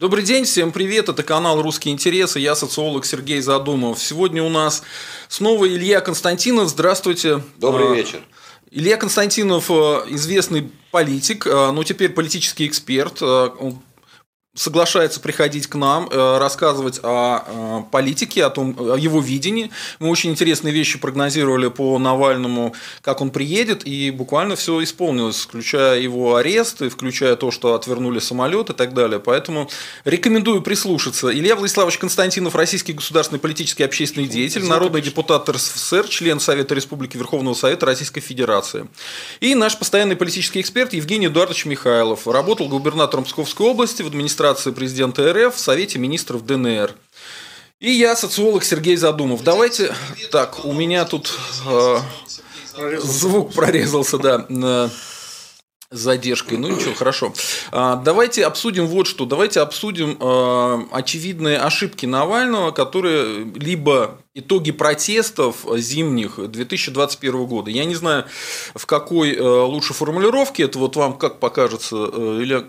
Добрый день, всем привет, это канал «Русские интересы», я социолог Сергей Задумов. Сегодня у нас снова Илья Константинов, здравствуйте. Добрый А, вечер. Илья Константинов э, известный политик, э, но теперь политический эксперт. Э, Он соглашается приходить к нам, э, рассказывать о э, политике, о том, о его видении. Мы очень интересные вещи прогнозировали по Навальному, как он приедет, и буквально все исполнилось, включая его арест, и включая то, что отвернули самолет и так далее. Поэтому рекомендую прислушаться. Илья Владиславович Константинов, российский государственный политический и общественный деятель, народный депутат РСФСР, член Совета Республики Верховного Совета Российской Федерации. И наш постоянный политический эксперт Евгений Эдуардович Михайлов. Работал губернатором Псковской области в администрации президента РФ в Совете министров ДНР. И я, социолог Сергей Задумов. Давайте... Так, у меня тут э, звук прорезался, да. задержкой. Ну ничего, хорошо. А, Давайте обсудим вот что. Давайте обсудим э, очевидные ошибки Навального, которые либо итоги протестов зимних 2021 года. Я не знаю, в какой э, лучше формулировке это вот вам как покажется, э, или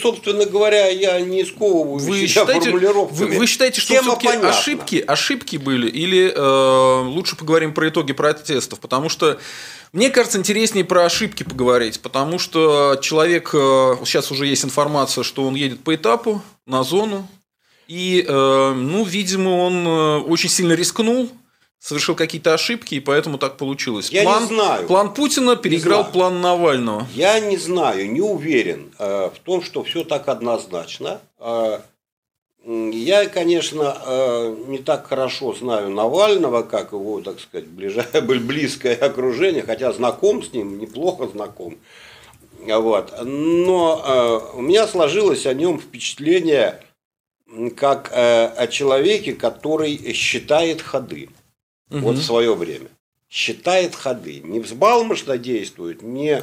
собственно говоря, я не сковываю вы себя считаете, формулировками. вы, вы считаете, что Тема все-таки понятна. ошибки, ошибки были, или э, лучше поговорим про итоги протестов? Потому что мне кажется, интереснее про ошибки поговорить, потому что человек, э, сейчас уже есть информация, что он едет по этапу на зону, и, э, ну, видимо, он э, очень сильно рискнул, совершил какие-то ошибки, и поэтому так получилось. Я не план, знаю. План Путина переиграл план Навального. Я не знаю, не уверен э, в том, что все так однозначно. Э, я, конечно, э, не так хорошо знаю Навального, как его, так сказать, ближайшее, близкое окружение, хотя знаком с ним, неплохо знаком. Вот. Но э, у меня сложилось о нем впечатление как э, о человеке, который считает ходы. Вот в свое время. Считает ходы. Не взбалмошно действует, не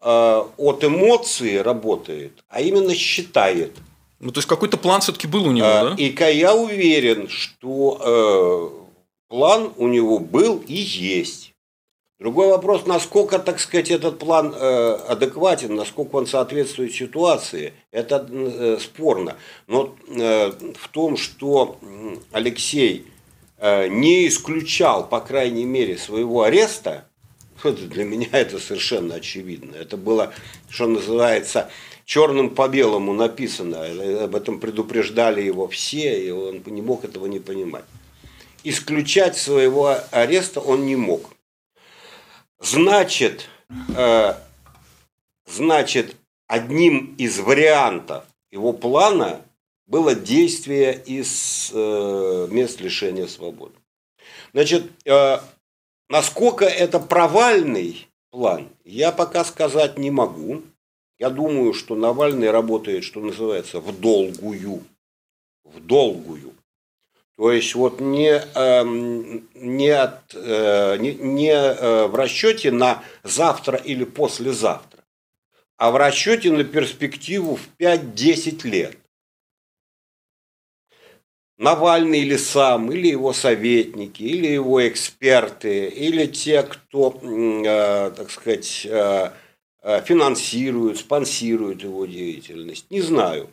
э, от эмоций работает, а именно считает. Ну, то есть какой-то план все-таки был у него, А, да? И я уверен, что э, план у него был и есть. Другой вопрос, насколько, так сказать, этот план э, адекватен, насколько он соответствует ситуации, это э, спорно. Но э, в том, что Алексей не исключал, по крайней мере, своего ареста, для меня это совершенно очевидно. Это было, что называется, черным по белому написано. Э, Об этом предупреждали его все, и он не мог этого не понимать. Исключать своего ареста он не мог. Значит, э, значит, одним из вариантов его плана было действие из э, мест лишения свободы. Значит, э, насколько это провальный план, я пока сказать не могу. Я думаю, что Навальный работает, что называется, в долгую. В долгую. То есть вот не, эм, не, от, э, не, не в расчете на завтра или послезавтра, а в расчете на перспективу в 5-10 лет. Навальный или сам, или его советники, или его эксперты, или те, кто, э, так сказать, э, э, финансируют, спонсируют его деятельность, не знаю.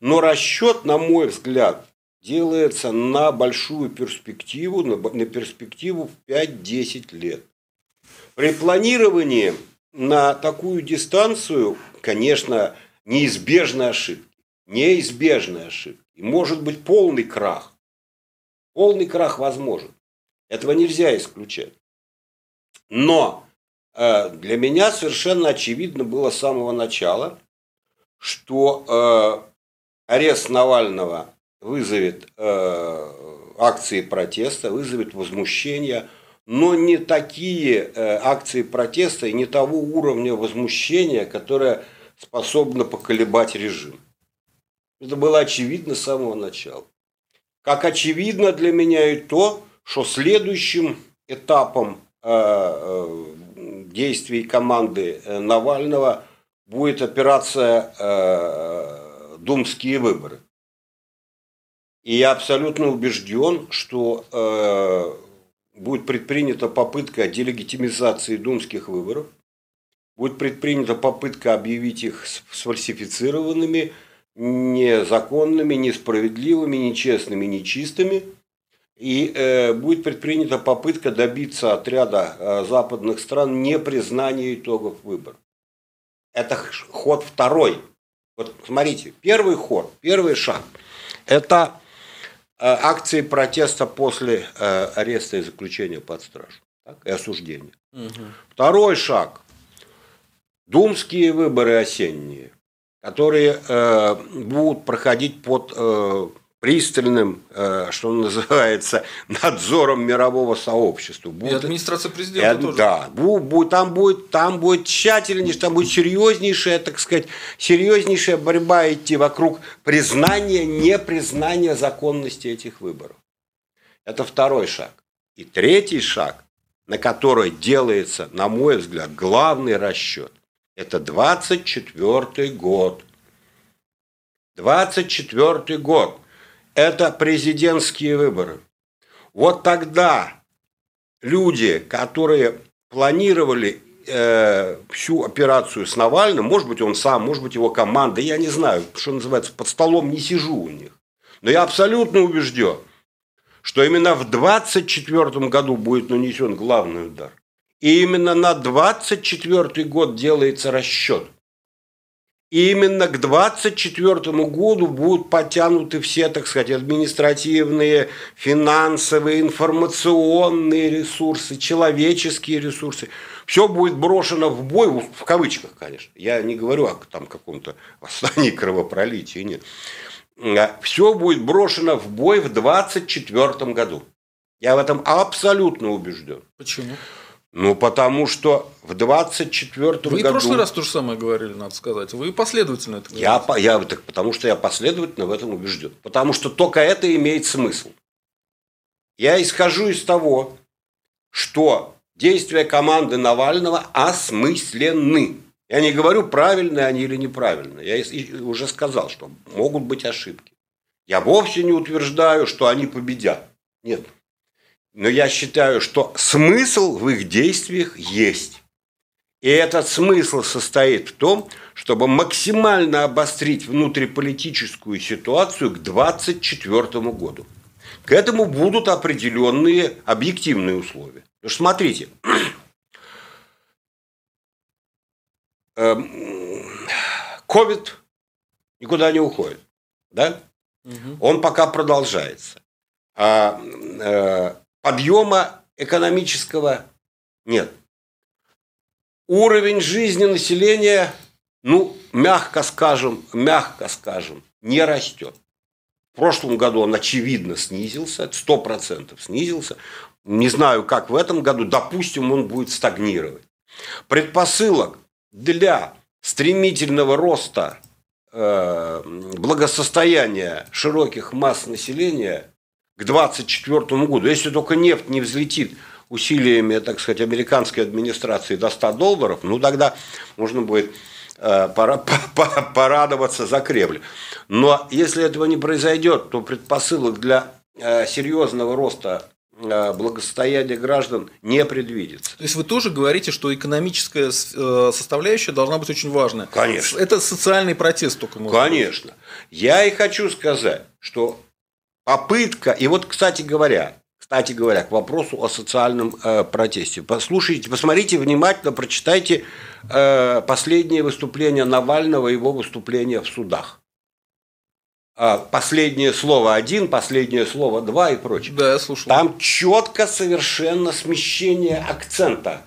Но расчет, на мой взгляд, делается на большую перспективу, на, перспективу в 5-10 лет. При планировании на такую дистанцию, конечно, неизбежны ошибки. Неизбежны ошибки. И может быть полный крах. Полный крах возможен. Этого нельзя исключать. Но э, для меня совершенно очевидно было с самого начала, что э, арест Навального вызовет э, акции протеста, вызовет возмущение, но не такие э, акции протеста и не того уровня возмущения, которое способно поколебать режим. Это было очевидно с самого начала. Как очевидно для меня и то, что следующим этапом э, э, действий команды э, Навального будет операция «Думские выборы». И я абсолютно убежден, что будет предпринята попытка делегитимизации думских выборов, будет предпринята попытка объявить их сфальсифицированными, незаконными, несправедливыми, нечестными, нечистыми. И э, будет предпринята попытка добиться от ряда э, западных стран непризнания итогов выборов. Это ход второй. Вот смотрите, первый ход, первый шаг – это э, акции протеста после э, ареста и заключения под стражу так, и осуждения. Угу. Второй шаг – думские выборы осенние, которые э, будут проходить под э, пристальным, э, что называется, надзором мирового сообщества. Будет, и администрация президента и, тоже. Да, будет, там, будет, там будет тщательнейшая, там будет серьезнейшая, так сказать, серьезнейшая борьба идти вокруг признания, непризнания законности этих выборов. Это второй шаг. И третий шаг, на который делается, на мой взгляд, главный расчет, это 24 год. 24 год это президентские выборы. Вот тогда люди, которые планировали э, всю операцию с Навальным, может быть, он сам, может быть, его команда, я не знаю, что называется, под столом не сижу у них. Но я абсолютно убежден, что именно в 2024 году будет нанесен главный удар. И именно на 2024 год делается расчет – и именно к 2024 году будут потянуты все, так сказать, административные, финансовые, информационные ресурсы, человеческие ресурсы. Все будет брошено в бой, в кавычках, конечно. Я не говорю о там, каком-то восстании кровопролитии, нет. А все будет брошено в бой в 2024 году. Я в этом абсолютно убежден. Почему? Ну, потому что в 24 году... Вы в прошлый раз то же самое говорили, надо сказать. Вы последовательно это говорите. Я, я, так, потому что я последовательно в этом убежден. Потому что только это имеет смысл. Я исхожу из того, что действия команды Навального осмысленны. Я не говорю, правильные они или неправильные. Я уже сказал, что могут быть ошибки. Я вовсе не утверждаю, что они победят. Нет. Но я считаю, что смысл в их действиях есть. И этот смысл состоит в том, чтобы максимально обострить внутриполитическую ситуацию к 2024 году. К этому будут определенные объективные условия. Потому что смотрите, COVID эм, никуда не уходит, да? Угу. Он пока продолжается. А э, подъема экономического нет. Уровень жизни населения, ну, мягко скажем, мягко скажем, не растет. В прошлом году он, очевидно, снизился, сто процентов снизился. Не знаю, как в этом году, допустим, он будет стагнировать. Предпосылок для стремительного роста э, благосостояния широких масс населения к 2024 году, если только нефть не взлетит усилиями, так сказать, американской администрации до 100 долларов, ну тогда можно будет э, порадоваться за Кремль. Но если этого не произойдет, то предпосылок для э, серьезного роста э, благосостояния граждан не предвидится. То есть вы тоже говорите, что экономическая составляющая должна быть очень важная. Конечно. Это социальный протест только. Конечно. Быть. Я и хочу сказать, что попытка, и вот, кстати говоря, кстати говоря, к вопросу о социальном э, протесте. Послушайте, посмотрите внимательно, прочитайте э, последнее выступление Навального, его выступление в судах. Э, последнее слово один, последнее слово два и прочее. Да, я слушал. Там четко совершенно смещение акцента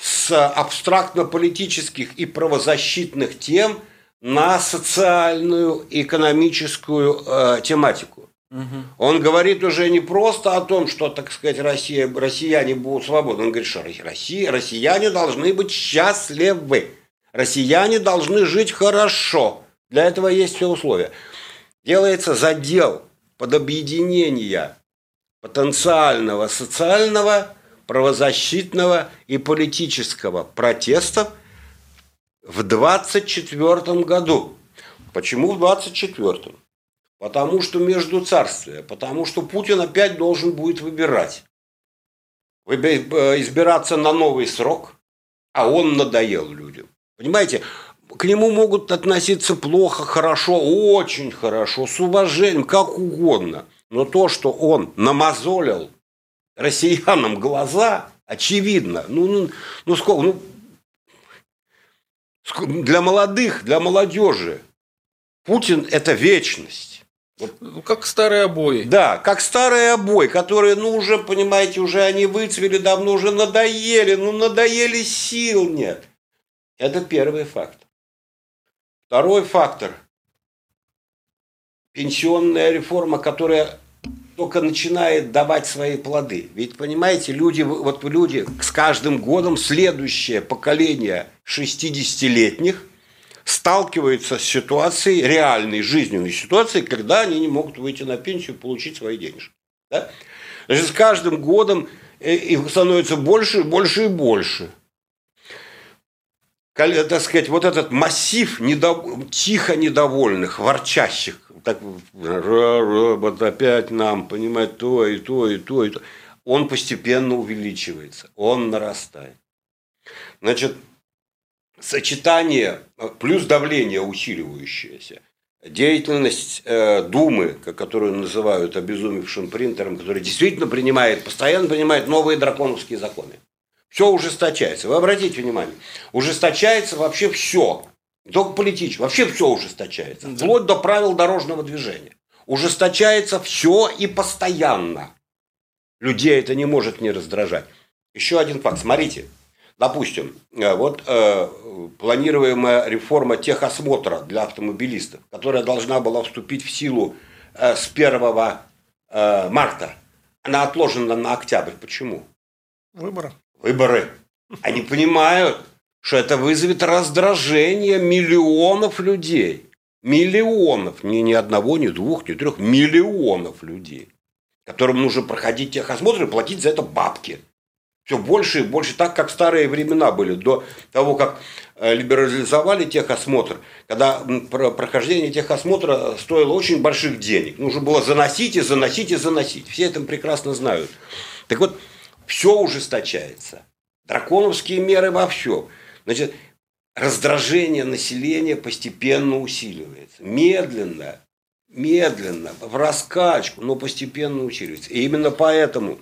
с абстрактно-политических и правозащитных тем на социальную, экономическую э, тематику. Угу. Он говорит уже не просто о том, что, так сказать, Россия, россияне будут свободны. Он говорит, что Россия, россияне должны быть счастливы. Россияне должны жить хорошо. Для этого есть все условия. Делается задел под объединение потенциального социального, правозащитного и политического протеста в 24 году. Почему в 24? Потому что между царствия, потому что Путин опять должен будет выбирать. Э, избираться на новый срок, а он надоел людям. Понимаете, к нему могут относиться плохо, хорошо, очень хорошо, с уважением, как угодно. Но то, что он намазолил россиянам глаза, очевидно. Ну, ну, ну сколько, ну, для молодых, для молодежи Путин – это вечность. Вот. Ну, как старые обои. Да, как старые обои, которые, ну, уже, понимаете, уже они выцвели давно, уже надоели, ну, надоели, сил нет. Это первый фактор. Второй фактор – пенсионная реформа, которая только начинает давать свои плоды. Ведь, понимаете, люди, вот люди, с каждым годом следующее поколение 60-летних сталкиваются с ситуацией, реальной жизненной ситуацией, когда они не могут выйти на пенсию и получить свои денежки. Да? Значит, с каждым годом э, их становится больше, больше и больше. Так сказать, вот этот массив недов... тихо недовольных, ворчащих, так вот опять нам, понимать, то и то, и то, и то. Он постепенно увеличивается, он нарастает. Значит, сочетание плюс давление усиливающееся, деятельность э, Думы, которую называют обезумевшим принтером, который действительно принимает, постоянно принимает новые драконовские законы. Все ужесточается. Вы обратите внимание, ужесточается вообще все. Только политически. Вообще все ужесточается. Вплоть до правил дорожного движения. Ужесточается все и постоянно. Людей это не может не раздражать. Еще один факт. Смотрите. Допустим, э, вот э, планируемая реформа техосмотра для автомобилистов, которая должна была вступить в силу э, с 1 э, марта, она отложена на октябрь. Почему? Выборы. Выборы. Они понимают, что это вызовет раздражение миллионов людей. Миллионов, не ни одного, ни двух, ни трех, миллионов людей, которым нужно проходить техосмотр и платить за это бабки. Все больше и больше, так как старые времена были, до того, как э, либерализовали техосмотр, когда прохождение техосмотра стоило очень больших денег. Нужно было заносить и заносить и заносить. Все это прекрасно знают. Так вот, все ужесточается. Драконовские меры во всем. Значит, раздражение населения постепенно усиливается. Медленно, медленно, в раскачку, но постепенно усиливается. И именно поэтому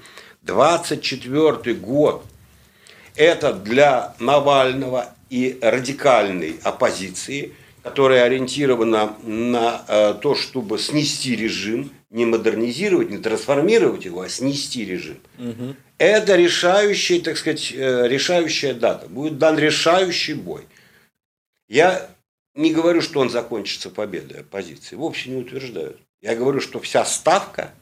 24 год – это для Навального и радикальной оппозиции, которая ориентирована на э, то, чтобы снести режим, не модернизировать, не трансформировать его, а снести режим. Угу. Это решающая, так сказать, э, решающая дата. Будет дан решающий бой. Я не говорю, что он закончится победой оппозиции. Вовсе не утверждаю. Я говорю, что вся ставка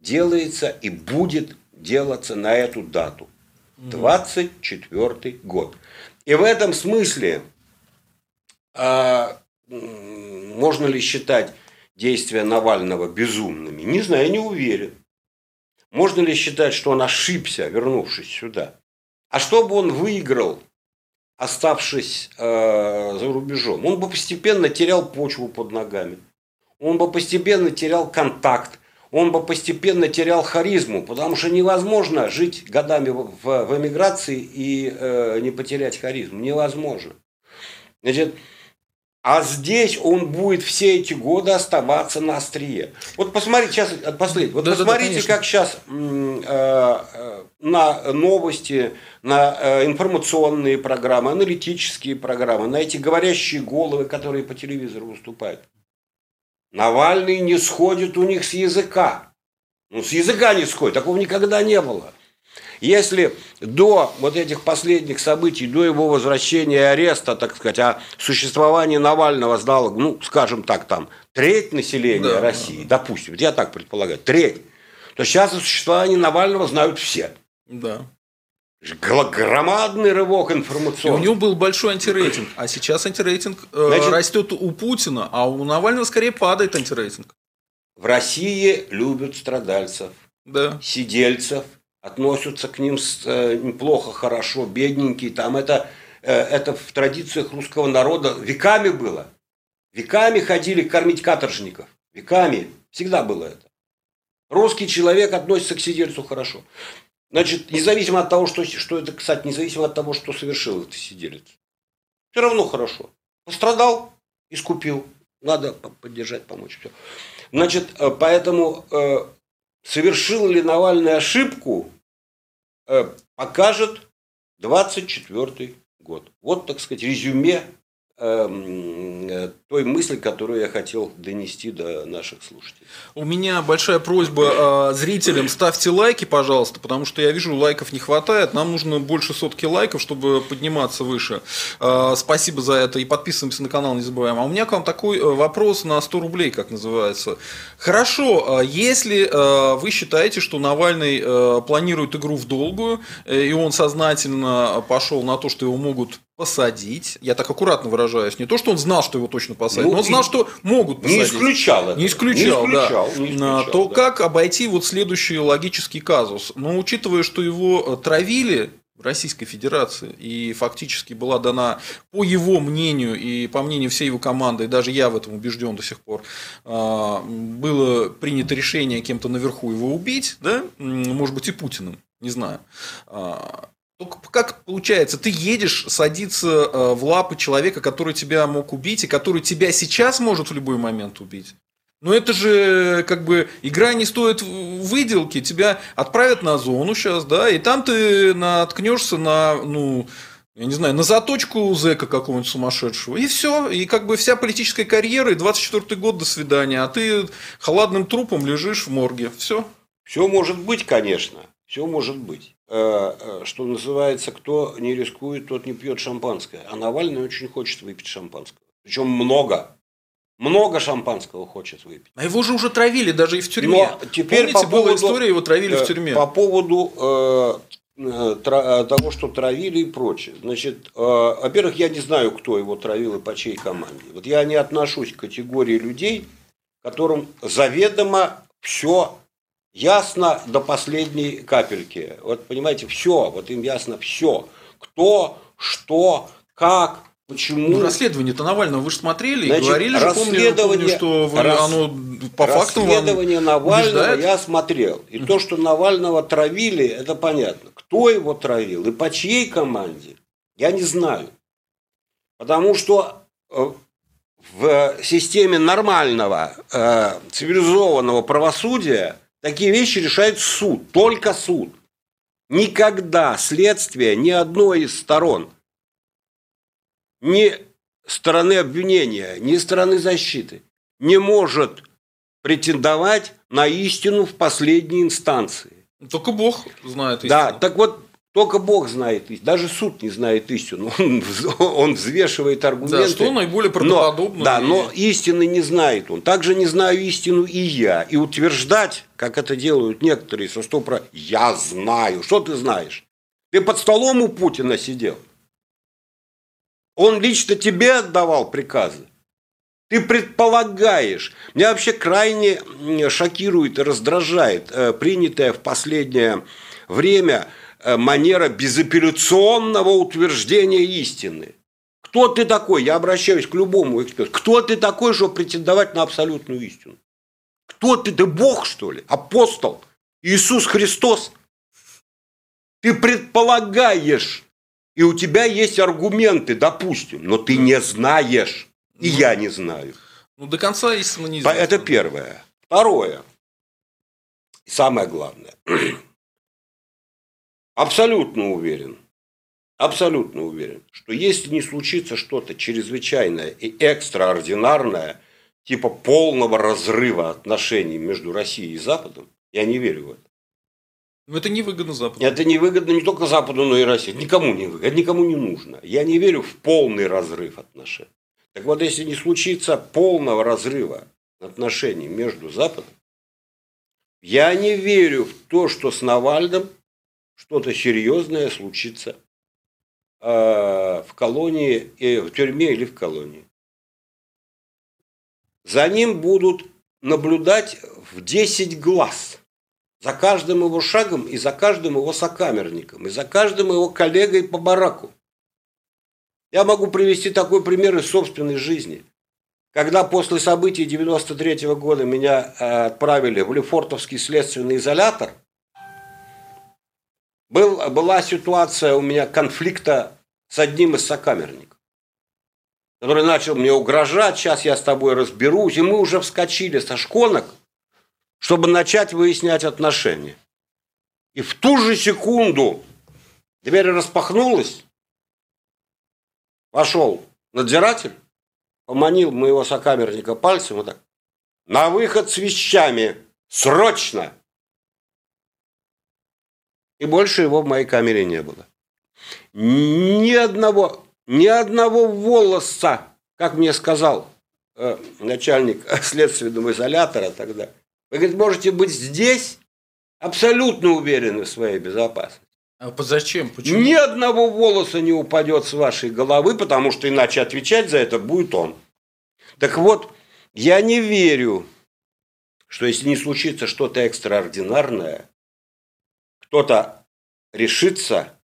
делается и будет делаться на эту дату. 24 год. И в этом смысле а, можно ли считать действия Навального безумными? Не знаю, не уверен. Можно ли считать, что он ошибся, вернувшись сюда? А что бы он выиграл, оставшись э, за рубежом? Он бы постепенно терял почву под ногами. Он бы постепенно терял контакт. Он бы постепенно терял харизму, потому что невозможно жить годами в, в эмиграции и э, не потерять харизму. Невозможно. Значит, а здесь он будет все эти годы оставаться на острие. Вот посмотрите, сейчас последний. Вот да, посмотрите, да, да, как сейчас э, э, на новости, на э, информационные программы, аналитические программы, на эти говорящие головы, которые по телевизору выступают. Навальный не сходит у них с языка. Ну, с языка не сходит, такого никогда не было. Если до вот этих последних событий, до его возвращения и ареста, так сказать, о существовании Навального знало, ну, скажем так, там, треть населения да, России, да. допустим, я так предполагаю, треть, то сейчас о существовании Навального знают все. Да. Громадный рывок информационный. И у него был большой антирейтинг, а сейчас антирейтинг э, Значит, растет у Путина, а у Навального скорее падает антирейтинг. В России любят страдальцев, да. сидельцев, относятся к ним с, э, плохо, хорошо, бедненькие. Там это, э, это в традициях русского народа веками было. Веками ходили кормить каторжников. Веками. Всегда было это. Русский человек относится к сидельцу хорошо. Значит, независимо от того, что, что это, кстати, независимо от того, что совершил этот сиделец. Все равно хорошо. Пострадал, искупил. Надо поддержать, помочь. Все. Значит, э, поэтому э, совершил ли Навальный ошибку, э, покажет 24 год. Вот, так сказать, резюме Эм, э, той мысли, которую я хотел донести до наших слушателей. У меня большая просьба э, зрителям, ставьте лайки, пожалуйста, потому что я вижу, лайков не хватает. Нам нужно больше сотки лайков, чтобы подниматься выше. Э, спасибо за это и подписываемся на канал, не забываем. А у меня к вам такой э, вопрос на 100 рублей, как называется. Хорошо, э, если э, вы считаете, что Навальный э, планирует игру в долгую, э, и он сознательно пошел на то, что его могут посадить. Я так аккуратно выражаюсь. Не то, что он знал, что его точно посадят, ну, но он знал, что могут посадить. Не исключал это. Не исключал, не исключал да. Не исключал, то да. как обойти вот следующий логический казус? Но учитывая, что его э, травили в Российской Федерации, и фактически была дана, по его мнению и по мнению всей его команды, и даже я в этом убежден до сих пор, а, было принято решение кем-то наверху его убить, да, может быть и Путиным, не знаю. Только как получается, ты едешь садиться э, в лапы человека, который тебя мог убить, и который тебя сейчас может в любой момент убить. Но это же как бы игра не стоит выделки, тебя отправят на зону сейчас, да, и там ты наткнешься на, ну, я не знаю, на заточку зэка какого-нибудь сумасшедшего, и все, и как бы вся политическая карьера, и 24 год, до свидания, а ты холодным трупом лежишь в морге, все. Все может быть, конечно, все может быть. Э, э, что называется, кто не рискует, тот не пьет шампанское. А Навальный очень хочет выпить шампанского. Причем много. Много шампанского хочет выпить. А его же уже травили даже и в тюрьме. Но теперь Помните, по поводу, была история, его травили в э, тюрьме. По поводу э, того, что травили и прочее. Значит, э, во-первых, я не знаю, кто его травил и по чьей команде. Вот я не отношусь к категории людей, которым заведомо все ясно до последней капельки. Вот понимаете, все, вот им ясно все. Кто, что, как, Почему? Ну, расследование-то Навального вы же смотрели Значит, и говорили же, помню, помню, что вы, рас... оно по факту Расследование Навального убеждает? я смотрел. И то, что Навального травили, это понятно. Кто его травил и по чьей команде, я не знаю. Потому что э, в системе нормального, э, цивилизованного правосудия Такие вещи решает суд, только суд. Никогда следствие ни одной из сторон, ни стороны обвинения, ни стороны защиты не может претендовать на истину в последней инстанции. Только Бог знает истину. Да, так вот только Бог знает истину. Даже суд не знает истину. Он, он взвешивает аргументы. Да, что наиболее правдоподобно. Но, да, но истины не знает он. Также не знаю истину и я. И утверждать, как это делают некоторые со стопра, я знаю. Что ты знаешь? Ты под столом у Путина сидел. Он лично тебе отдавал приказы. Ты предполагаешь. Меня вообще крайне шокирует и раздражает э, принятое в последнее время – манера безапелляционного утверждения истины. Кто ты такой? Я обращаюсь к любому эксперту. Кто ты такой, чтобы претендовать на абсолютную истину? Кто ты? Ты Бог, что ли? Апостол? Иисус Христос? Ты предполагаешь, и у тебя есть аргументы, допустим, но ты не знаешь, и ну, я не знаю. Ну, до конца истина не. Это первое. Второе. Самое главное. Абсолютно уверен, абсолютно уверен, что если не случится что-то чрезвычайное и экстраординарное, типа полного разрыва отношений между Россией и Западом, я не верю в это. Но это невыгодно Западу. Это невыгодно не только Западу, но и России. Никому не выгодно, никому не нужно. Я не верю в полный разрыв отношений. Так вот, если не случится полного разрыва отношений между Западом, я не верю в то, что с Навальным что-то серьезное случится э, в колонии, э, в тюрьме или в колонии. За ним будут наблюдать в 10 глаз. За каждым его шагом и за каждым его сокамерником, и за каждым его коллегой по бараку. Я могу привести такой пример из собственной жизни. Когда после событий 93 -го года меня э, отправили в Лефортовский следственный изолятор – был, была ситуация у меня конфликта с одним из сокамерников. который начал мне угрожать, сейчас я с тобой разберусь, и мы уже вскочили со шконок, чтобы начать выяснять отношения. И в ту же секунду дверь распахнулась, вошел надзиратель, поманил моего сокамерника пальцем вот так. На выход с вещами! Срочно! И больше его в моей камере не было. Ни одного, ни одного волоса, как мне сказал э, начальник следственного изолятора тогда. Вы, говорит, можете быть здесь абсолютно уверены в своей безопасности. А зачем? Почему? Ни одного волоса не упадет с вашей головы, потому что иначе отвечать за это будет он. Так вот, я не верю, что если не случится что-то экстраординарное, кто-то решится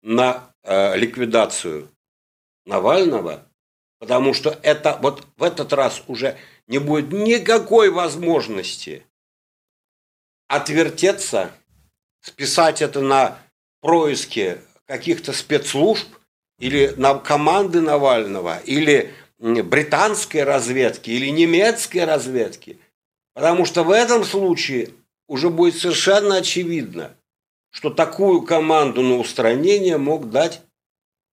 на э, ликвидацию Навального, потому что это вот в этот раз уже не будет никакой возможности отвертеться, списать это на происки каких-то спецслужб или на команды Навального, или британской разведки, или немецкой разведки. Потому что в этом случае уже будет совершенно очевидно, что такую команду на устранение мог дать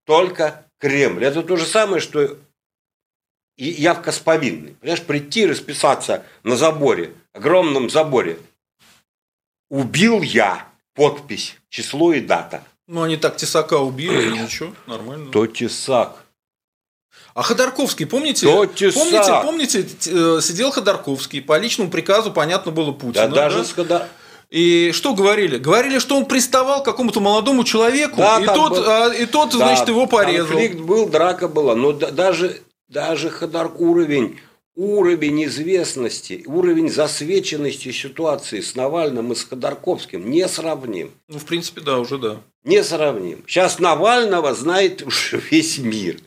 только Кремль. Это то же самое, что и явка с повинной. Понимаешь, прийти и расписаться на заборе, огромном заборе. Убил я. Подпись, число и дата. Ну, они так Тесака убили, и ничего, нормально. То Тесак. А Ходорковский, помните? То. Помните, помните, э, сидел Ходорковский, по личному приказу, понятно было, Путина. Да, даже да? с Ходор... И что говорили? Говорили, что он приставал к какому-то молодому человеку, Да, и, тот, был- а, и тот, Да, значит, его порезал. Конфликт был, драка была. Но да- даже, даже Ходор уровень, уровень известности, уровень засвеченности ситуации с Навальным и с Ходорковским несравним. Ну, в принципе, да, уже да. Несравним. Сейчас Навального знает уже весь мир.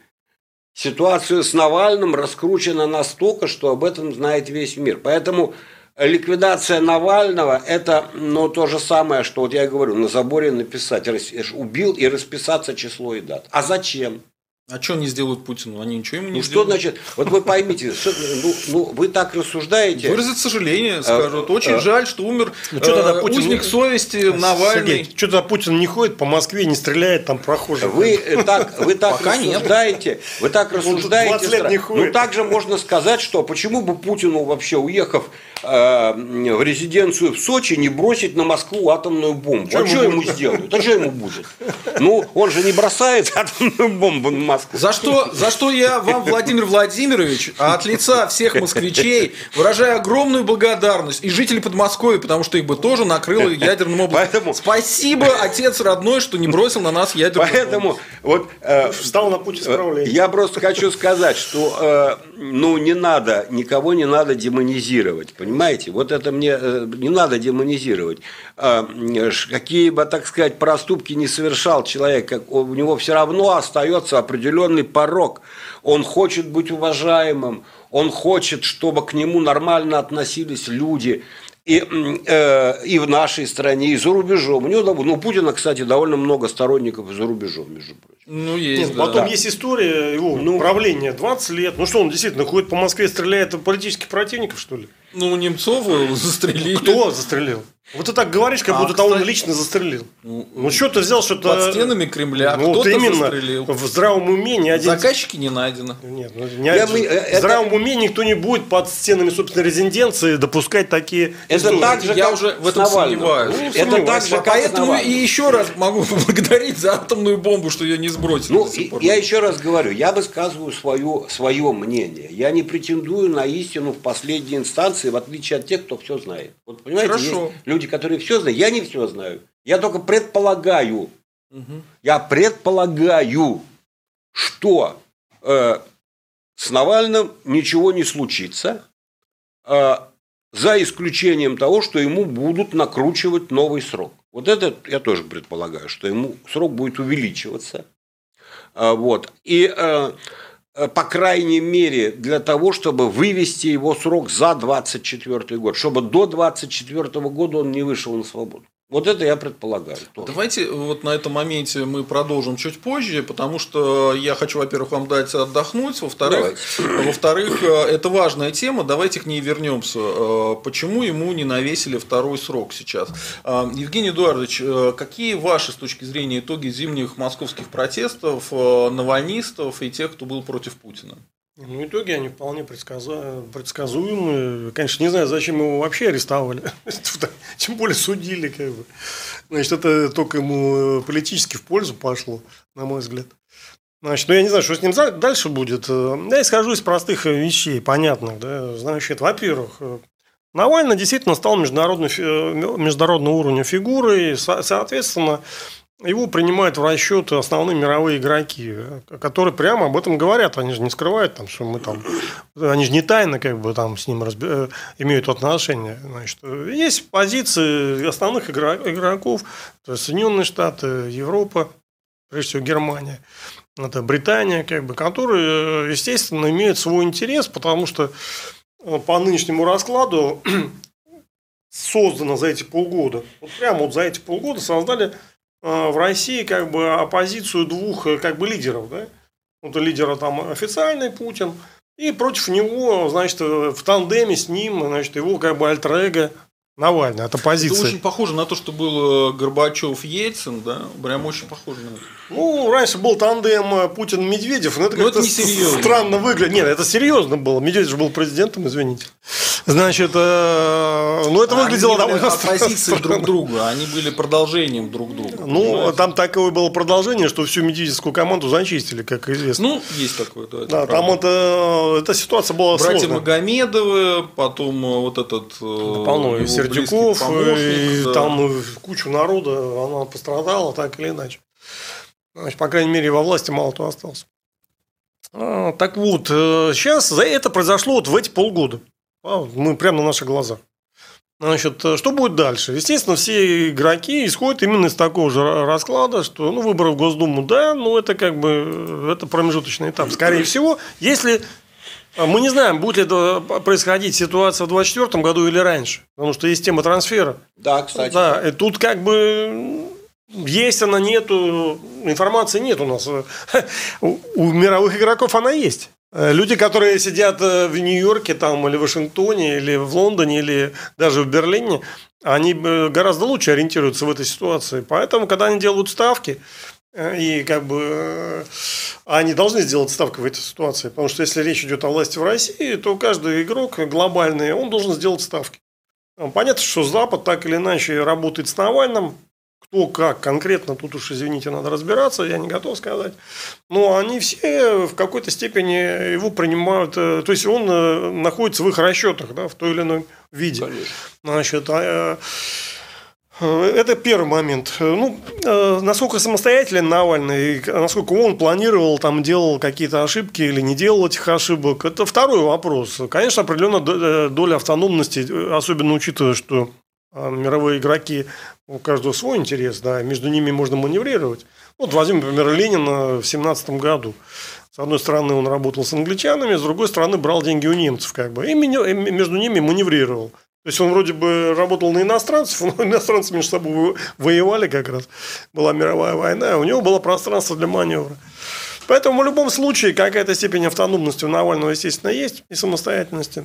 Ситуация с Навальным раскручена настолько, что об этом знает весь мир. Поэтому ликвидация Навального – это ну, то же самое, что вот я говорю, на заборе написать, убил и расписаться число и дат. А зачем? А что они сделают Путину? Они ничего ему не Ну что сделают. значит, вот вы поймите, что- ну, ну, вы так рассуждаете. Выразить сожаление, скажут. э, Очень э, жаль, что умер Ну, чё тогда э, Путин узник не- совести Навальный. Сергей, что тогда Путин не ходит по Москве, не стреляет там прохожих? Вы э, так, вы так Пока нет. рассуждаете, вы так рассуждаете. 20 лет не ходит. Ну также можно сказать, что почему бы Путину вообще уехав э, в резиденцию в Сочи не бросить на Москву атомную бомбу? Чё а ему что ему будет? сделают? А что ему будет? Ну он же не бросает атомную бомбу на Москву. За что, за что я вам, Владимир Владимирович, от лица всех москвичей выражаю огромную благодарность и жителей Подмосковья, потому что их бы тоже накрыло ядерным облаком. Поэтому- Спасибо, отец родной, что не бросил на нас ядерную Поэтому вот э, Встал на путь исправления. Я просто хочу сказать, что э, ну не надо, никого не надо демонизировать, понимаете? Вот это мне э, не надо демонизировать. Ш- какие бы, так сказать, проступки не совершал человек, как, у него все равно остается определенный порог. Он хочет быть уважаемым, он хочет, чтобы к нему нормально относились люди. И, э, и в нашей стране, и за рубежом. У него, ну, Путина, кстати, довольно много сторонников за рубежом, между прочим. Ну, есть, Нет, да. потом есть история его Ну. правления 20 лет. Ну что, он действительно ходит по Москве, стреляет в политических противников, что ли? Ну, Немцова застрелили. Кто застрелил? Вот ты так говоришь, как А, будто он кстати- лично застрелил. Ну, Ну что ты взял что-то... Под стенами Кремля Ну, кто-то именно застрелил. в здравом уме ни один... Заказчики не найдено. Нет, ну, не Я один- мы- э, в это- здравом уме никто не будет под стенами собственной резиденции допускать такие Это истории. так же, Я как уже в этом сомневаюсь. Ну, Ну, это сомневаюсь. так же, Поэтому и еще раз могу поблагодарить за атомную бомбу, что ее не сбросили. Ну, и- я еще раз говорю, я высказываю свое, свое мнение. Я не претендую на истину в последней инстанции, в отличие от тех, кто все знает. Вот понимаете, Хорошо. есть люди, которые все знают. Я не все знаю. Я только предполагаю. Мгм. Я предполагаю, что э, с Навальным ничего не случится, э, за исключением того, что ему будут накручивать новый срок. Вот это я тоже предполагаю, что ему срок будет увеличиваться. А, Вот. И, э, э, по крайней мере, для того, чтобы вывести его срок за 24 год, чтобы до 24 года он не вышел на свободу. Вот это я предполагаю. Тоже. Давайте вот на этом моменте мы продолжим чуть позже, потому что я хочу, во-первых, вам дать отдохнуть, во-вторых, во-вторых, э, это важная тема, давайте к ней вернемся. Э, почему ему не навесили второй срок сейчас? Э, Евгений Эдуардович, какие ваши с точки зрения итоги зимних московских протестов, навальнистов и тех, кто был против Путина? Ну, итоги они вполне предсказу... предсказуемы. Конечно, не знаю, зачем его вообще арестовали. Тем более судили, как бы. Значит, это только ему политически в пользу пошло, на мой взгляд. Значит, ну я не знаю, что с ним дальше будет. Я исхожу из простых вещей, понятных. Да? Значит, во-первых, Навальный действительно стал международной, международного уровня фигурой. Соответственно, его принимают в расчет основные мировые игроки, которые прямо об этом говорят. Они же не скрывают, там, что мы там... Они же не тайно как бы там с ним разби... Э, имеют отношения. Значит, есть позиции основных игроков, то есть Соединенные Штаты, Европа, прежде всего Германия, это Британия, как бы, которые, естественно, имеют свой интерес, потому что э, по нынешнему раскладу создано за эти полгода, вот прямо вот за эти полгода создали в России как бы оппозицию двух э, как бы лидеров, да? Вот лидера там официальный Путин, и против него, значит, э, в тандеме с ним, значит, его как бы альтер Навальный, это позиция. Это очень похоже на то, что был э, Горбачев Ельцин, да? Прям очень похоже на это. Ну, раньше был тандем Путин-Медведев, но это как-то странно выглядит. Нет, это серьезно было. Медведев же был президентом, извините. Значит, э, ну это выглядело они довольно оппозиции друг друга, они были продолжением друг друга. Ну, понимаете? там такое было продолжение, что всю медийскую команду зачистили, как известно. Ну, есть такое, да. Да, там это, эта ситуация была Братья сложная. Магомедовы, потом э, вот этот... Да, полно, и Сердюков, и да. там кучу народа, она пострадала так или иначе. Значит, по крайней мере, во власти мало кто остался. А, так вот, сейчас э, это произошло вот в эти полгода. А, мы прямо на наших глазах. Значит, э, что будет дальше? Естественно, все игроки исходят именно из такого же расклада, что ну, выборы в Госдуму, да, но это как бы э, это промежуточный этап. Скорее всего, если э, мы не знаем, будет ли это происходить ситуация в 2024 году или раньше, потому что есть тема трансфера. Да, кстати. Да, и тут как бы есть она, нету, информации нет у нас. У мировых игроков она есть. Э, люди, которые сидят э, в Нью-Йорке там, или в Вашингтоне, или в Лондоне, или даже в Берлине, они э, гораздо лучше ориентируются в этой ситуации. Поэтому, когда они делают ставки, и как бы они должны сделать ставку в этой ситуации. Потому что если речь идет о власти в России, то каждый игрок глобальный, он должен сделать ставки. Понятно, что Запад так или иначе работает с Навальным, кто как конкретно, тут уж, извините, надо разбираться, я не готов сказать. Но они все в какой-то степени его принимают, э, то есть он э, находится в их расчетах, да, в той или иной виде. Конечно. Значит, а, э, это первый момент. Ну, насколько самостоятельный Навальный, насколько он планировал, там делал какие-то ошибки или не делал этих ошибок, это второй вопрос. Конечно, определенная доля автономности, особенно учитывая, что мировые игроки, у каждого свой интерес, да, между ними можно маневрировать. Вот возьмем, например, Ленина в семнадцатом году. С одной стороны, он работал с англичанами, с другой стороны, брал деньги у немцев, как бы, и между ними маневрировал. То есть он вроде бы работал на иностранцев, но иностранцы между собой воевали как раз. Была мировая война, у него было пространство для маневра. Поэтому в любом случае какая-то степень автономности у Навального, естественно, есть и самостоятельности.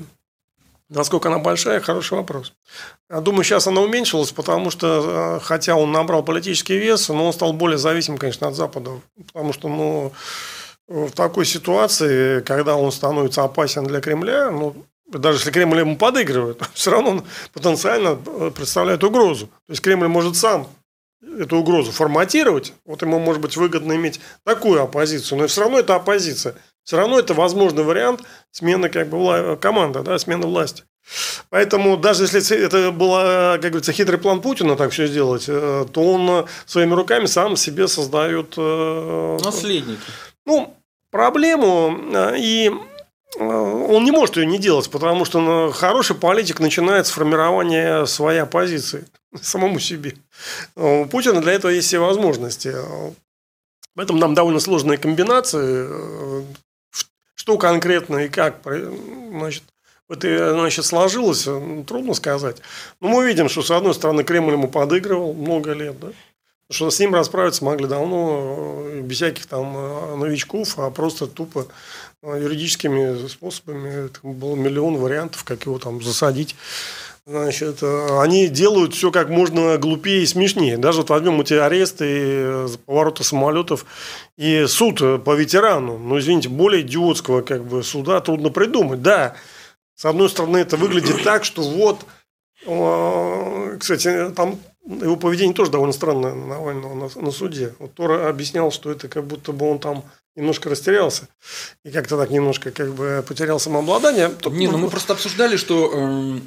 Насколько она большая, хороший вопрос. Я думаю, сейчас она уменьшилась, потому что, э, хотя он набрал политический вес, но он стал более зависим, конечно, от Запада. Потому что, ну, в такой ситуации, когда он становится опасен для Кремля, ну, даже если Кремль ему подыгрывает, все равно он потенциально э, представляет угрозу. То есть Кремль может сам эту угрозу форматировать, вот ему может быть выгодно иметь такую оппозицию, но все равно это оппозиция. Все равно это возможный вариант смены как бы вла- команды, да, смены власти. Поэтому даже если это был, как говорится, хитрый план Путина так все сделать, э, то он своими руками сам себе создает... Э, Наследники. Ну, проблему э, и он не может ее не делать, потому что ну, хороший политик начинает с формирования своей позиции самому себе. У Путина для этого есть все возможности. Поэтому нам довольно сложные комбинации что конкретно и как значит, это значит, сложилось, ну, трудно сказать. Но мы видим, что, с одной стороны, Кремль ему подыгрывал много лет, да? что с ним расправиться могли давно, э, без всяких там э, новичков, а просто тупо э, юридическими способами. Там было миллион вариантов, как его там засадить. Значит, они делают все как можно глупее и смешнее. Даже вот возьмем эти аресты, повороты самолетов и суд по ветерану. Ну, извините, более идиотского как бы суда трудно придумать. Да, с одной стороны, это выглядит так, что вот, кстати, там его поведение тоже довольно странное Навального на, на суде. Вот Тора объяснял, что это как будто бы он там немножко растерялся и как-то так немножко как бы потерял самообладание. Не, ну мы просто обсуждали, что э,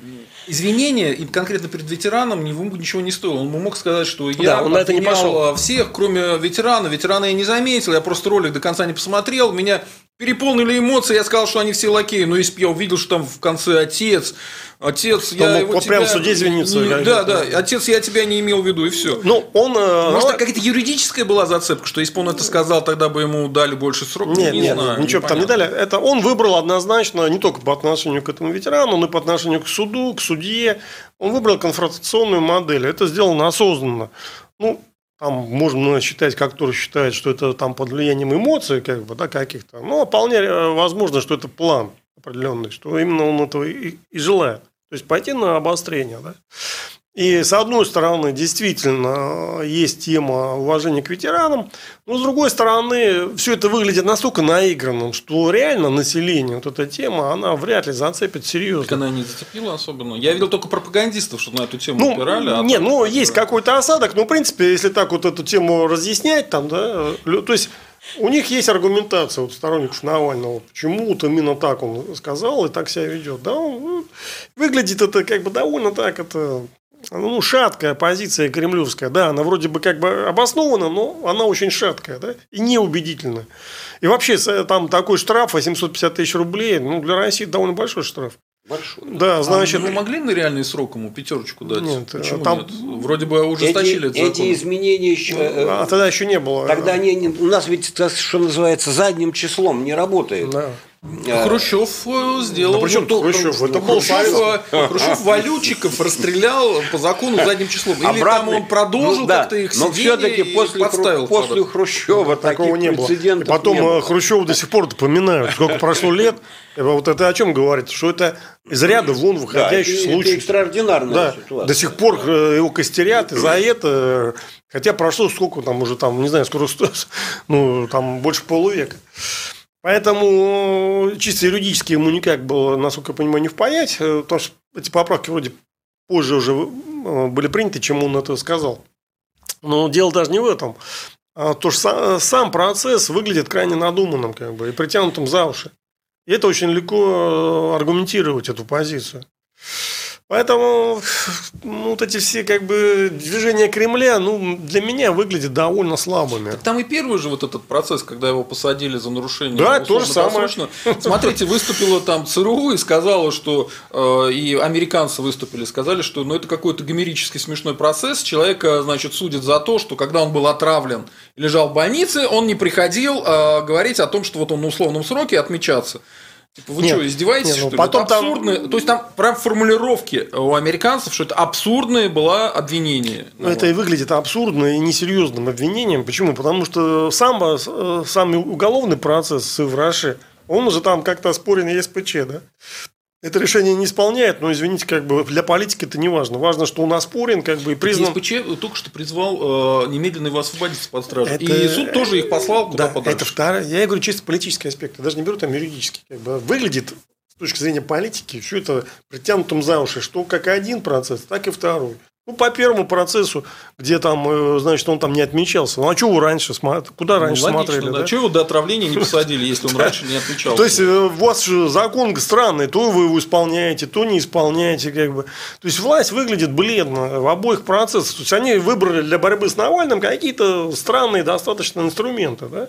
извинения и конкретно перед ветераном ему ничего не стоило. Он мог сказать, что я да, он это не пошел. всех, кроме ветерана. Ветерана я не заметил, я просто ролик до конца не посмотрел. Меня переполнили эмоции, я сказал, что они все лакеи. Но если бы я увидел, что там в конце отец, Отец, я мог вот тебя... прям в суде извиниться. Не, да, да, отец, я тебя не имел в виду, и все. Ну, он... Э, Может, ну, какая-то юридическая была зацепка, что если бы он это сказал, тогда бы ему дали больше срок? Нет, не нет, знаю, ничего бы там не дали. Это он выбрал однозначно не только по отношению к этому ветерану, но и по отношению к суду, к судье. Он выбрал конфронтационную модель. Это сделано осознанно. Ну, там можно считать, как кто считает, что это там под влиянием эмоций, как бы, да, каких-то. Но вполне э, возможно, что это план определенный, что именно он этого и, и желает. То есть пойти на обострение. Да? И с одной стороны, действительно, есть тема уважения к ветеранам, но с другой стороны, все это выглядит настолько наигранным, что реально население, вот эта тема, она вряд ли зацепит серьезно. Так она не зацепила особенно. Я видел только пропагандистов, что на эту тему ну, упирали. А не, ну, есть какой-то осадок, но, в принципе, если так вот эту тему разъяснять, там, да, то есть у них есть аргументация вот сторонников Навального, почему вот именно так он сказал и так себя ведет. Да, он, ну, выглядит это как бы довольно так, это ну, шаткая позиция кремлевская, да, она вроде бы как бы обоснована, но она очень шаткая, да, и неубедительная. И вообще там такой штраф 850 тысяч рублей, ну, для России довольно большой штраф. Большой. Да, значит... А вы могли на реальный срок ему пятерочку дать? Нет, Почему там... нет? Вроде бы ужесточили эти, эти изменения еще... Ну, а тогда еще не было. Тогда они, у нас ведь, что называется, задним числом не работает. Да. А, Хрущев э, сделал. Да причем тут Хрущев? Это был Хрущев, э, Хрущев валютчиков расстрелял по закону задним числом. Или Обратный, там он продолжил ну, да, как-то их Но все-таки после, подставил после Хрущева такого не было. И потом не было. Э, Хрущева до сих пор поминают. Сколько прошло лет. Вот это о чем говорит? Что это из ряда вон выходящий да, случай. Это экстраординарная да, ситуация. До сих пор его костерят, и за это, хотя прошло сколько там уже там, не знаю, скоро ну там больше полувека. Поэтому чисто юридически ему никак было, насколько я понимаю, не впаять, э, потому что эти поправки вроде позже уже э, были приняты, чем он это сказал. Но дело даже не в этом. А то, что сам процесс выглядит крайне надуманным как бы, и притянутым за уши. И это очень легко э, аргументировать эту позицию. Поэтому ну, вот эти все как бы движения Кремля, ну, для меня выглядят довольно слабыми. Так там и первый же вот этот процесс, когда его посадили за нарушение. Да, то же самое. Смотрите, выступила там ЦРУ и сказала, что э, и американцы выступили, сказали, что ну, это какой-то гомерический смешной процесс. Человека, значит, судят за то, что когда он был отравлен и лежал в больнице, он не приходил э, говорить о том, что вот он на условном сроке отмечаться. Типа, вы нет, что, издеваетесь, нет, ну, что потом это абсурдное? Там... То есть там прям формулировки у американцев, что это абсурдное было обвинение. Ну, это и выглядит абсурдно и несерьезным обвинением. Почему? Потому что сам, э, сам уголовный процесс в Раше, он уже там как-то оспорен ЕСПЧ, да? Это решение не исполняет, но, извините, как бы для политики это не важно. Важно, что он оспорен, как бы и признан. ЕСПЧ только что призвал э, немедленно его освободить под стражу. Это... И суд тоже их послал куда да, подальше. Это вторая. Я говорю чисто политический аспект. Я даже не беру там юридический. Как бы выглядит с точки зрения политики все это притянутым за уши, что как один процесс, так и второй. Ну, по первому процессу, где там, э, значит, он там не отмечался. Ну, а что вы раньше смотрели? Куда ну, раньше логично, смотрели? Да. да? Чего его до отравления не посадили, если он раньше не отмечался? То есть, э, у вас же закон странный, то вы его исполняете, то не исполняете. Как бы. То есть, власть выглядит бледно в обоих процессах. То есть, они выбрали для борьбы с Навальным какие-то странные достаточно инструменты. Да?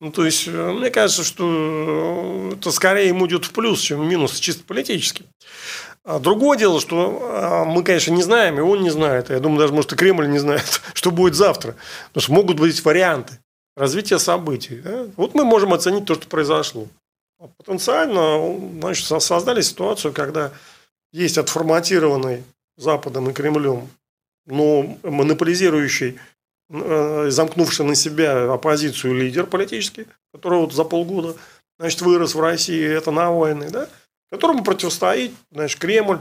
Ну, то есть, э, мне кажется, что это скорее ему идет в плюс, чем в минус, чисто политически. А другое дело, что а, мы, конечно, не знаем, и он не знает. Я думаю, даже, может, и Кремль не знает, что будет завтра. Потому что могут быть варианты развития событий. Да? Вот мы можем оценить то, что произошло. потенциально значит, создали ситуацию, когда есть отформатированный Западом и Кремлем, но монополизирующий, э, замкнувший на себя оппозицию лидер политический, который вот за полгода значит, вырос в России, это Навальный, да, которому противостоит значит, Кремль,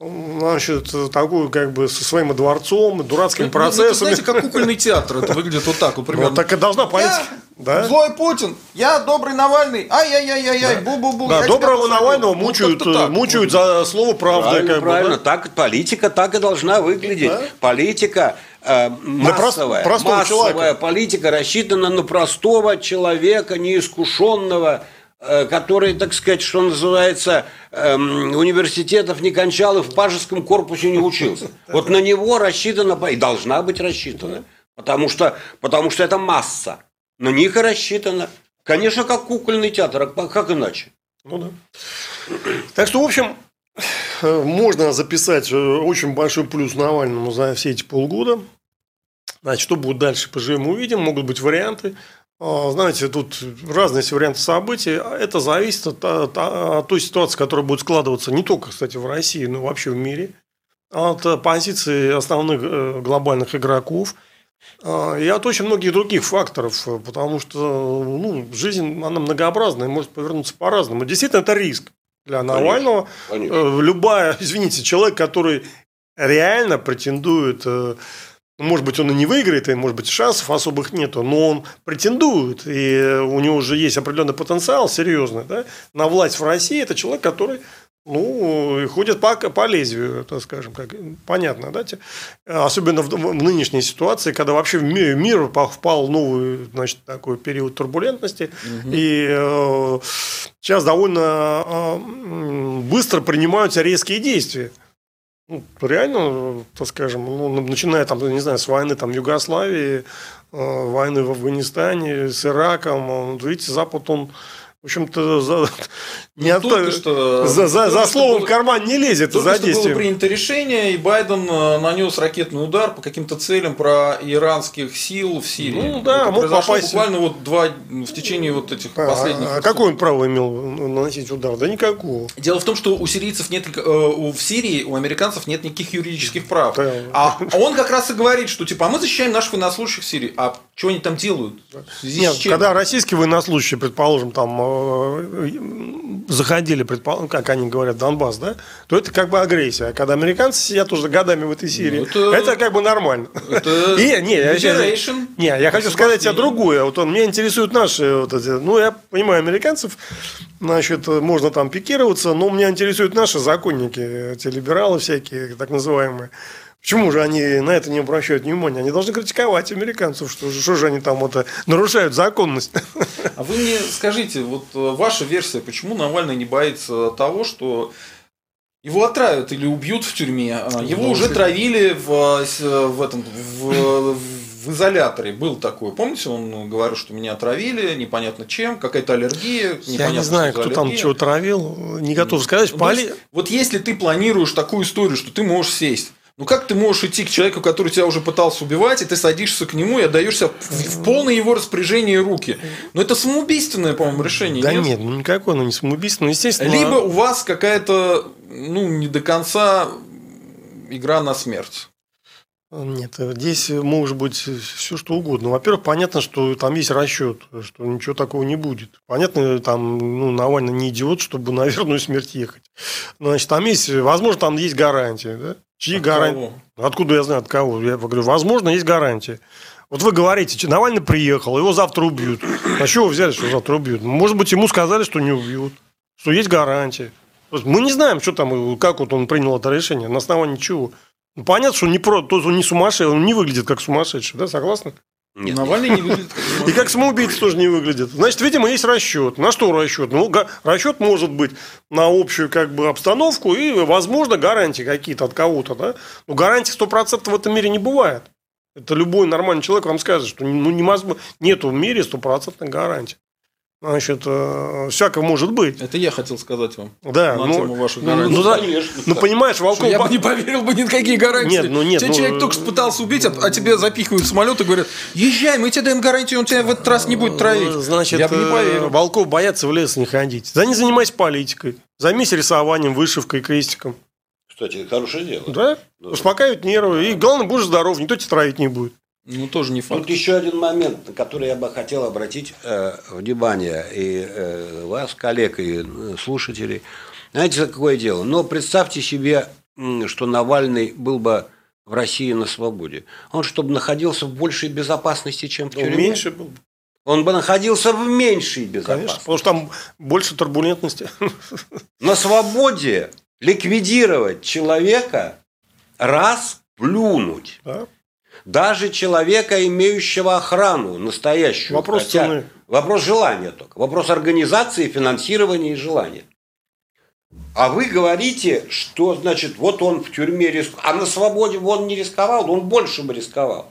значит, такую как бы со своим дворцом, дурацкими ну, процессами. Ну, знаете, как кукольный театр, это выглядит вот так, вот примерно. Вот так и должна политика. Да? Злой Путин, я добрый Навальный, ай-яй-яй-яй, да. бу-бу-бу. Да, доброго Навального мучают, вот мучают за слово правда. Правильно, как правильно. Бы, да? так, политика так и должна выглядеть. Да? Политика э, массовая, массовая человека. политика рассчитана на простого человека, неискушенного, который, так сказать, что называется, эм, университетов не кончал и в пажеском корпусе не учился. Вот на него рассчитана, и должна быть рассчитана, потому что, потому что это масса. На них и рассчитана. Конечно, как кукольный театр, а как иначе? Ну да. Так что, в общем, можно записать э, очень большой плюс Навальному за все эти полгода. Значит, что будет дальше, поживем, увидим. Могут быть варианты. А, знаете, тут разные варианты событий. Это зависит от, от, от той ситуации, которая будет складываться не только, кстати, в России, но вообще в мире. От позиции основных э, глобальных игроков. А, и от очень многих других факторов. Потому что ну, жизнь, она многообразная, может повернуться по-разному. Действительно, это риск для Навального. Конечно, конечно. Э, любая, извините, человек, который реально претендует э, может быть, он и не выиграет, и, может быть, шансов особых нету, но он претендует, и у него уже есть определенный потенциал серьезный да, на власть в России. Это человек, который ну, ходит по, по лезвию, так скажем, как понятно, да, особенно в, в нынешней ситуации, когда вообще мир, мир впал в новый, значит, такой период турбулентности, угу. и э, сейчас довольно э, быстро принимаются резкие действия ну, реально, так скажем, ну, начиная там, не знаю, с войны там, в Югославии, э, войны в Афганистане, с Ираком, видите, Запад, он в общем-то, за, не ну, от, что, за, за, за словом было, в карман не лезет, только за действием. было принято решение, и Байден э, нанес ракетный удар по каким-то целям про иранских сил в Сирии. Ну да, мог попасть. Буквально вот два, в течение вот этих а, последних... А какое он право имел наносить удар? Да никакого. Дело в том, что у сирийцев нет, э, в Сирии у американцев нет никаких юридических прав. Да. А он как раз и говорит, что типа, а мы защищаем наших военнослужащих в Сирии. А что они там делают? Нет, когда российские военнослужащие, предположим, там э, заходили, предположим, как они говорят, Донбасс, да, то это как бы агрессия. А когда американцы сидят уже годами в этой Сирии, ну, это, это как бы нормально. Это и, не, я, не, я хочу сказать тебе другое. Вот он, меня интересуют наши вот эти, ну, я понимаю американцев, значит, можно там пикироваться, но меня интересуют наши законники, эти либералы всякие, так называемые. Почему же они на это не обращают внимания? Они должны критиковать американцев, что, что же они там это нарушают законность. А вы мне скажите, вот э, ваша версия, почему Навальный не боится того, что его отравят или убьют в тюрьме? А, его уже травили в, в этом в, в изоляторе был такой. Помните, он говорил, что меня отравили, непонятно чем, какая-то аллергия. Я не знаю, кто аллергия. там чего травил, не готов сказать. Ну, есть, вот если ты планируешь такую историю, что ты можешь сесть ну как ты можешь идти к человеку, который тебя уже пытался убивать, и ты садишься к нему и отдаешься в, в полное его распоряжение руки? Ну это самоубийственное, по-моему, решение. Да нет, нет ну никакое, ну не самоубийственное, естественно. Либо у вас какая-то, ну не до конца игра на смерть. Нет, здесь может быть все что угодно. Во-первых, понятно, что там есть расчет, что ничего такого не будет. Понятно, там ну, Навальный не идиот, чтобы на верную смерть ехать. Значит, там есть, возможно, там есть гарантия. Да? Чьи гарантии? Откуда я знаю, от кого? Я говорю, возможно, есть гарантия. Вот вы говорите, Навальный приехал, его завтра убьют. А чего вы взяли, что завтра убьют? Может быть, ему сказали, что не убьют, что есть гарантия. Мы не знаем, что там, как вот он принял это решение, на основании чего. Ну, понятно, что он не, про, то он не сумасшедший, он не выглядит как сумасшедший, да, согласны? Нет. Навальный не выглядит как И как самоубийца тоже не выглядит. Значит, видимо, есть расчет. На что расчет? Ну, расчет может быть на общую как бы обстановку и, возможно, гарантии какие-то от кого-то. Да? Но гарантий 100% в этом мире не бывает. Это любой нормальный человек вам скажет, что ну, невозможно, нету в мире стопроцентной гарантии. Значит, э, всяко может быть. Это я хотел сказать вам. Да, на ну, тему ваших ну, гарантий. ну, да, конечно, ну, понимаешь, Что Волков... я бы не поверил бы ни на какие гарантии. Нет, ну нет, Тебя ну, человек только что пытался убить, а, а тебе запихивают в самолет и говорят, езжай, мы тебе даем гарантию, он тебя в этот раз не будет травить. Значит, я бы не э, поверил. Волков боятся в лес не ходить. За не занимайся политикой. Займись рисованием, вышивкой, крестиком. Кстати, это хорошее дело. Да? Да. Успокаивать нервы. И главное, будешь здоров, никто тебя травить не будет. Ну, тоже не факт. Тут еще один момент, на который я бы хотел обратить э, внимание и э, вас, коллег, и э, слушателей. Знаете, за какое дело? Но представьте себе, что Навальный был бы в России на свободе. Он чтобы находился в большей безопасности, чем в Ну, тюрьме. меньше было. бы, Он бы находился в меньшей Конечно. безопасности. Потому что там больше турбулентности. На свободе ликвидировать человека, раз плюнуть. Да? Даже человека, имеющего охрану настоящую. Вопрос Хотя цены. Вопрос желания только. Вопрос организации, финансирования и желания. А вы говорите, что, значит, вот он в тюрьме рисковал, а на свободе он не рисковал, он больше бы рисковал.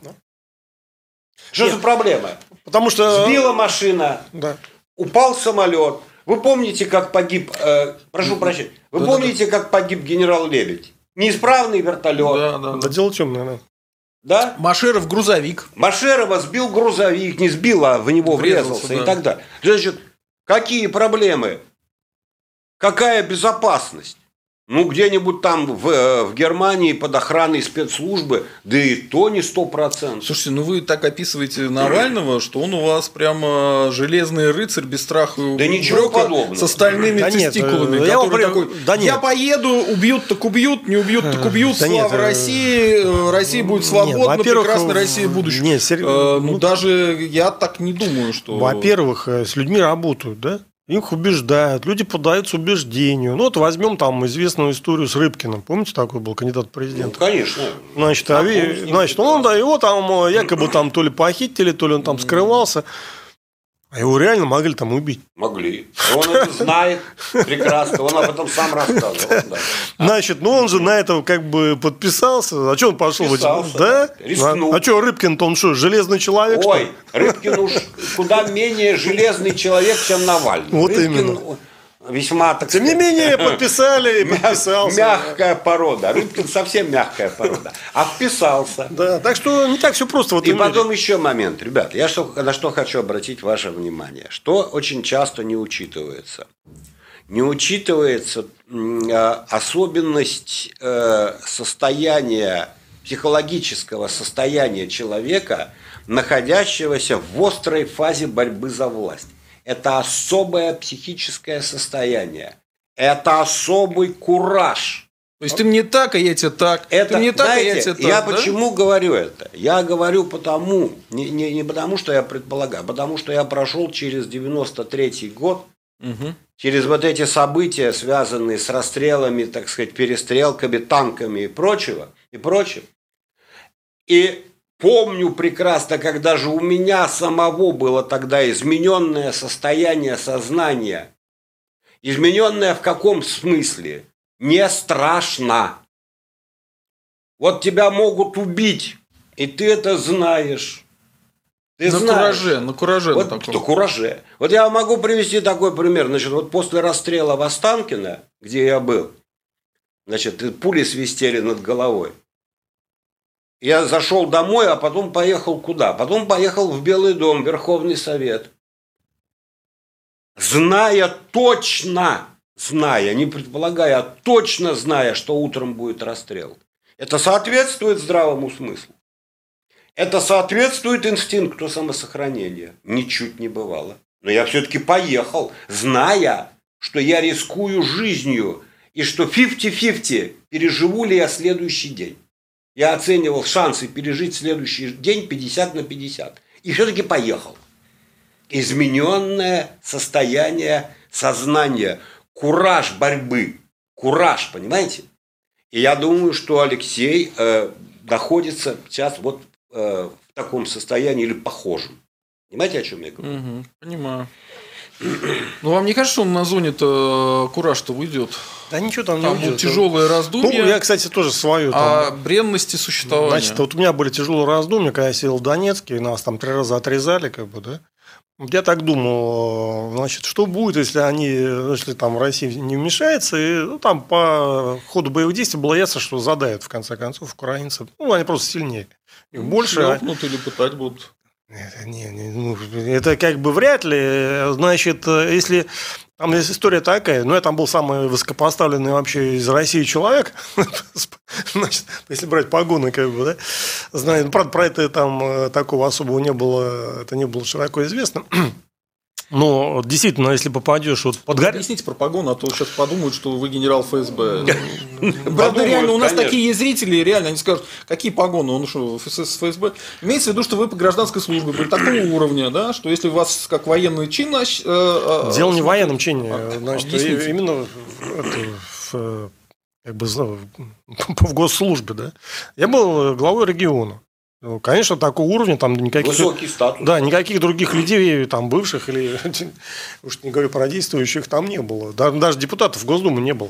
Что за проблема? Потому что... Сбила машина, Да. упал самолет. Вы помните, как погиб, э, прошу прощения, вы Да-да-да. помните, как погиб генерал Лебедь? Неисправный вертолет, Да, да, Да да. дело темное, да. Да? Машеров грузовик. Машерова сбил грузовик, не сбил, а в него Врезался, врезался да. и так далее. Значит, какие проблемы? Какая безопасность? Ну, где-нибудь там в, э, в Германии под охраной спецслужбы, да и то не сто процентов. Слушайте, ну вы так описываете Навального, что он у вас прямо железный рыцарь без страха и Да ничего подобного. С остальными Да нет, тестикулами. э, я который вам такой, да нет. я поеду, убьют так убьют, не убьют так убьют, Да нет, слава э, России, э, Россия будет Нет, свободна, во-первых, прекрасная Россия в- будущего. нет, сер- Э, ну, ну, даже я так не думаю, что... Во-первых, э, с людьми работают, да? Их убеждают, люди поддаются убеждению. Ну, вот возьмем там известную историю с Рыбкиным. Помните, такой был кандидат в Ну, президенты? конечно. Значит, а значит, он, да, его там э, якобы там то ли похитили, то ли он там скрывался. А его реально могли там убить. Могли. Он это знает прекрасно. Он об этом сам рассказывал. да. Значит, ну он же на это как бы подписался. А что он пошел? Подписался, Да? Рискнул. А, что Рыбкин-то он что, железный человек? что? Ой, Рыбкин уж куда менее железный человек, чем Навальный. Вот Рыбкин именно. Весьма, так Тем не менее, подписали и подписался. Мягкая порода. Рыбкин совсем мягкая порода. А вписался. Да, так что не так все просто в этом И мире. потом еще момент. Ребят, я что, на что хочу обратить ваше внимание. Что очень часто не учитывается. Не учитывается а, особенность э, состояния, психологического состояния человека, находящегося в острой фазе борьбы за власть. Это особое психическое состояние. Это особый кураж. То есть ты мне так, а я тебе так. Это, ты мне так, знаете, а я тебе так. я да? почему говорю это? Я говорю потому, не, не, не потому, что я предполагаю, а потому что я прошел через 93 год, Мгм. через вот эти события, связанные с расстрелами, так сказать, перестрелками, танками и прочего, и прочим. И помню прекрасно, когда же у меня самого было тогда измененное состояние сознания. Измененное в каком смысле? Не страшно. Вот тебя могут убить, и ты это знаешь. Ты на знаешь. кураже, на кураже. Вот на на таком. кураже. Вот я могу привести такой пример. Значит, вот после расстрела в Останкино, где я был, значит, пули свистели над головой. Я зашел домой, а потом поехал куда? Потом поехал в Белый дом, Верховный Совет. Зная точно, зная, не предполагая, а точно зная, что утром будет расстрел. Это соответствует здравому смыслу. Это соответствует инстинкту самосохранения. Ничуть не бывало. Но я все-таки поехал, зная, что я рискую жизнью, и что 50-50, переживу ли я следующий день. Я оценивал шансы пережить следующий день 50 на 50. И все-таки поехал. Измененное состояние сознания, кураж борьбы, кураж, понимаете? И я думаю, что Алексей э, находится сейчас вот э, в таком состоянии или похожем. Понимаете, о чем я говорю? Мгм. Понимаю. Ну, вам не кажется, что он на зоне-то кураж-то уйдет? Да ничего там, Там не уйдет. тяжелые Ну, раздумья я, кстати, тоже свою. там, о бренности существования. Значит, вот у меня были тяжелые раздумья, когда я сидел в Донецке, и нас там три раза отрезали, как бы, да. Я так думал, значит, что будет, если они, если там Россия не вмешается, и ну, там по ходу боевых действий было ясно, что задают в конце концов украинцев. Ну, они просто сильнее. Их больше. а- Шлепнут или пытать будут. Это, не, не, ну, это как бы вряд ли. Значит, если там есть история такая, ну, я там был самый высокопоставленный вообще из России человек, значит, если брать погоны, как бы, да, знаю, правда, про это там э, такого особого не было, это не было широко известно. Но действительно, если попадешь вот под горячую... Объясните про погоны, а то сейчас подумают, что вы генерал ФСБ. Правда, реально, у нас такие зрители, реально, они скажут, какие погоны, он что, ФСБ. Имеется в виду, что вы по гражданской службе были такого уровня, да, что если вас как военный чин... э, э, Дело не в э, военном чине, А, значит, именно э, как бы, в госслужбе, да. Я был главой региона. Ну, Конечно, такого уровня там никаких... Высокий статус. Да, никаких других людей, там, бывших или, уж не говорю про действующих, там не было. Да- Даже депутатов Госдумы не было.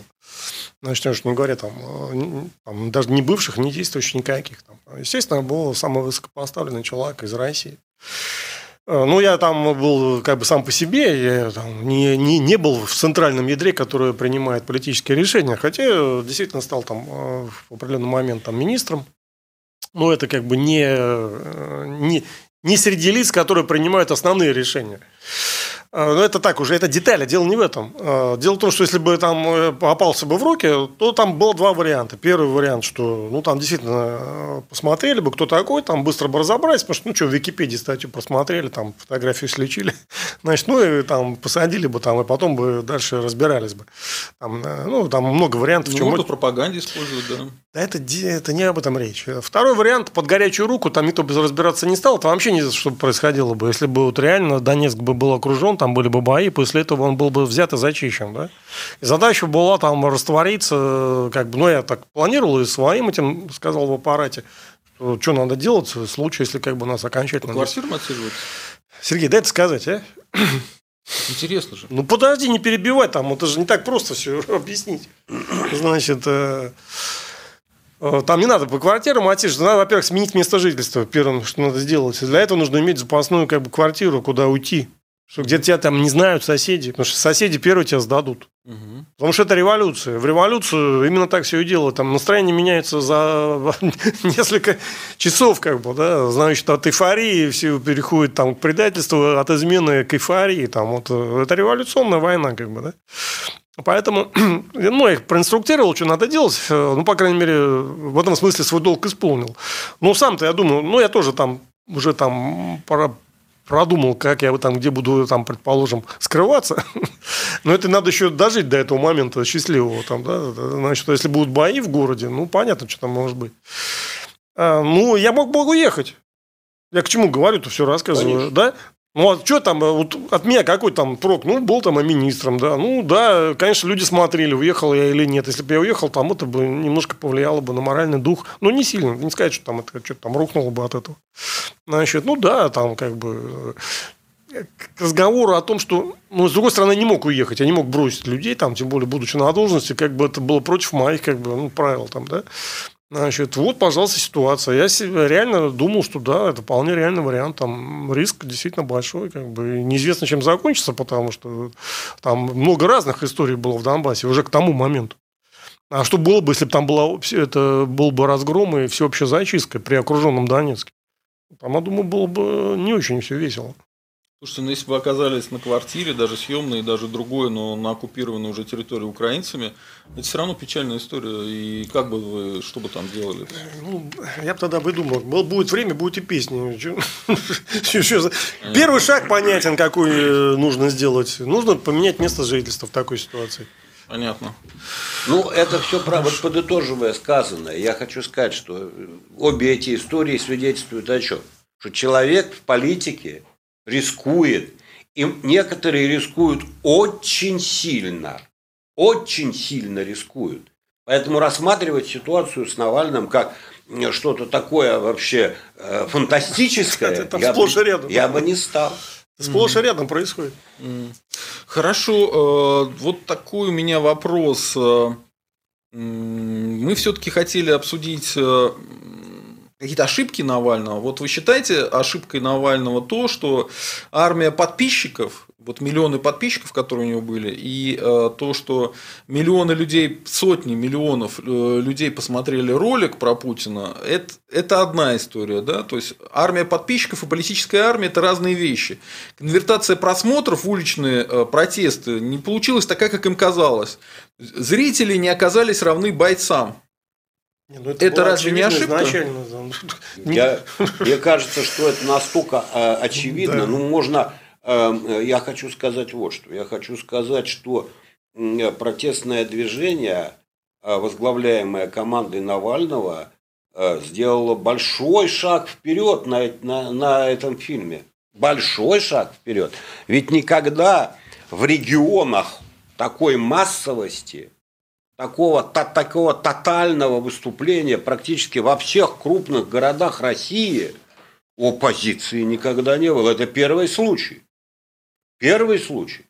Значит, уж не говоря, там, э, там, даже не бывших, не действующих никаких. Там. Естественно, был самый высокопоставленный человек из России. Э, Ну, я там был как бы сам по себе, я там не, не, не был в центральном ядре, которое принимает политические решения, хотя э, действительно стал там в определенный момент там министром. Но это как бы не, э, не, не среди лиц, которые принимают основные решения. Э, Но это так уже, это детали, дело не в этом. Э, Дело в том, что если бы там э, попался бы в руки, то там было два варианта. Первый вариант, что ну там действительно посмотрели бы, кто такой, там быстро бы разобрались, потому что, ну что, в Википедии статью просмотрели, там фотографию слечили, значит, ну и там посадили бы там, и потом бы дальше разбирались бы. Там, ну, там много вариантов. Ну, чего могут пропаганде использовать, да. да это, это не об этом речь. Второй вариант, под горячую руку, там никто бы разбираться не стал, там вообще не что происходило бы. Если бы вот реально Донецк бы был окружен, там были бы бои, после этого он был бы взят и зачищен. Да? И задача была там раствориться, как бы, ну, я так планировал и своим этим сказал в аппарате, что, что надо делать в случае, если как бы нас По окончательно... квартирам отсиживать? Сергей, дай это сказать, а? Интересно же. Ну подожди, не перебивай там, это же не так просто все объяснить. Значит, э, э, там не надо по квартирам отсиживаться, надо, во-первых, сменить место жительства, первым, что надо сделать. Для этого нужно иметь запасную как бы квартиру, куда уйти. Что где тебя там не знают соседи, потому что соседи первые тебя сдадут. Мгм. Потому что это революция. В революцию именно так все и делают. Там настроение меняется за несколько часов, как бы, да. Значит, от эйфории все переходит там, к предательству, от измены к эйфории. Там, вот, э, это революционная война, как бы, да. Поэтому, ну, я их проинструктировал, что надо делать. Э, Ну, по крайней мере, в этом смысле свой долг исполнил. Ну, сам-то, я думаю, ну, я тоже там уже там пора продумал, как я там, где буду, там, предположим, скрываться. Но это надо еще дожить до этого момента счастливого. Там, да? Значит, если будут бои в городе, ну, понятно, что там может быть. А, ну, я мог бы уехать. Я к чему говорю-то все рассказываю, Конечно. да? Ну, а что там, э, вот от меня какой там прок? Ну, был там и министром, да. Ну, да, конечно, люди смотрели, уехал я или нет. Если бы я уехал, там это бы немножко повлияло бы на моральный дух. Ну, не сильно, не сказать, что там это что-то там рухнуло бы от этого. Значит, ну, да, там как бы э, к разговору о том, что, ну, с другой стороны, я не мог уехать, я не мог бросить людей, там, тем более, будучи на должности, как бы это было против моих, как бы, ну, правил там, да. Значит, вот, пожалуйста, ситуация. Я реально думал, что да, это вполне реальный вариант. Там риск действительно большой, как бы неизвестно, чем закончится, потому что там много разных историй было в Донбассе уже к тому моменту. А что было бы, если бы там была, это был бы разгром и всеобщая зачистка при окруженном Донецке? Там, я думаю, было бы не очень все весело. Слушайте, ну если бы вы оказались на квартире, даже съемной, даже другой, но на оккупированной уже территории украинцами, это все равно печальная история. И как бы вы, что бы там делали? Ну, я бы тогда выдумал. Был, будет время, будет и песни. Первый шаг понятен, какой э, нужно сделать. Нужно поменять место жительства в такой ситуации. Понятно. Ну, это все право, вот подытоживая сказанное, я хочу сказать, что обе эти истории свидетельствуют о чем? Что человек в политике рискует, и некоторые рискуют очень сильно, очень сильно рискуют. Поэтому рассматривать ситуацию с Навальным как э, что-то такое вообще э, фантастическое, Это я, бы, рядом. я бы не стал. Сплошь и рядом происходит. Хорошо, э, вот такой у меня вопрос. Э, мы все-таки хотели обсудить какие-то ошибки Навального. Вот вы считаете ошибкой Навального то, что армия подписчиков вот миллионы подписчиков, которые у него были, и э, то, что миллионы людей, сотни миллионов э, людей посмотрели ролик про Путина, это, это одна история, да, то есть армия подписчиков и политическая армия это разные вещи. Конвертация просмотров уличные э, протесты не получилась такая, как им казалось. Зрители не оказались равны бойцам. Ну это это разве не ошибка? изначально. Я, мне кажется, что это настолько э, очевидно. Да. Ну, можно э, я хочу сказать вот что. Я хочу сказать, что протестное движение, э, возглавляемое командой Навального, э, сделало большой шаг вперед на, на, на этом фильме. Большой шаг вперед. Ведь никогда в регионах такой массовости, такого, та, такого тотального выступления практически во всех крупных городах России оппозиции никогда не было. Это первый случай. Первый случай.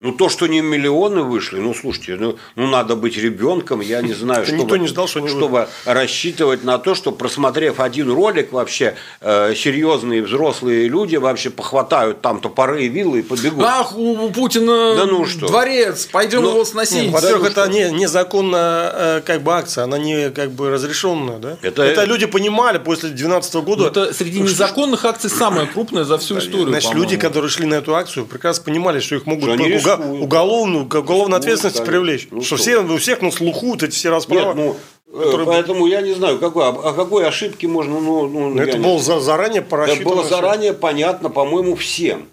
Ну, то, что не миллионы вышли, ну, слушайте, ну, ну надо быть ребенком, я не знаю, Это чтобы, никто не ждал, что они чтобы рассчитывать на то, что, просмотрев один ролик, вообще э, серьезные взрослые люди вообще похватают там топоры и вилы и побегут. Ах, у Путина Да ну что? дворец, пойдем Ну, его сносить. Нет, во-первых, ну это не, незаконная э, как бы акция, она не как бы разрешенная, да? Это- люди понимали после 2012 года. Ну, это среди незаконных акций самая крупная за всю историю. Значит, по-моему. люди, которые шли на эту акцию, прекрасно понимали, что их могут Что уга- рискуют. уголовную, к уголовной Рискуют, ответственности конечно. привлечь. Ну что что? все, у всех на слуху вот эти все расправы. Нет, ну, э, которые- поэтому я не знаю, какой, о какой ошибке можно... Ну, ну, это было за- заранее Это просчитано. было всё. заранее понятно, по-моему, всем.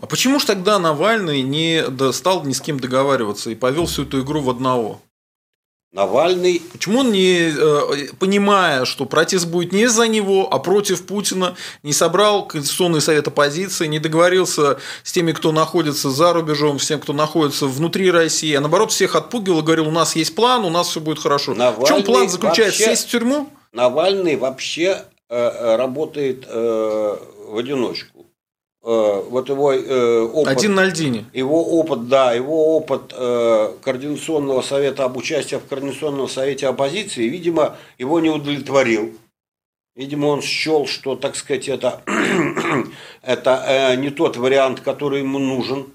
А почему же тогда Навальный не стал ни с кем договариваться и повел всю эту игру в одного? Навальный Почему он не, э, понимая, что протест будет не за него, а против Путина, не собрал Конституционный совет оппозиции, не договорился с теми, кто находится за рубежом, с тем, кто находится внутри России, а наоборот всех отпугивал и говорил, у нас есть план, у нас все будет хорошо. в чем Навальный план заключается? вообще- Сесть в тюрьму? Навальный вообще э, э, работает в одиночку. Э, вот его э, опыт, Один на льдине. его опыт, да, его опыт э, координационного совета об участии в координационном совете оппозиции, видимо, его не удовлетворил. Видимо, он счел, что, так сказать, это, это э, не тот вариант, который ему нужен.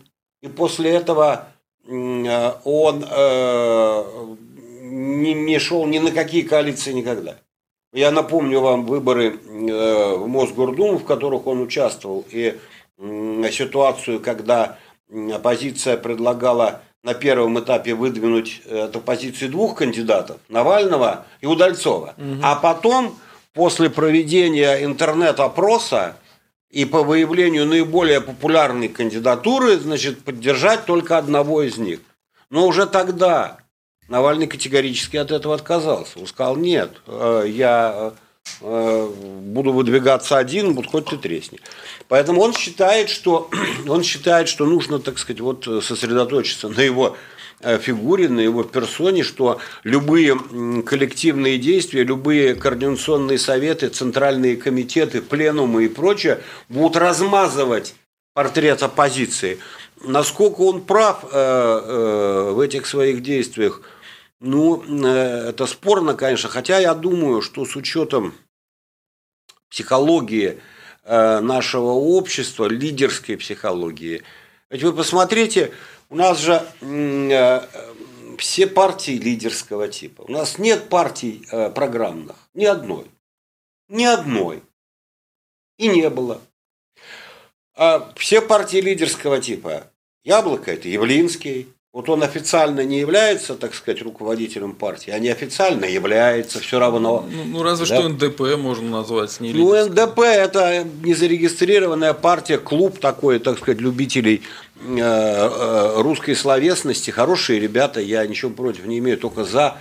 И после этого э, он э, не, не шел ни на какие коалиции никогда. Я напомню вам выборы э, в Мосгордуму, в которых он участвовал, и ситуацию, когда оппозиция предлагала на первом этапе выдвинуть э, от оппозиции двух кандидатов, Навального и Удальцова. А потом, после проведения интернет-опроса и по выявлению наиболее популярной кандидатуры, значит, поддержать только одного из них. Но уже тогда Навальный категорически от этого отказался. Он сказал, нет, э, я э, буду выдвигаться один, вот хоть ты тресни. Поэтому он считает, что, он считает, что нужно, так сказать, вот сосредоточиться на его э, фигуре, на его персоне, что любые коллективные действия, любые координационные советы, центральные комитеты, пленумы и прочее будут размазывать портрет оппозиции. Насколько он прав э, э, в этих своих действиях, ну, э, это спорно, конечно, хотя я думаю, что с учетом психологии э, нашего общества, лидерской психологии, ведь вы посмотрите, у нас же э, все партии лидерского типа. У нас нет партий программных, ни одной. Ни одной. И не было. А все партии лидерского типа. Яблоко – это Явлинский. Вот он официально не является, так сказать, руководителем партии, а неофициально является все равно. Ну, ну, разве Да. что НДП можно назвать. Не Ну. НДП – это незарегистрированная партия, клуб такой, так сказать, любителей э, э, русской словесности. Хорошие ребята, я ничего против не имею, только за.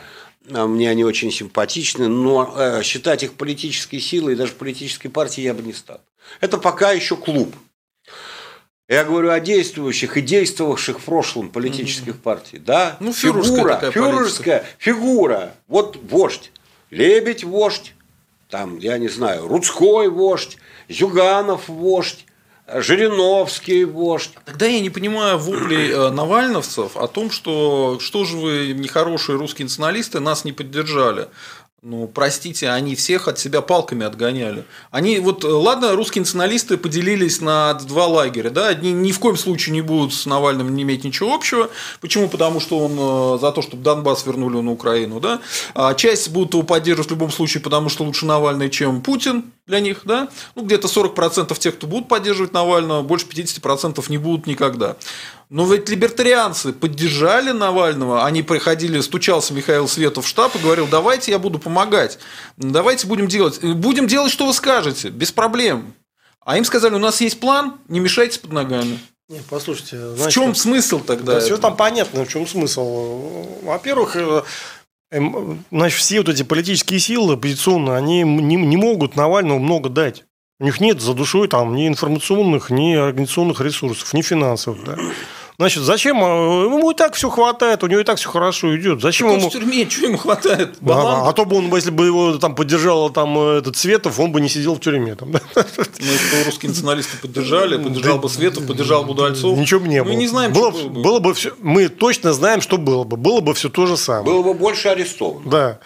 А Мне они очень симпатичны, но э, считать их политической силой, даже политической партией я бы не стал. Это пока еще клуб. Я говорю о действующих и действовавших в прошлом политических партий. Да? Ну, фигура, такая фюрерская фигура. Вот вождь. Лебедь вождь. Там, я не знаю, Рудской вождь, Зюганов вождь, Жириновский вождь. Тогда я не понимаю вопли э, навальновцев о том, что что же вы, нехорошие русские националисты, нас не поддержали. Ну, простите, они всех от себя палками отгоняли. Они, вот, э, ладно, русские националисты поделились на два лагеря, да, одни ни в коем случае не будут с Навальным не иметь ничего общего. Почему? Потому что он э, за то, чтобы Донбасс вернули на Украину, да. А часть будут его поддерживать в любом случае, потому что лучше Навальный, чем Путин для них, да. Ну, где-то 40% тех, кто будут поддерживать Навального, больше 50% не будут никогда. Но ведь либертарианцы поддержали Навального, они приходили, стучался Михаил Светов в штаб и говорил, давайте я буду помогать, давайте будем делать, будем делать, что вы скажете, без проблем. А им сказали, у нас есть план, не мешайте под ногами. Не, послушайте, значит, в чем смысл тогда? Да, все там понятно, в чем смысл. Во-первых, э, значит, все вот эти политические силы оппозиционные, они не, не могут Навальному много дать. У них нет за душой там ни информационных, ни организационных ресурсов, ни финансовых. Да. Значит, зачем? А, ему и так все хватает, у него и так все хорошо идет. Зачем так ему... в тюрьме, что ему хватает? А, а то бы он, если бы его там поддержал там этот Светов, он бы не сидел в тюрьме. Там. Ну, если бы русские националисты поддержали, поддержал бы Светов, поддержал бы Удальцов. Ничего бы не было. Мы не знаем, было, что было бы. Было бы все, мы точно знаем, что было бы. Было бы все то же самое. Было бы больше арестовано. Да.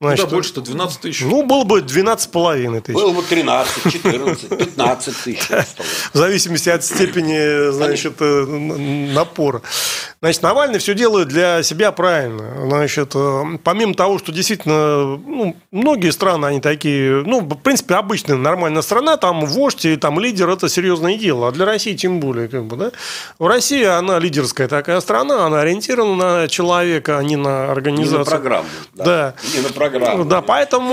Значит, Куда больше-то? 12 тысяч? Ну, было бы 12,5 тысяч. Было бы 13, 14, 15 тысяч. В зависимости от степени, значит, э, напора. Значит, Навальный все делает для себя правильно. Значит, э, помимо того, что действительно ну, многие страны, они такие, ну, в принципе, обычная нормальная страна, там вождь и там лидер – это серьезное дело. А для России тем более. Как бы, да? В России она лидерская такая страна, она ориентирована на человека, а не на организацию. Не на программу. Да. да. Не на программу. Да, поэтому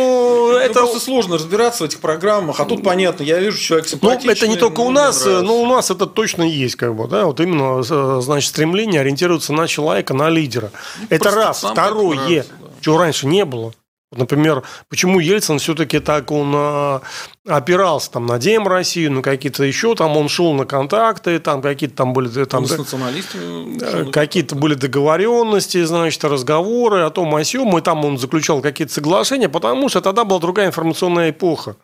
ну, это... Просто сложно разбираться в этих программах, а тут понятно, я вижу человек симпатичный. Ну, это не только у нас, но у нас это точно есть, как бы, да, вот именно, э, значит, стремление ориентироваться на человека, на лидера. Ну, Это раз. Второе. Да. Чего раньше не было. Например, почему Ельцин все-таки так он э, опирался там на Дем Россию, на какие-то еще, там он шел на контакты, там какие-то там были там, с националистами э, какие-то были договоренности, значит, разговоры о том, о сём, и там он заключал какие-то соглашения, потому что тогда была другая информационная эпоха.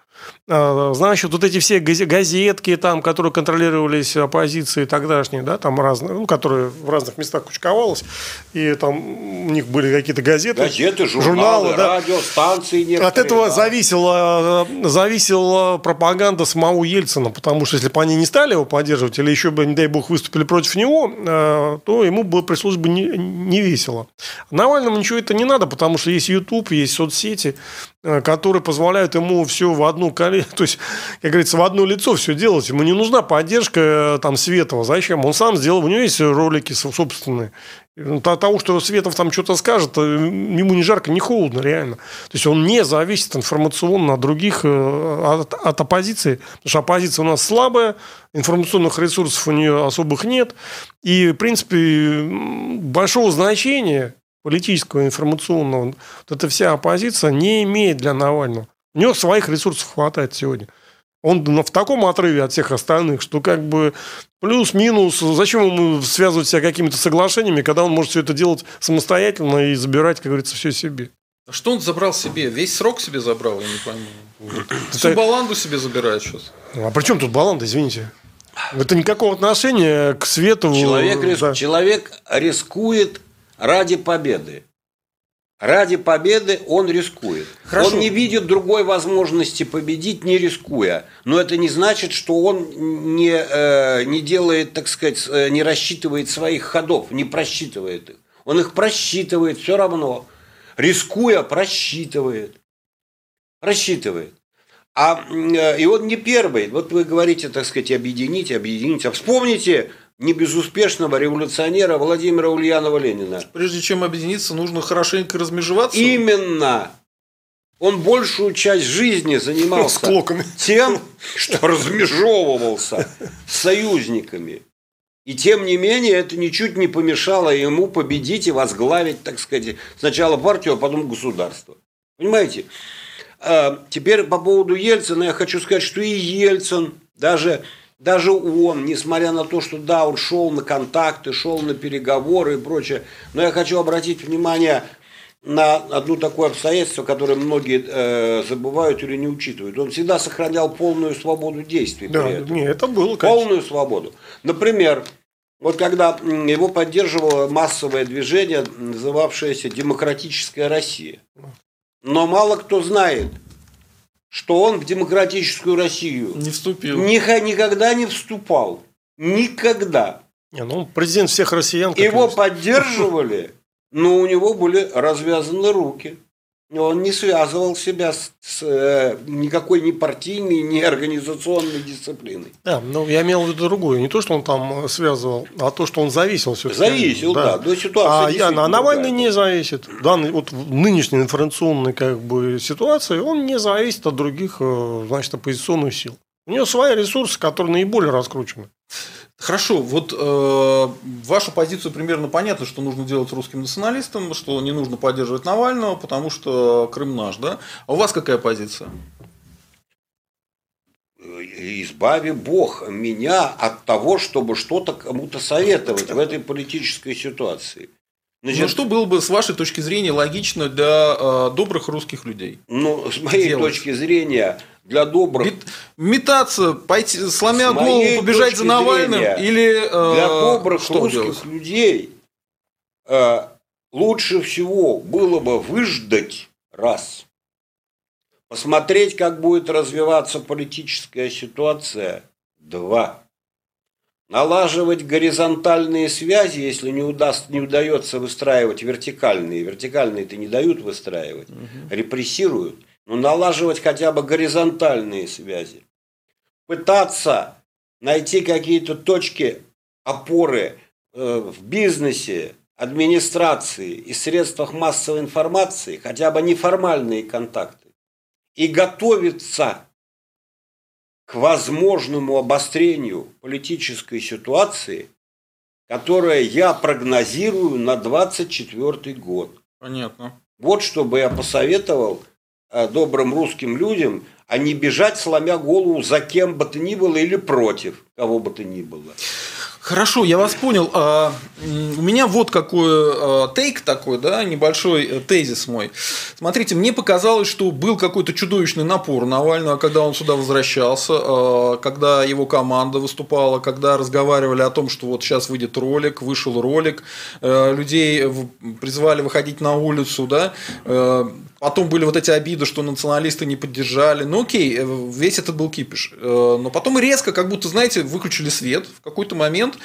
А, значит, вот эти все газетки, там, которые контролировались оппозицией тогдашней, да, там разные, ну, которые в разных местах кучковалось, и там у них были какие-то газеты. Газеты, журналы, журналы да. радио, станции От этого да. зависела, зависела пропаганда самого Ельцина, потому что если бы они не стали его поддерживать, или еще бы, не дай бог, выступили против него, а, то ему бы пришлось бы не, не весело. Навальному ничего это не надо, потому что есть YouTube, есть соцсети, которые позволяют ему все в одну то есть, как говорится, в одно лицо все делать. Ему не нужна поддержка э, там Светова. Зачем? Он сам сделал, у него есть ролики собственные. От того, что Светов там что-то скажет, э, ему не жарко, не холодно, реально. То есть он не зависит информационно от других, э, от, от оппозиции. Потому что оппозиция у нас слабая, информационных ресурсов у нее особых нет. И, в принципе, большого значения политического, информационного, вот эта вся оппозиция не имеет для Навального. У него своих ресурсов хватает сегодня. Он в таком отрыве от всех остальных, что как бы плюс-минус, зачем ему связывать себя какими-то соглашениями, когда он может все это делать самостоятельно и забирать, как говорится, все себе. А что он забрал себе? Весь срок себе забрал, я не пойму. Всю баланду себе забирает сейчас. А при чем тут баланда, извините? Это никакого отношения к свету. Человек, да. человек рискует ради победы. Ради победы он рискует. Хорошо. Он не видит другой возможности победить, не рискуя. Но это не значит, что он не, э, не делает, так сказать, э, не рассчитывает своих ходов, не просчитывает их. Он их просчитывает все равно. Рискуя, просчитывает. Просчитывает. А, э, и он не первый. Вот вы говорите, так сказать, объединить, объединить. А вспомните небезуспешного революционера Владимира Ульянова-Ленина. Прежде чем объединиться, нужно хорошенько размежеваться. Именно. Он большую часть жизни занимался тем, что размежевывался с союзниками. И тем не менее, это ничуть не помешало ему победить и возглавить, так сказать, сначала партию, а потом государство. Понимаете? А, теперь по поводу Ельцина я хочу сказать, что и Ельцин, даже даже он, несмотря на то, что да, он шел на контакты, шел на переговоры и прочее, но я хочу обратить внимание на одно такое обстоятельство, которое многие э, забывают или не учитывают. Он всегда сохранял полную свободу действий. Да, не, это было, конечно. Полную свободу. Например, вот когда его поддерживало массовое движение, называвшееся «Демократическая Россия». Но мало кто знает, что он в демократическую Россию Не вступил. Ниха- никогда не вступал. Никогда. Не, ну, он президент всех россиян. Его есть. поддерживали, но у него были развязаны руки. Он не связывал себя с, с, э, никакой ни партийной, ни организационной дисциплиной. Да, ну я имел в виду другое. Не то, что он там э, связывал, а то, что он зависел все Зависел, да. до ситуации А, а Навальный не зависит. Данной, вот в нынешней информационной как бы, ситуации он не зависит от других э, значит, оппозиционных сил. У него свои ресурсы, которые наиболее раскручены. Хорошо, вот э, вашу позицию примерно понятно, что нужно делать русским националистам, что не нужно поддерживать Навального, потому что Крым наш, да? А у вас какая позиция? Избави Бог меня от того, чтобы что-то кому-то советовать в этой политической ситуации. Значит, ну, что было бы, с вашей точки зрения, логично для э, добрых русских людей? ну, с моей делать? точки зрения, для добрых Мет- метаться, пойти, сломя С голову, побежать за Навальным зрения, или э, для добрых что русских делать? людей э, лучше всего было бы выждать раз, посмотреть, как будет развиваться политическая ситуация два, налаживать горизонтальные связи, если не, удаст, не удается выстраивать вертикальные. Вертикальные-то не дают выстраивать, репрессируют. Но налаживать хотя бы горизонтальные связи. Пытаться найти какие-то точки опоры э, в бизнесе, администрации и средствах массовой информации, хотя бы неформальные контакты, и готовиться к возможному обострению политической ситуации, которая я прогнозирую на 24 год. Понятно. Вот что бы я посоветовал э, добрым русским людям, а не бежать, сломя голову за кем бы то ни было или против кого бы то ни было. Хорошо, я вас понял. А, у меня вот какой а, тейк такой, да, небольшой э, тезис мой. Смотрите, мне показалось, что был какой-то чудовищный напор Навального, когда он сюда возвращался, а, когда его команда выступала, когда разговаривали о том, что вот сейчас выйдет ролик, вышел ролик, э, людей призвали выходить на улицу, да, э, Потом были вот эти обиды, что националисты не поддержали. Ну окей, э, весь этот был кипиш. Э, Но потом резко, как будто, знаете, выключили свет. В какой-то момент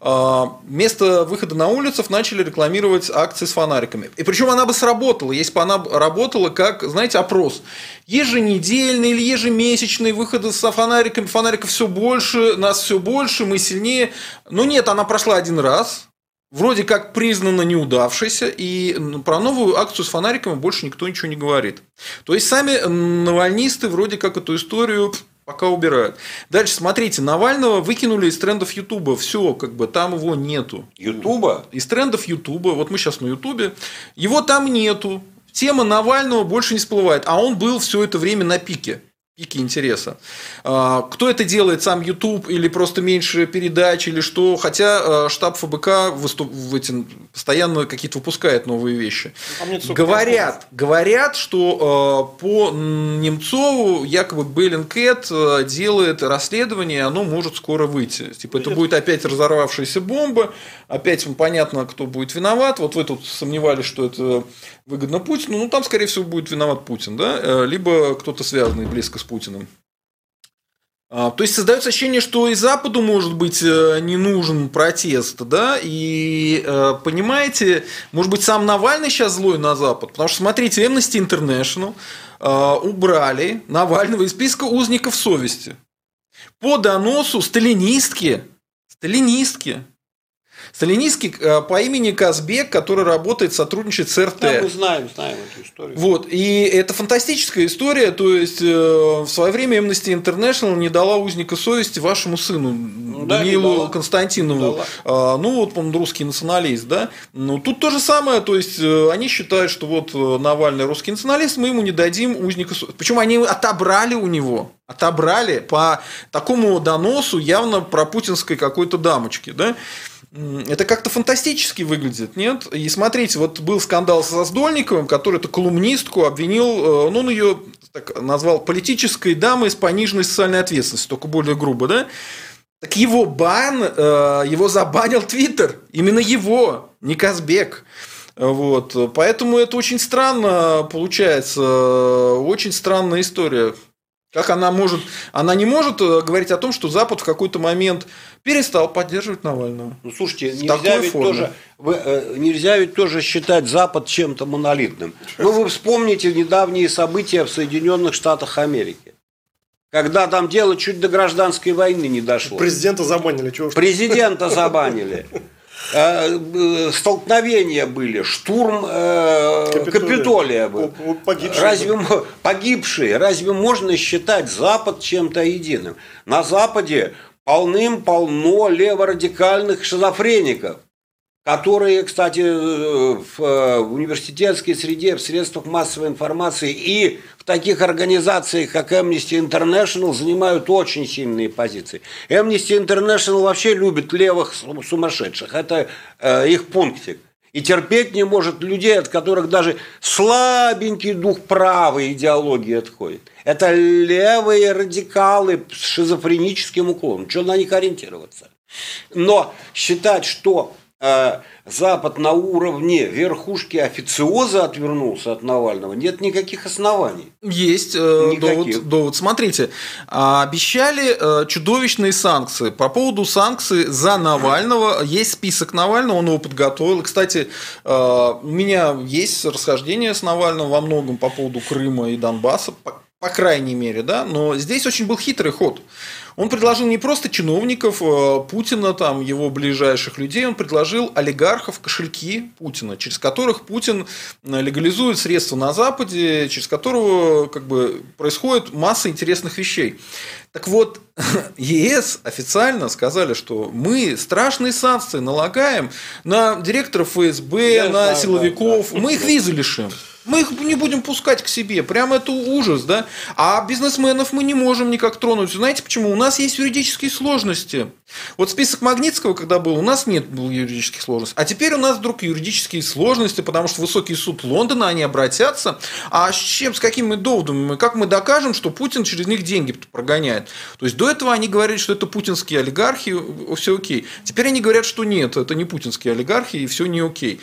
э, вместо выхода на улицу начали рекламировать акции с фонариками. И причем она бы сработала, если бы она работала как, знаете, опрос. Еженедельный или ежемесячные выходы со фонариками, фонариков все больше, нас все больше, мы сильнее. Но нет, она прошла один раз, вроде как признана неудавшейся, и про новую акцию с фонариками больше никто ничего не говорит. То есть сами навальнисты вроде как эту историю пока убирают. Дальше, смотрите, Навального выкинули из трендов Ютуба. Все, как бы там его нету. Ютуба? Из трендов Ютуба. Вот мы сейчас на Ютубе. Его там нету. Тема Навального больше не всплывает. А он был все это время на пике пике интереса. А, Кто это делает, сам YouTube или просто меньше передач или что? Хотя а, штаб ФБК выступ... в эти... постоянно какие-то выпускает новые вещи. Столько Говорят, говорят, что а, по Немцову якобы Bellingcat делает расследование, оно может скоро выйти. Типа это будет опять разорвавшаяся бомба, опять понятно, кто будет виноват. Вот вы тут сомневались, что это выгодно Путину. Ну, там, скорее всего, будет виноват Путин, да? Э, Либо кто-то связанный близко с Путиным. А, То есть создается ощущение, что и Западу, может быть, э, не нужен протест, да, и э, понимаете, может быть, сам Навальный сейчас злой на Запад, потому что, смотрите, Amnesty International убрали Навального из списка узников совести по доносу сталинистки, сталинистки, сталинистки э, по имени Казбек, который работает, сотрудничает с РТ. Да, мы знаем, знаем эту историю. Вот, и это фантастическая история, то есть э, в свое время Amnesty International не дала узника совести вашему сыну да, не Даниилу дала. Константинову. А, ну вот он русский националист, да, ну тут то же самое, то есть э, они считают, что вот Навальный русский националист, мы ему не дадим узника совести, причем они отобрали у него, отобрали по такому доносу явно про путинской какой-то дамочке, да, это как-то фантастически выглядит, нет? И смотрите, вот был скандал со Сдольниковым, который эту колумнистку обвинил, ну, он ее так назвал политической дамой с пониженной социальной ответственностью, только более грубо, да? Так его бан, его забанил Твиттер. Именно его, не Казбек. Вот. Поэтому это очень странно получается. Очень странная история. Как она может... Она не может э, говорить о том, что Запад в какой-то момент перестал поддерживать Навального. Ну, слушайте, нельзя ведь, тоже, вы, э, нельзя ведь тоже считать Запад чем-то монолитным. Ну, вы вспомните недавние события в Соединенных Штатах Америки. Когда там дело чуть до гражданской войны не дошло. Президента забанили. Чего Президента забанили. Э, э, столкновения были, штурм э, Капитолия, Капитолия был. Погибшие. Разве, погибшие. Разве можно считать Запад чем-то единым? На Западе полным-полно леворадикальных шизофреников которые, кстати, э, в университетской среде, в средствах массовой информации и в таких организациях, как Amnesty International, занимают очень сильные позиции. Amnesty International вообще любит левых сумасшедших. Это э, их пунктик. И терпеть не может людей, от которых даже слабенький дух правой идеологии отходит. Это левые радикалы с шизофреническим уклоном. Что на них ориентироваться? Но считать, что Запад на уровне верхушки официоза отвернулся от Навального, нет никаких оснований. Есть э, довод, довод. Смотрите, а, обещали э, чудовищные санкции. По поводу санкций за Навального есть список Навального, он его подготовил. Кстати, у меня есть расхождение с Навальным во многом по поводу Крыма и Донбасса, по крайней мере, да, но здесь очень был хитрый ход. Он предложил не просто чиновников э, Путина, там, его ближайших людей, он предложил олигархов кошельки Путина, через которых Путин э, легализует средства на Западе, через которого как бы, происходит масса интересных вещей. Так вот, ЕС официально сказали, что мы страшные санкции налагаем на директоров ФСБ, Я на знаю, силовиков, да, да. мы их визы лишим. Мы их не будем пускать к себе. Прям это ужас, да? А бизнесменов мы не можем никак тронуть. Знаете почему? У нас есть юридические сложности. Вот список Магнитского, когда был, у нас нет было юридических сложностей. А теперь у нас вдруг юридические сложности, потому что высокий суд Лондона, они обратятся. А с чем, с какими доводами? Как мы докажем, что Путин через них деньги прогоняет? То есть, до этого они говорили, что это путинские олигархи, все окей. Теперь они говорят, что нет, это не путинские олигархи, и все не окей.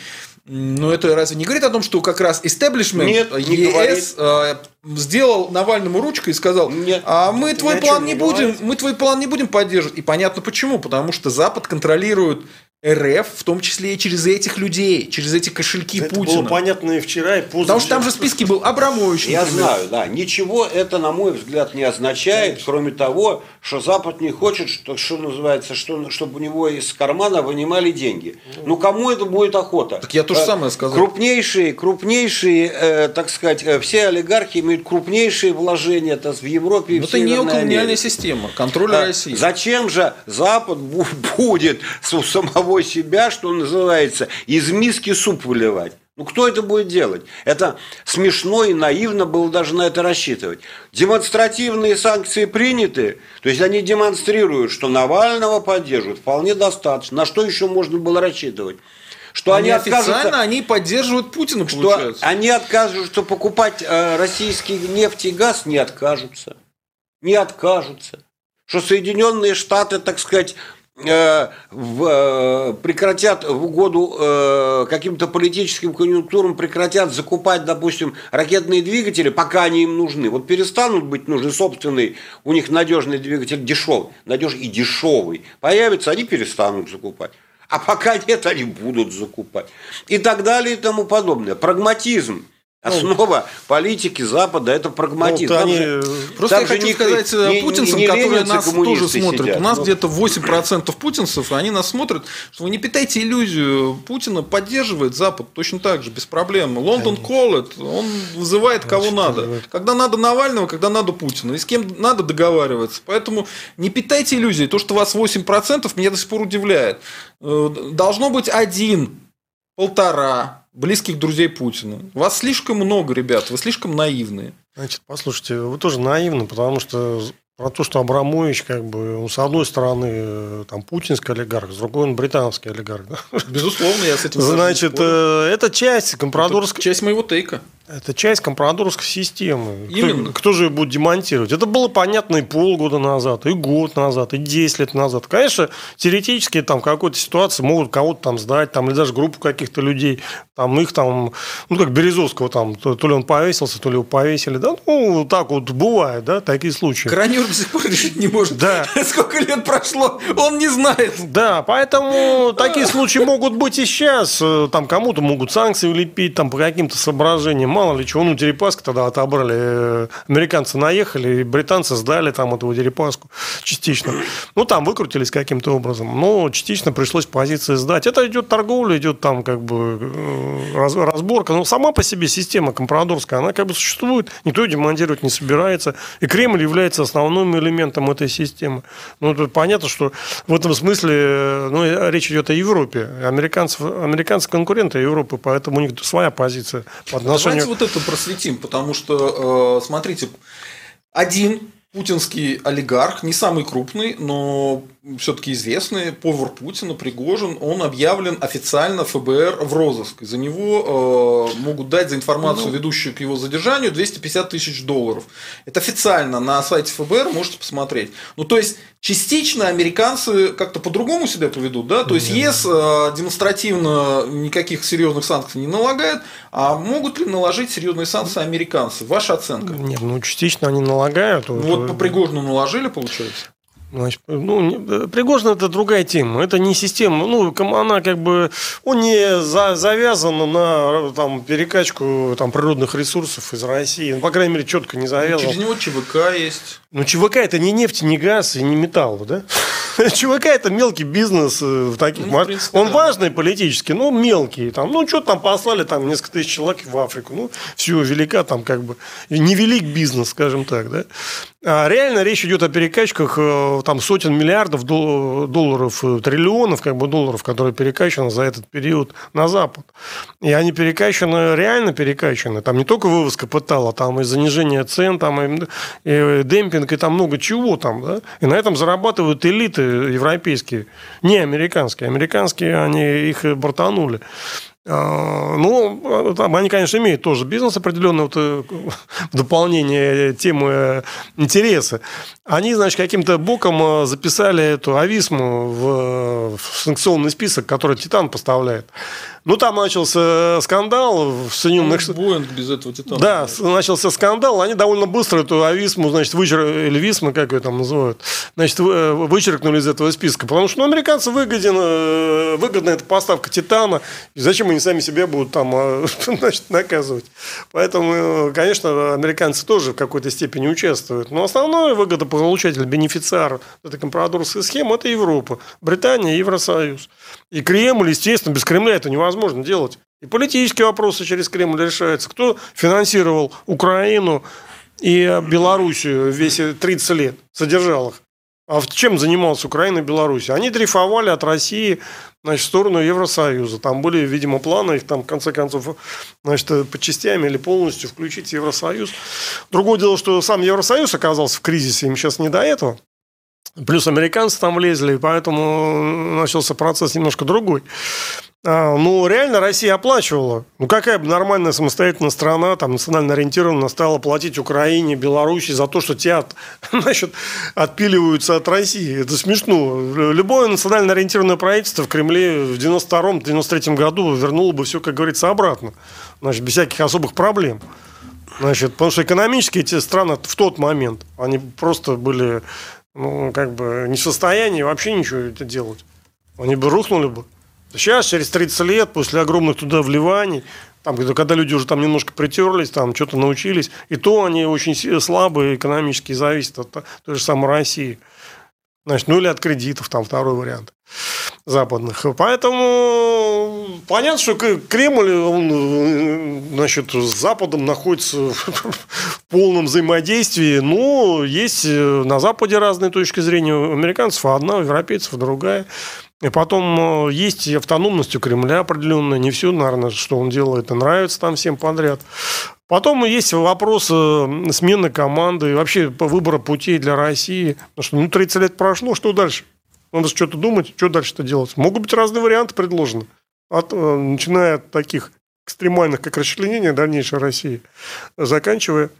Но это разве не говорит о том, что как раз истеблишмент Нет, ЕС э, сделал Навальному ручкой и сказал, Нет, а мы твой план не, не будем, мы твой план не будем поддерживать. И понятно почему, потому что Запад контролирует РФ, в том числе и через этих людей, через эти кошельки это Путина. Это было понятно и вчера, и позже. Потому что там же в списке был Абрамович. Я знаю, да. Ничего это, на мой взгляд, не означает, кроме того, что Запад не хочет, что, что называется, что, чтобы у него из кармана вынимали деньги. Ну, кому это будет охота? Так я то же э, самое сказал. Крупнейшие, крупнейшие, э, так сказать, э, все олигархи имеют крупнейшие вложения то в Европе и Но в это неоколониальная система, контроль а, России. Зачем же Запад будет у самого самого себя, что называется, из миски суп выливать. Ну, кто это будет делать? Это смешно и наивно было даже на это рассчитывать. Демонстративные санкции приняты, то есть они демонстрируют, что Навального поддерживают, вполне достаточно. На что еще можно было рассчитывать? Что они, они официально они поддерживают Путина, что получается. Они откажутся, что покупать э, российский нефть и газ не откажутся. Не откажутся. Что Соединенные Штаты, так сказать, в, э, прекратят в угоду э, каким-то политическим конъюнктурам прекратят закупать, допустим, ракетные двигатели, пока они им нужны. Вот перестанут быть нужны собственный, у них надежный двигатель дешевый, надежный и дешевый. Появится, они перестанут закупать. А пока нет, они будут закупать. И так далее и тому подобное. Прагматизм. Ну, Основа ну, политики Запада это прагматизм. Ну, они... же, Просто я хочу не, сказать не, путинцам, не, не которые нас тоже смотрят. Сидят. У нас ну... где-то 8% путинцев, они нас смотрят, что вы не питайте иллюзию. Путина поддерживает Запад точно так же, без проблем. Лондон колет, он вызывает кого надо. Когда надо Навального, когда надо Путина. И с кем надо договариваться. Поэтому не питайте иллюзии. То, что у вас 8%, меня до сих пор удивляет. Э, должно быть один, полтора, близких друзей Путина. Вас слишком много, ребят, вы слишком наивные. Значит, послушайте, вы тоже наивны, потому что про то, что Абрамович, как бы, он, с одной стороны, э, там, путинский олигарх, с другой он британский олигарх. Да? Безусловно, я с этим Значит, э, это часть компрадорской... Часть моего тейка. Это часть компрадорской системы. Именно. Кто, кто же ее будет демонтировать? Это было понятно и полгода назад, и год назад, и 10 лет назад. Конечно, теоретически там в какой-то ситуации могут кого-то там сдать, там, или даже группу каких-то людей, там их там, ну, как Березовского там, то, то ли он повесился, то ли его повесили, да, ну, так вот бывает, да, такие случаи. Кранер до сих пор решить не может. Да. Сколько лет прошло, он не знает. Да, поэтому такие случаи могут быть и сейчас. Там кому-то могут санкции улепить, там по каким-то соображениям мало ли чего. Ну, Дерипаску тогда отобрали. Э, американцы наехали, британцы сдали там эту Дерипаску частично. Ну, там выкрутились каким-то образом. Но частично пришлось позиции сдать. Это идет торговля, идет там как бы э, разборка. Но сама по себе система компрадорская, она как бы существует. Никто ее демонтировать не собирается. И Кремль является основным элементом этой системы. Ну, тут понятно, что в этом смысле э, ну, речь идет о Европе. Американцев, американцы конкуренты Европы, поэтому у них своя позиция по отношению вот это просветим, потому что, э, смотрите, один путинский олигарх, не самый крупный, но все-таки известный, повар Путина, Пригожин, он объявлен официально ФБР в розыск. За него э, могут дать за информацию, ну, ведущую к его задержанию, 250 тысяч долларов. Это официально на сайте ФБР, можете посмотреть. Ну, то есть, частично американцы как-то по-другому себя поведут, да? То есть, ЕС э, демонстративно никаких серьезных санкций не налагает, а могут ли наложить серьезные санкции американцы? Ваша оценка? Нет, ну, частично они налагают. Вот по Пригожину наложили, получается? Значит, ну, э, Пригожин это другая тема. Это не система. Ну, она как бы он не за, завязан на там, перекачку там, природных ресурсов из России. Ну, по крайней мере, четко не завязан. Ну, через него ЧВК есть. Ну, ЧВК это не нефть, не газ и не металл, да? ЧВК это мелкий бизнес в таких ну, в принципе, Он да. важный политически, но мелкий. Там, ну, что там послали там несколько тысяч человек в Африку. Ну, все, велика там как бы невелик бизнес, скажем так, да. А реально речь идет о перекачках э, там сотен миллиардов долларов, э, триллионов как бы долларов, которые перекачаны за этот период на Запад. И они перекачаны, реально перекачаны. Там не только вывоз капитала, там и занижение цен, там и, и демпинг, и там много чего там. Да? И на этом зарабатывают элиты европейские, не американские. Американские, они их бортанули. А, ну, там они, конечно, имеют тоже бизнес определенный, вот, э, в дополнение темы интереса. Они, значит, каким-то боком э, записали эту Ависму в, в санкционный список, который Титан поставляет. Ну, там начался скандал в Соединенных Штатах. Боинг без этого Титана. Да, начался скандал. Они довольно быстро эту Ависму, значит, вычеркнули, или Висму, как ее там называют, значит, э, вычеркнули из этого списка. Потому что, ну, американцы выгоден, э, выгодна эта поставка Титана. И зачем они сами себя будут там, э, значит, наказывать? Поэтому, конечно, американцы тоже в какой-то степени участвуют. Но основной выгодополучатель, бенефициар этой компрадорской схемы – это Европа, Британия, Евросоюз. И Кремль, естественно, без Кремля это невозможно делать. И политические вопросы через Кремль решаются. Кто финансировал Украину и Белоруссию весь 30 лет, содержал их? А чем занималась Украина и Беларусь? Они дрейфовали от России значит, в сторону Евросоюза. Там были, видимо, планы их там, в конце концов, значит, по частям или полностью включить Евросоюз. Другое дело, что сам Евросоюз оказался в кризисе, им сейчас не до этого. Плюс американцы там влезли, поэтому начался процесс немножко другой. А, ну, реально Россия оплачивала. Ну, какая бы нормальная самостоятельная страна, там, национально ориентированная, стала платить Украине, Беларуси за то, что те от, значит, отпиливаются от России. Это смешно. Любое национально ориентированное правительство в Кремле в 92-93 году вернуло бы все, как говорится, обратно. Значит, без всяких особых проблем. Значит, потому что экономически эти страны в тот момент, они просто были ну, как бы не в состоянии вообще ничего это делать. Они бы рухнули бы. Сейчас, через 30 лет, после огромных туда вливаний, там, когда люди уже там немножко притерлись, там что-то научились, и то они очень слабые экономически зависят от той же самой России. Значит, ну или от кредитов, там второй вариант западных. Поэтому понятно, что Кремль, он, значит, с Западом находится в полном взаимодействии, но есть на Западе разные точки зрения. У американцев одна, у европейцев другая. И потом есть автономность у Кремля определенная. Не все, наверное, что он делает, нравится там всем подряд. Потом есть вопрос смены команды, вообще выбора путей для России. Потому что ну, 30 лет прошло, что дальше? Надо что-то думать, что дальше-то делать. Могут быть разные варианты предложены. От, начиная от таких экстремальных, как расчленение дальнейшей России, заканчивая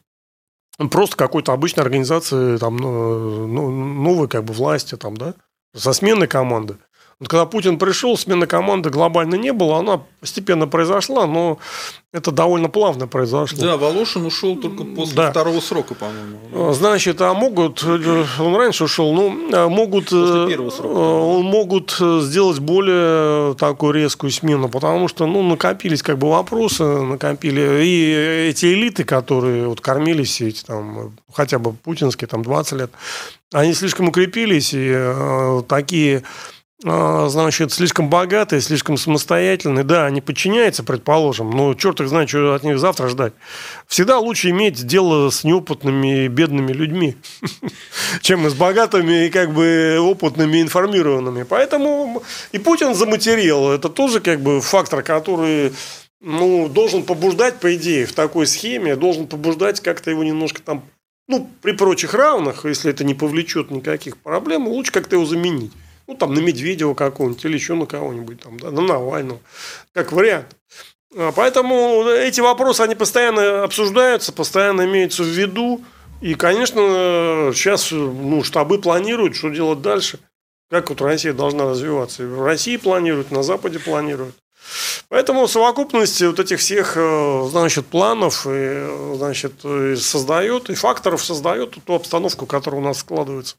просто какой-то обычной организации, там, ну, новой как бы власти, там, да, со сменой команды. Вот когда Путин пришел, смены команды глобально не было, она постепенно произошла, но это довольно плавно произошло. Да, Волошин ушел только после да. второго срока, по-моему. А, значит, а могут, он раньше ушел, ну, а могут, первого срока, э, могут сделать более такую резкую смену, потому что, ну, накопились как бы вопросы, накопили, и эти элиты, которые вот кормились эти там, хотя бы путинские, там, 20 лет, они слишком укрепились, и э, такие значит, слишком богатые, слишком самостоятельные. Да, они подчиняются, предположим, но черт их знает, что от них завтра ждать. Всегда лучше иметь дело с неопытными бедными людьми, чем с богатыми и как бы опытными, информированными. Поэтому и Путин заматерил. Это тоже как бы фактор, который ну, должен побуждать, по идее, в такой схеме, должен побуждать как-то его немножко там, ну, при прочих равных, если это не повлечет никаких проблем, лучше как-то его заменить. Ну, там, на Медведева какого-нибудь или еще на кого-нибудь, там, да, на Навального, как вариант. А, поэтому эти вопросы, они постоянно обсуждаются, постоянно имеются в виду. И, конечно, сейчас ну, штабы планируют, что делать дальше. Как вот Россия должна развиваться. В России планируют, на Западе планируют. Поэтому совокупность вот этих всех э, значит, планов и, значит, и создает, и факторов создает ту обстановку, которая у нас складывается.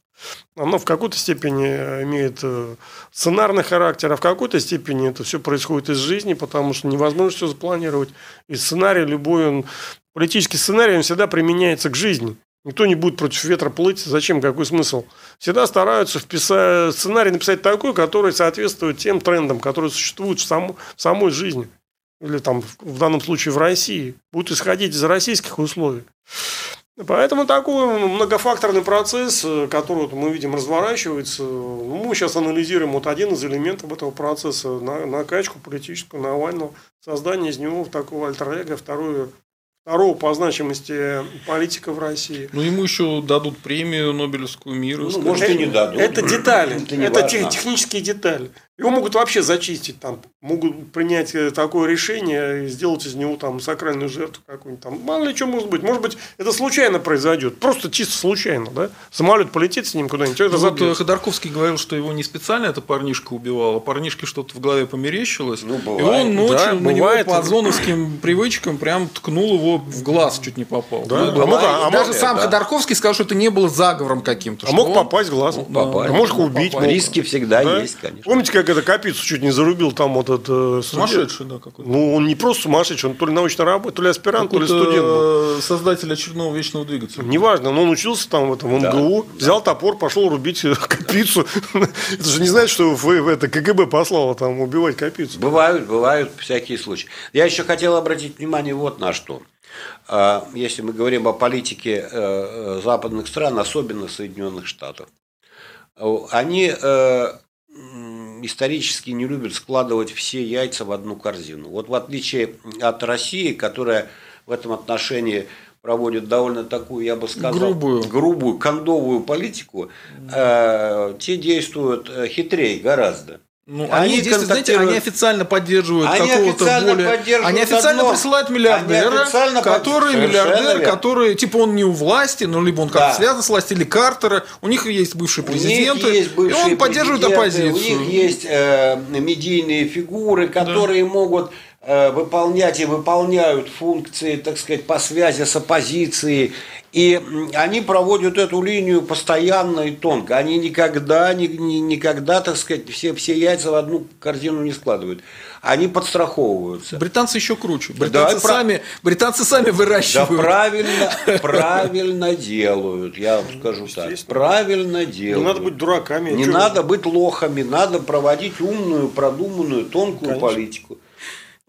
Она в какой-то степени имеет э, сценарный характер, а в какой-то степени это все происходит из жизни, потому что невозможно все запланировать. И сценарий любой, он, политический сценарий, он всегда применяется к жизни. Никто не будет против ветра плыть. Зачем? Какой смысл? Всегда стараются вписать, сценарий написать такой, который соответствует тем трендам, которые существуют в, сам, в самой жизни. Или там, в данном случае в России. Будут исходить из российских условий. Поэтому такой многофакторный процесс, который вот мы видим разворачивается, ну, мы сейчас анализируем вот один из элементов этого процесса, на, накачку политическую Навального, создание из него такого альтер второе второго по значимости политика в России. Ну, ему еще дадут премию Нобелевскую мира. Ну, может, и не дадут. Это детали. Это, это тех, технические детали. Его могут вообще зачистить, там, могут принять э, такое решение и сделать из него там сакральную жертву какую-нибудь там. Мало ли что может быть. Может быть, это случайно произойдет. Просто чисто случайно, да? Самолет полетит с ним куда-нибудь. Это ну, вот э, Ходорковский говорил, что его не специально эта парнишка убивала, а парнишке что-то в голове померещилось. Ну, бывает. И он ночью да, на бывает. него по зоновским привычкам прям ткнул его в глаз, чуть не попал. Да? Ну, а мог, а даже мог, сам да. Ходорковский сказал, что это не было заговором каким-то. А мог он... попасть в глаз. Ну, попасть. А может убить. Мог. Риски всегда да? есть, конечно. Помните, как это Капицу чуть не зарубил там вот этот э, Сумасшедший, да, какой-то. Ну, он не просто сумасшедший, он то ли научно работает, то ли аспирант, то ли студент был. Э, создатель очередного вечного двигателя. Неважно, но он учился там в этом МГУ, да. взял топор, пошел рубить э, Капицу. Это же не значит, что в это КГБ послало там убивать Капицу. Бывают, бывают всякие случаи. Я еще хотел обратить внимание вот на что. А, если мы говорим о политике западных стран, особенно Соединенных Штатов, они исторически не любят складывать все яйца в одну корзину. Вот в отличие от России, которая в этом отношении проводит довольно такую, я бы сказал, грубую, грубую кондовую политику, э, те действуют э, хитрее гораздо. Ну, они, они здесь, знаете, они официально поддерживают какого-то более... Они официально одно. присылают миллиардера, официально который под... миллиардер, верно. который, типа, он не у власти, ну, либо он как-то да. связан с властью, или Картера. У них есть бывшие президенты, есть бывшие и он поддерживает оппозицию. У них есть э, медийные фигуры, которые да. могут выполнять и выполняют функции, так сказать, по связи с оппозицией и они проводят эту линию постоянно и тонко. Они никогда, ни, ни, никогда, так сказать, все, все яйца в одну корзину не складывают. Они подстраховываются. Британцы еще круче. Британцы, да, сами, про... британцы сами выращивают. Да, правильно, правильно делают, я вам скажу так. Правильно делают. Не надо быть дураками. Не надо быть лохами, надо проводить умную, продуманную, тонкую Конечно. политику.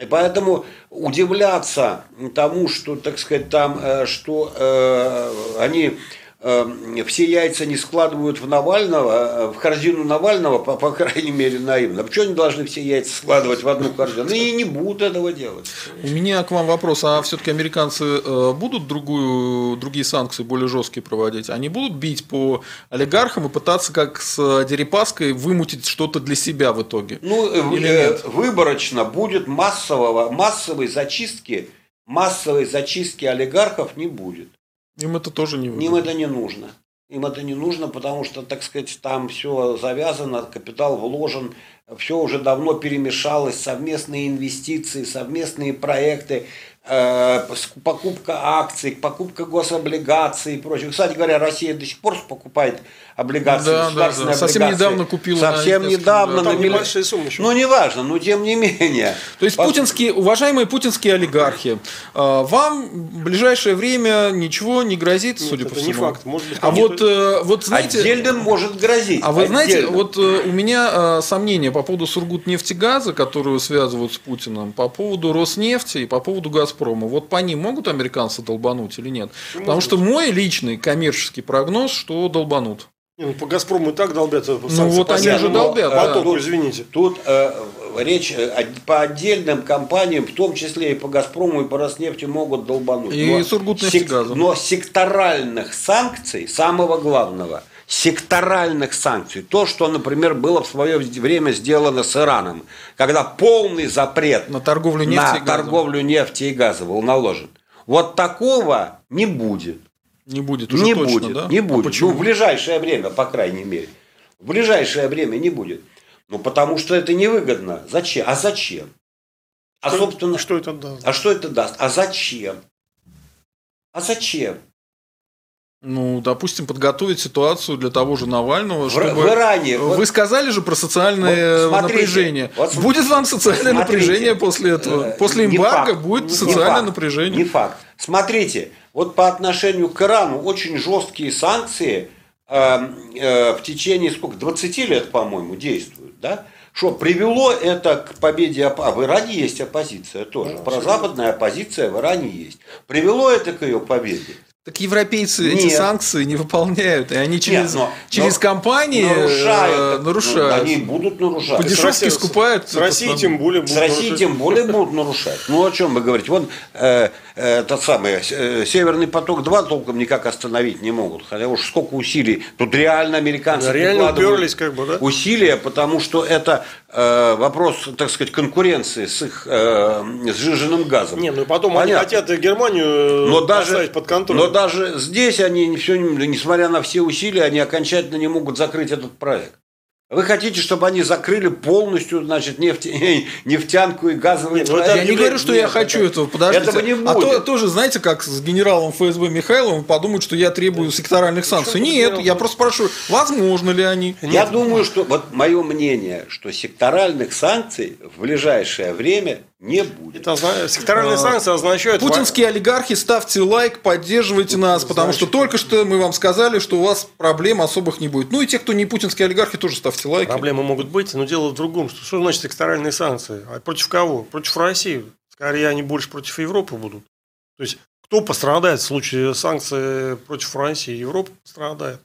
И поэтому удивляться тому, что, так сказать, там, э, что э, они все яйца не складывают в Навального, в корзину Навального, по, по крайней мере, наивно. Почему они должны все яйца складывать в одну корзину? Ну, и не будут этого делать. У меня к вам вопрос. А все-таки американцы будут другую, другие санкции более жесткие проводить? Они будут бить по олигархам и пытаться, как с Дерипаской, вымутить что-то для себя в итоге? Ну, Или нет? выборочно будет массового, массовой зачистки массовой зачистки олигархов не будет. Им это тоже не выгодно. Им это не нужно. Им это не нужно, потому что, так сказать, там все завязано, капитал вложен, все уже давно перемешалось, совместные инвестиции, совместные проекты. Э, покупка акций, покупка гособлигаций и прочее. Кстати говоря, Россия до сих пор покупает облигации, да, да, да. Совсем недавно купила. Совсем недавно. Ну, там небольшие суммы еще. Ну, неважно, но тем не менее. То есть, Пос... путинские, уважаемые путинские олигархи, э, вам в ближайшее время ничего не грозит, Нет, судя по всему? не факт. Может быть, а вот, э, вот, знаете... Отдельным может грозить. А вы знаете, вот у меня сомнения по поводу Сургутнефтегаза, которую связывают с Путиным, по поводу Роснефти и по поводу Газпрома вот по ним могут американцы долбануть или нет? Потому что мой личный коммерческий прогноз, что долбанут. Ну, по Газпрому и так долбят. Ну вот они же долбят. Потом, да. извините. Тут э, речь э, по отдельным компаниям, в том числе и по Газпрому, и по Роснефти могут долбануть. И но. Сек, но секторальных санкций, самого главного – секторальных санкций. То, что, например, было в свое время сделано с Ираном, когда полный запрет на торговлю нефти, на и, торговлю нефти и газа был наложен. Вот такого не будет. Не будет уже не точно, будет, да? Не будет. А почему? Ну, в ближайшее время, по крайней мере. В ближайшее время не будет. Ну, потому что это невыгодно. Зачем? А зачем? А, что, собственно, что это даст? А что это даст? А зачем? А зачем? Ну, допустим, подготовить ситуацию для того же Навального, в, чтобы... В Иране. Вы вот, сказали же про социальное вот смотрите, напряжение. Вот, будет вам социальное смотрите, напряжение после этого? Э, после эмбарго факт, будет социальное факт, напряжение. Не факт. Смотрите, вот по отношению к Ирану очень жесткие санкции э, э, в течение сколько? 20 лет, по-моему, действуют, да? Что привело это к победе а в Иране есть оппозиция тоже. Ну, Прозападная оппозиция в Иране есть. Привело это к ее победе. Так европейцы Нет. эти санкции не выполняют, и они через, Нет, но, через но компании нарушают. Э, нарушают. Ну, они будут нарушать. По дешевке скупают. С Россией тем более будут С Россией тем более будут нарушать. Ну, о чем вы говорите? Вот э, э, тот самый э, Северный поток-2 толком никак остановить не могут. Хотя уж сколько усилий. Тут реально американцы да, реально уперлись, как бы, да? усилия, потому что это вопрос, так сказать, конкуренции с их э, сжиженным газом. Не, ну и потом Понятно. они хотят Германию но даже, под контроль. Но даже здесь они, все, несмотря на все усилия, они окончательно не могут закрыть этот проект. Вы хотите, чтобы они закрыли полностью, значит, нефть, нефтянку и газовые ну, Я не говорю, что я хочу этого. Подождите. Этого не будет. А то, тоже, знаете, как с генералом ФСБ Михайловым подумают, что я требую секторальных санкций. Нет, я просто спрашиваю, возможно ли они. Я думаю, что, вот мое мнение, что секторальных санкций в ближайшее время не будет. Это, секторальные а, санкции означают... Путинские олигархи, ставьте лайк, поддерживайте нас, потому что только что мы вам сказали, что у вас проблем особых не будет. Ну и те, кто не путинские олигархи, тоже ставьте лайки. Проблемы могут быть, но дело в другом. Что, что значит секторальные санкции? А против кого? Против России. Скорее, они больше против Европы будут. То есть, кто пострадает в случае санкций против России? Европа пострадает.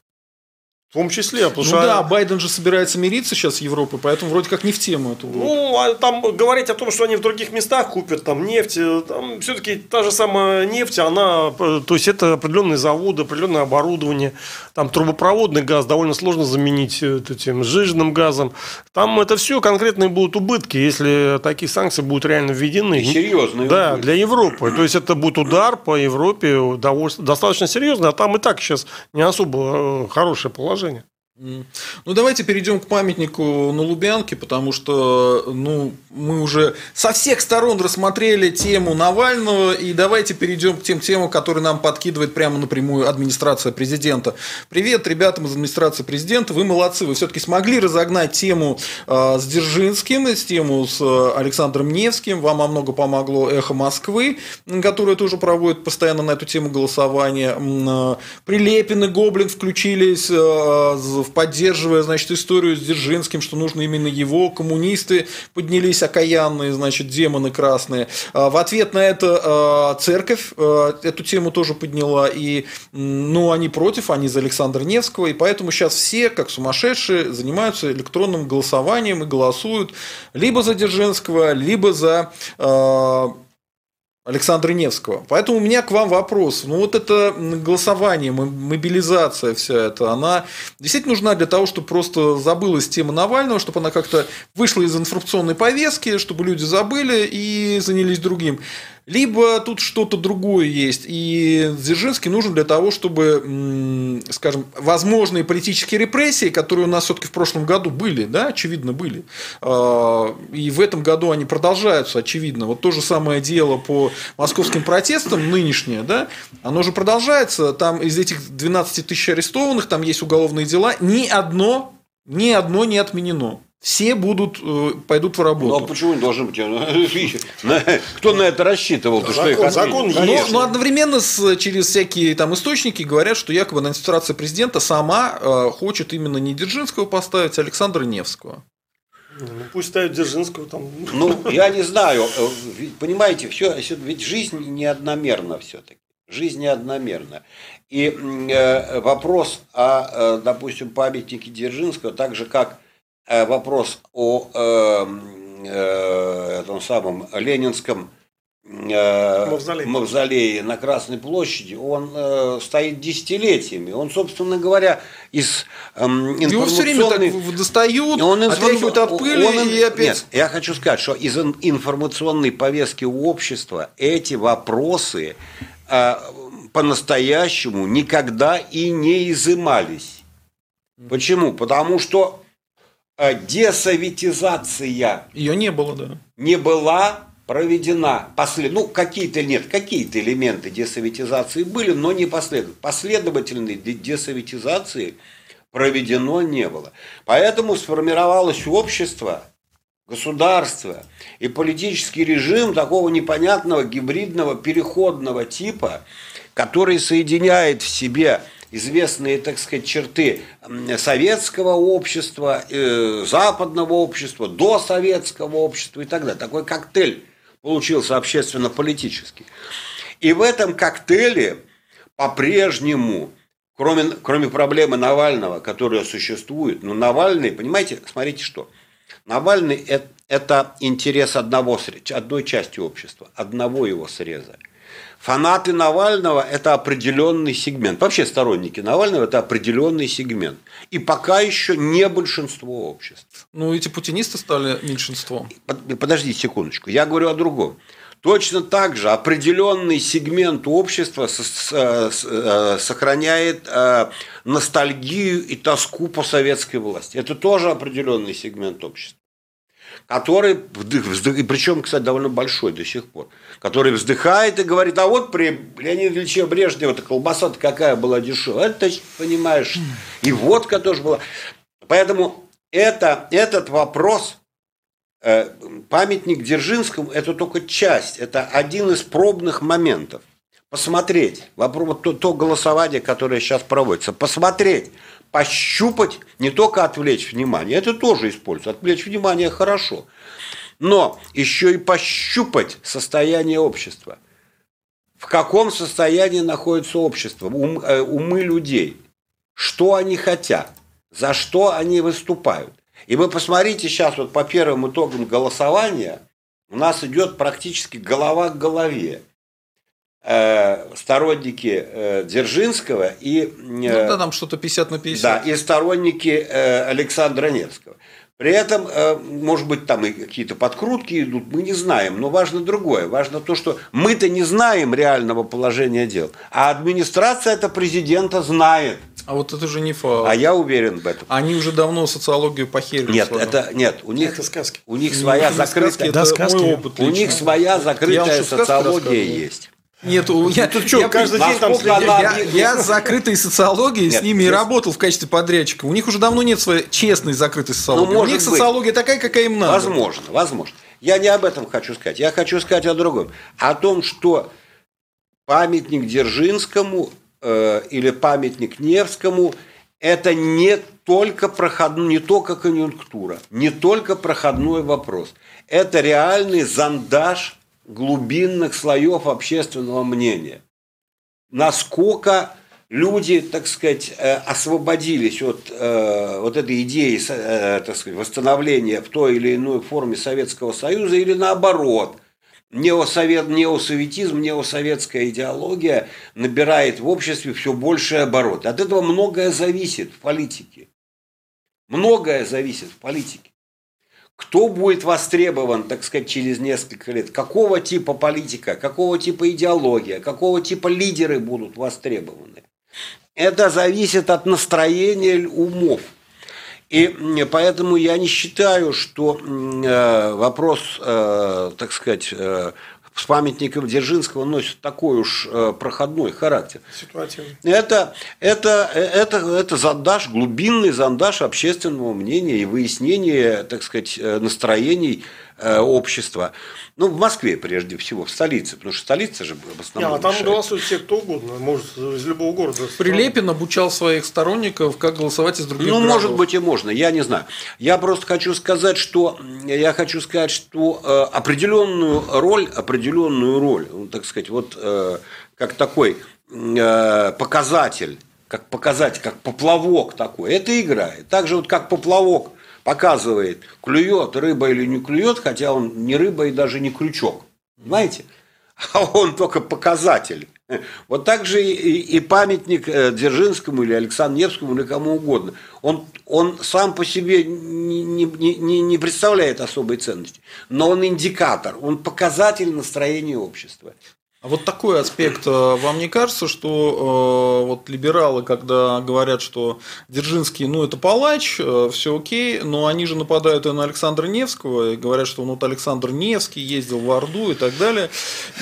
В том числе, потому ну что... да, Байден же собирается мириться сейчас с Европой, поэтому вроде как не в тему эту. Ну, а там говорить о том, что они в других местах купят там нефть, там все-таки та же самая нефть, она, то есть это определенные заводы, определенное оборудование, там трубопроводный газ довольно сложно заменить э, этим сжиженным газом. Там это все конкретные будут убытки, если такие санкции будут реально введены. Серьезные. Да, убытки. для Европы. То есть это будет удар по Европе достаточно серьезный, а там и так сейчас не особо э, хорошее положение. Ну, давайте перейдем к памятнику на Лубянке, потому что ну, мы уже со всех сторон рассмотрели тему Навального, и давайте перейдем к тем темам, которые нам подкидывает прямо напрямую администрация президента. Привет ребятам из администрации президента, вы молодцы, вы все-таки смогли разогнать тему э, с Дзержинским, с тему с э, Александром Невским, вам о много помогло «Эхо Москвы», которое тоже проводит постоянно на эту тему голосования. Э, Прилепин и Гоблин включились э, поддерживая, значит, историю с Дзержинским, что нужно именно его, коммунисты поднялись окаянные, значит, демоны красные. В ответ на это церковь эту тему тоже подняла, и, ну, они против, они за Александра Невского, и поэтому сейчас все, как сумасшедшие, занимаются электронным голосованием и голосуют либо за Дзержинского, либо за Александра Невского. Поэтому у меня к вам вопрос. Ну, вот это голосование, мобилизация вся эта, она действительно нужна для того, чтобы просто забылась тема Навального, чтобы она как-то вышла из информационной повестки, чтобы люди забыли и занялись другим. Либо тут что-то другое есть. И Дзержинский нужен для того, чтобы, скажем, возможные политические репрессии, которые у нас все-таки в прошлом году были, да, очевидно, были. А, и в этом году они продолжаются, очевидно. Вот то же самое дело по московским протестам нынешнее, да, оно же продолжается. Там из этих 12 тысяч арестованных, там есть уголовные дела. Ни одно, ни одно не отменено все будут, э, пойдут в работу. Ну, а почему не должны быть? Кто на это рассчитывал? Закон, что их закон но, но одновременно с, через всякие там источники говорят, что якобы администрация президента сама э, хочет именно не Дзержинского поставить, а Александра Невского. Ну, пусть ставят Дзержинского там. Ну, я не знаю. Э, понимаете, все, ведь жизнь неодномерна все-таки. Жизнь неодномерна. И э, вопрос о, допустим, памятнике Дзержинского, так же как Э, вопрос о э, э, этом самом Ленинском э, Мавзолей. мавзолее на Красной площади, он э, стоит десятилетиями. Он, собственно говоря, из э, информационной... Его все время так достают, он отряхивают от пыли он, и опять... Нет, я хочу сказать, что из информационной повестки общества эти вопросы э, по-настоящему никогда и не изымались. Почему? Потому что Э, десоветизация ее не было, да. Не была проведена. Послед... Ну, какие-то нет, какие-то элементы десоветизации были, но не последовательные. Последовательной десоветизации проведено не было. Поэтому сформировалось общество, государство и политический режим такого непонятного гибридного переходного типа, который соединяет в себе известные, так сказать, черты советского общества, э, западного общества, досоветского общества и так далее. Такой коктейль получился общественно-политический. И в этом коктейле по-прежнему, кроме, кроме проблемы Навального, которая существует, но Навальный, понимаете, смотрите что, Навальный это интерес одного, одной части общества, одного его среза. Фанаты Навального – это определенный сегмент. Вообще сторонники Навального – это определенный сегмент. И пока еще не большинство общества. Ну, эти путинисты стали меньшинством. Подождите секундочку. Я говорю о другом. Точно так же определенный сегмент общества э, сохраняет э, ностальгию и тоску по советской власти. Это тоже определенный сегмент общества который, и причем, кстати, довольно большой до сих пор, который вздыхает и говорит, а вот при Леониде Ильиче Брежневе эта колбаса какая была дешевая, это понимаешь, и водка тоже была. Поэтому это, этот вопрос, э, памятник Дзержинскому, это только часть, это один из пробных моментов. Посмотреть, вопрос, то, то голосование, которое сейчас проводится, посмотреть, пощупать, не только отвлечь внимание, это тоже используется, отвлечь внимание хорошо, но еще и пощупать состояние общества. В каком состоянии находится общество, ум, э, умы людей, что они хотят, за что они выступают. И вы посмотрите сейчас вот по первым итогам голосования, у нас идет практически голова к голове. Э, сторонники э, Дзержинского и... Э, ну да, там что-то 50 на 50. Да, и сторонники Александра Невского. При этом, может быть, там и какие-то подкрутки идут, мы не знаем, но важно другое. Важно то, что мы-то не знаем реального положения дел, а администрация это президента знает. А вот это же не факт. А я уверен в этом. Они уже давно социологию похерили. Нет, это нет. У них это сказки. У них своя закрытая. Это сказки. Опыт, у них своя закрытая социология есть. Нет, я, тут что, я, каждый день там я, я с закрытой социологией Нет, с ними и работал в качестве подрядчика. У них уже давно нет своей честной закрытой социологии. Ну, У них быть. социология такая, какая им надо. Возможно, возможно. Я не об этом хочу сказать. Я хочу сказать о другом. О том, что памятник Дзержинскому э, или памятник Невскому это не только проходной, не только конъюнктура, не только проходной вопрос. Это реальный зондаж глубинных слоев общественного мнения. Насколько люди, так сказать, э, освободились от э, вот этой идеи, э, так сказать, восстановления в той или иной форме Советского Союза или наоборот – неосовет, неосоветизм, неосоветская идеология набирает в обществе все больше оборот. От этого многое зависит в политике. Многое зависит в политике. Кто будет востребован, так сказать, через несколько лет? Какого типа политика, какого типа идеология, какого типа лидеры будут востребованы? Это зависит от настроения умов. И поэтому я не считаю, что э, вопрос, э, так сказать, э, с памятником Дзержинского носит такой уж проходной характер. Ситуативный. Это, это, это, это зондаж, глубинный зондаж общественного мнения и выяснение, так сказать, настроений общества. Ну, в Москве прежде всего, в столице, потому что столица же в основном. А там решает. голосуют все кто угодно, может из любого города. Прилепин обучал своих сторонников, как голосовать из других Ну, городов. может быть и можно, я не знаю. Я просто хочу сказать, что я хочу сказать, что э, определенную роль, определенную роль, ну, так сказать, вот э, как такой э, показатель, как показатель, как поплавок такой, это играет. Так же вот как поплавок показывает, клюет рыба или не клюет, хотя он не рыба и даже не крючок. Понимаете? А он только показатель. Вот так же и, и памятник э, Дзержинскому или Александру Невскому или кому угодно. Он, он сам по себе не, не, не, не представляет особой ценности, но он индикатор, он показатель настроения общества. Вот такой аспект. Э, вам не кажется, что э, вот либералы, когда говорят, что Дзержинский, ну, это палач, э, все окей, но они же нападают и на Александра Невского, и говорят, что ну, вот Александр Невский ездил в Орду и так далее.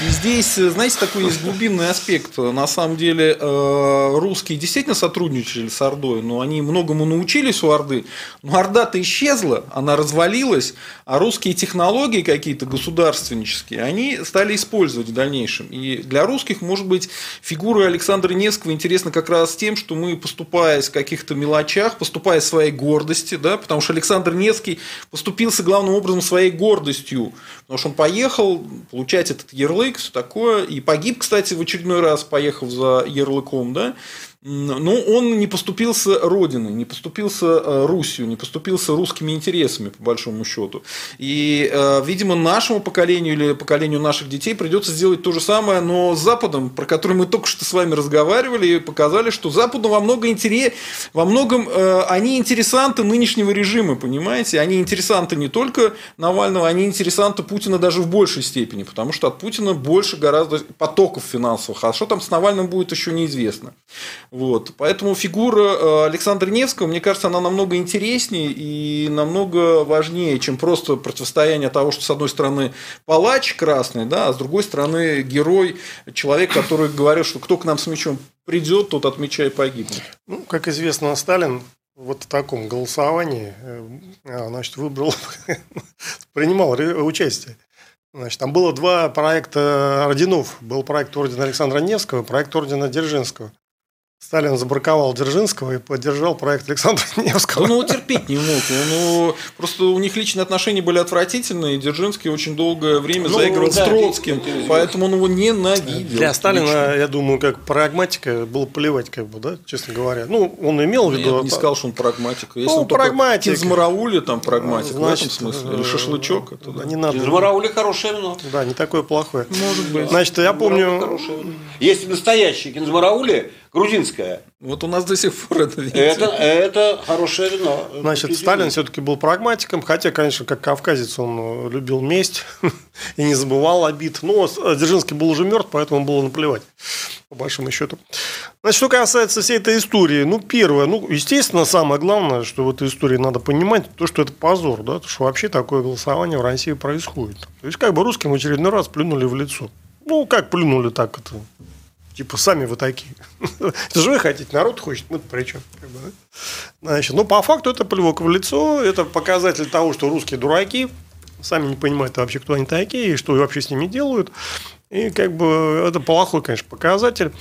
И здесь, знаете, такой есть глубинный аспект. На самом деле, э, русские действительно сотрудничали с Ордой, но они многому научились у Орды. Но Орда-то исчезла, она развалилась, а русские технологии какие-то государственнические, они стали использовать в дальнейшем. И для русских, может быть, фигура Александра Невского интересна как раз тем, что мы, поступая в каких-то мелочах, поступая своей гордости, да, потому что Александр Невский поступился главным образом своей гордостью, потому что он поехал получать этот ярлык, все такое, и погиб, кстати, в очередной раз, поехав за ярлыком, да, но он не поступился Родиной, не поступился э, Русью, не поступился русскими интересами, по большому счету. И, э, видимо, нашему поколению или поколению наших детей придется сделать то же самое, но с Западом, про который мы только что с вами разговаривали, и показали, что Западу во, много интерес, во многом э, они интересанты нынешнего режима, понимаете? Они интересанты не только Навального, они интересанты Путина даже в большей степени, потому что от Путина больше гораздо потоков финансовых. А что там с Навальным будет, еще неизвестно. Вот. Поэтому фигура э, Александра Невского, мне кажется, она намного интереснее и намного важнее, чем просто противостояние того, что с одной стороны палач красный, да, а с другой стороны герой, человек, который говорил, что кто к нам с мечом придет, тот от меча и погибнет. Ну, как известно, Сталин вот в таком голосовании э, а, значит, выбрал, принимал участие. Значит, там было два проекта орденов. Был проект ордена Александра Невского, проект ордена Дзержинского. Сталин забраковал Дзержинского и поддержал проект Александра Невского. Да, ну, терпеть не мог. Ну, просто у них личные отношения были отвратительные, и Дзержинский очень долгое время ну, заигрывал да, с Троцким, поэтому он его ненавидел. Для Сталина, лично. я думаю, как прагматика, было плевать, как бы, да, честно говоря. Ну, он имел в виду... Я не сказал, что он прагматик. Если ну, он прагматик. Кинзмараули там прагматик, Значит, в этом смысле. Или шашлычок. Это, да. Не надо. Кинзмараули хорошее вино. Да, не такое плохое. Может быть. Значит, я помню... Есть настоящие кинзмараули, грузинская. Вот у нас до сих пор это видите. Это, это хорошее вино. Значит, Сталин все-таки был прагматиком, хотя, конечно, как кавказец он любил месть и не забывал обид. Но Дзержинский был уже мертв, поэтому было наплевать, по большому счету. Значит, что касается всей этой истории, ну, первое, ну, естественно, самое главное, что в этой истории надо понимать, то, что это позор, да, то, что вообще такое голосование в России происходит. То есть, как бы русским в очередной раз плюнули в лицо. Ну, как плюнули, так это Типа, сами вы такие. Это же вы хотите, народ хочет, мы при чем? Как бы, да? Значит, ну, по факту это плевок в лицо, это показатель того, что русские дураки, сами не понимают вообще, кто они такие, и что вообще с ними делают. И как бы это плохой, конечно, показатель.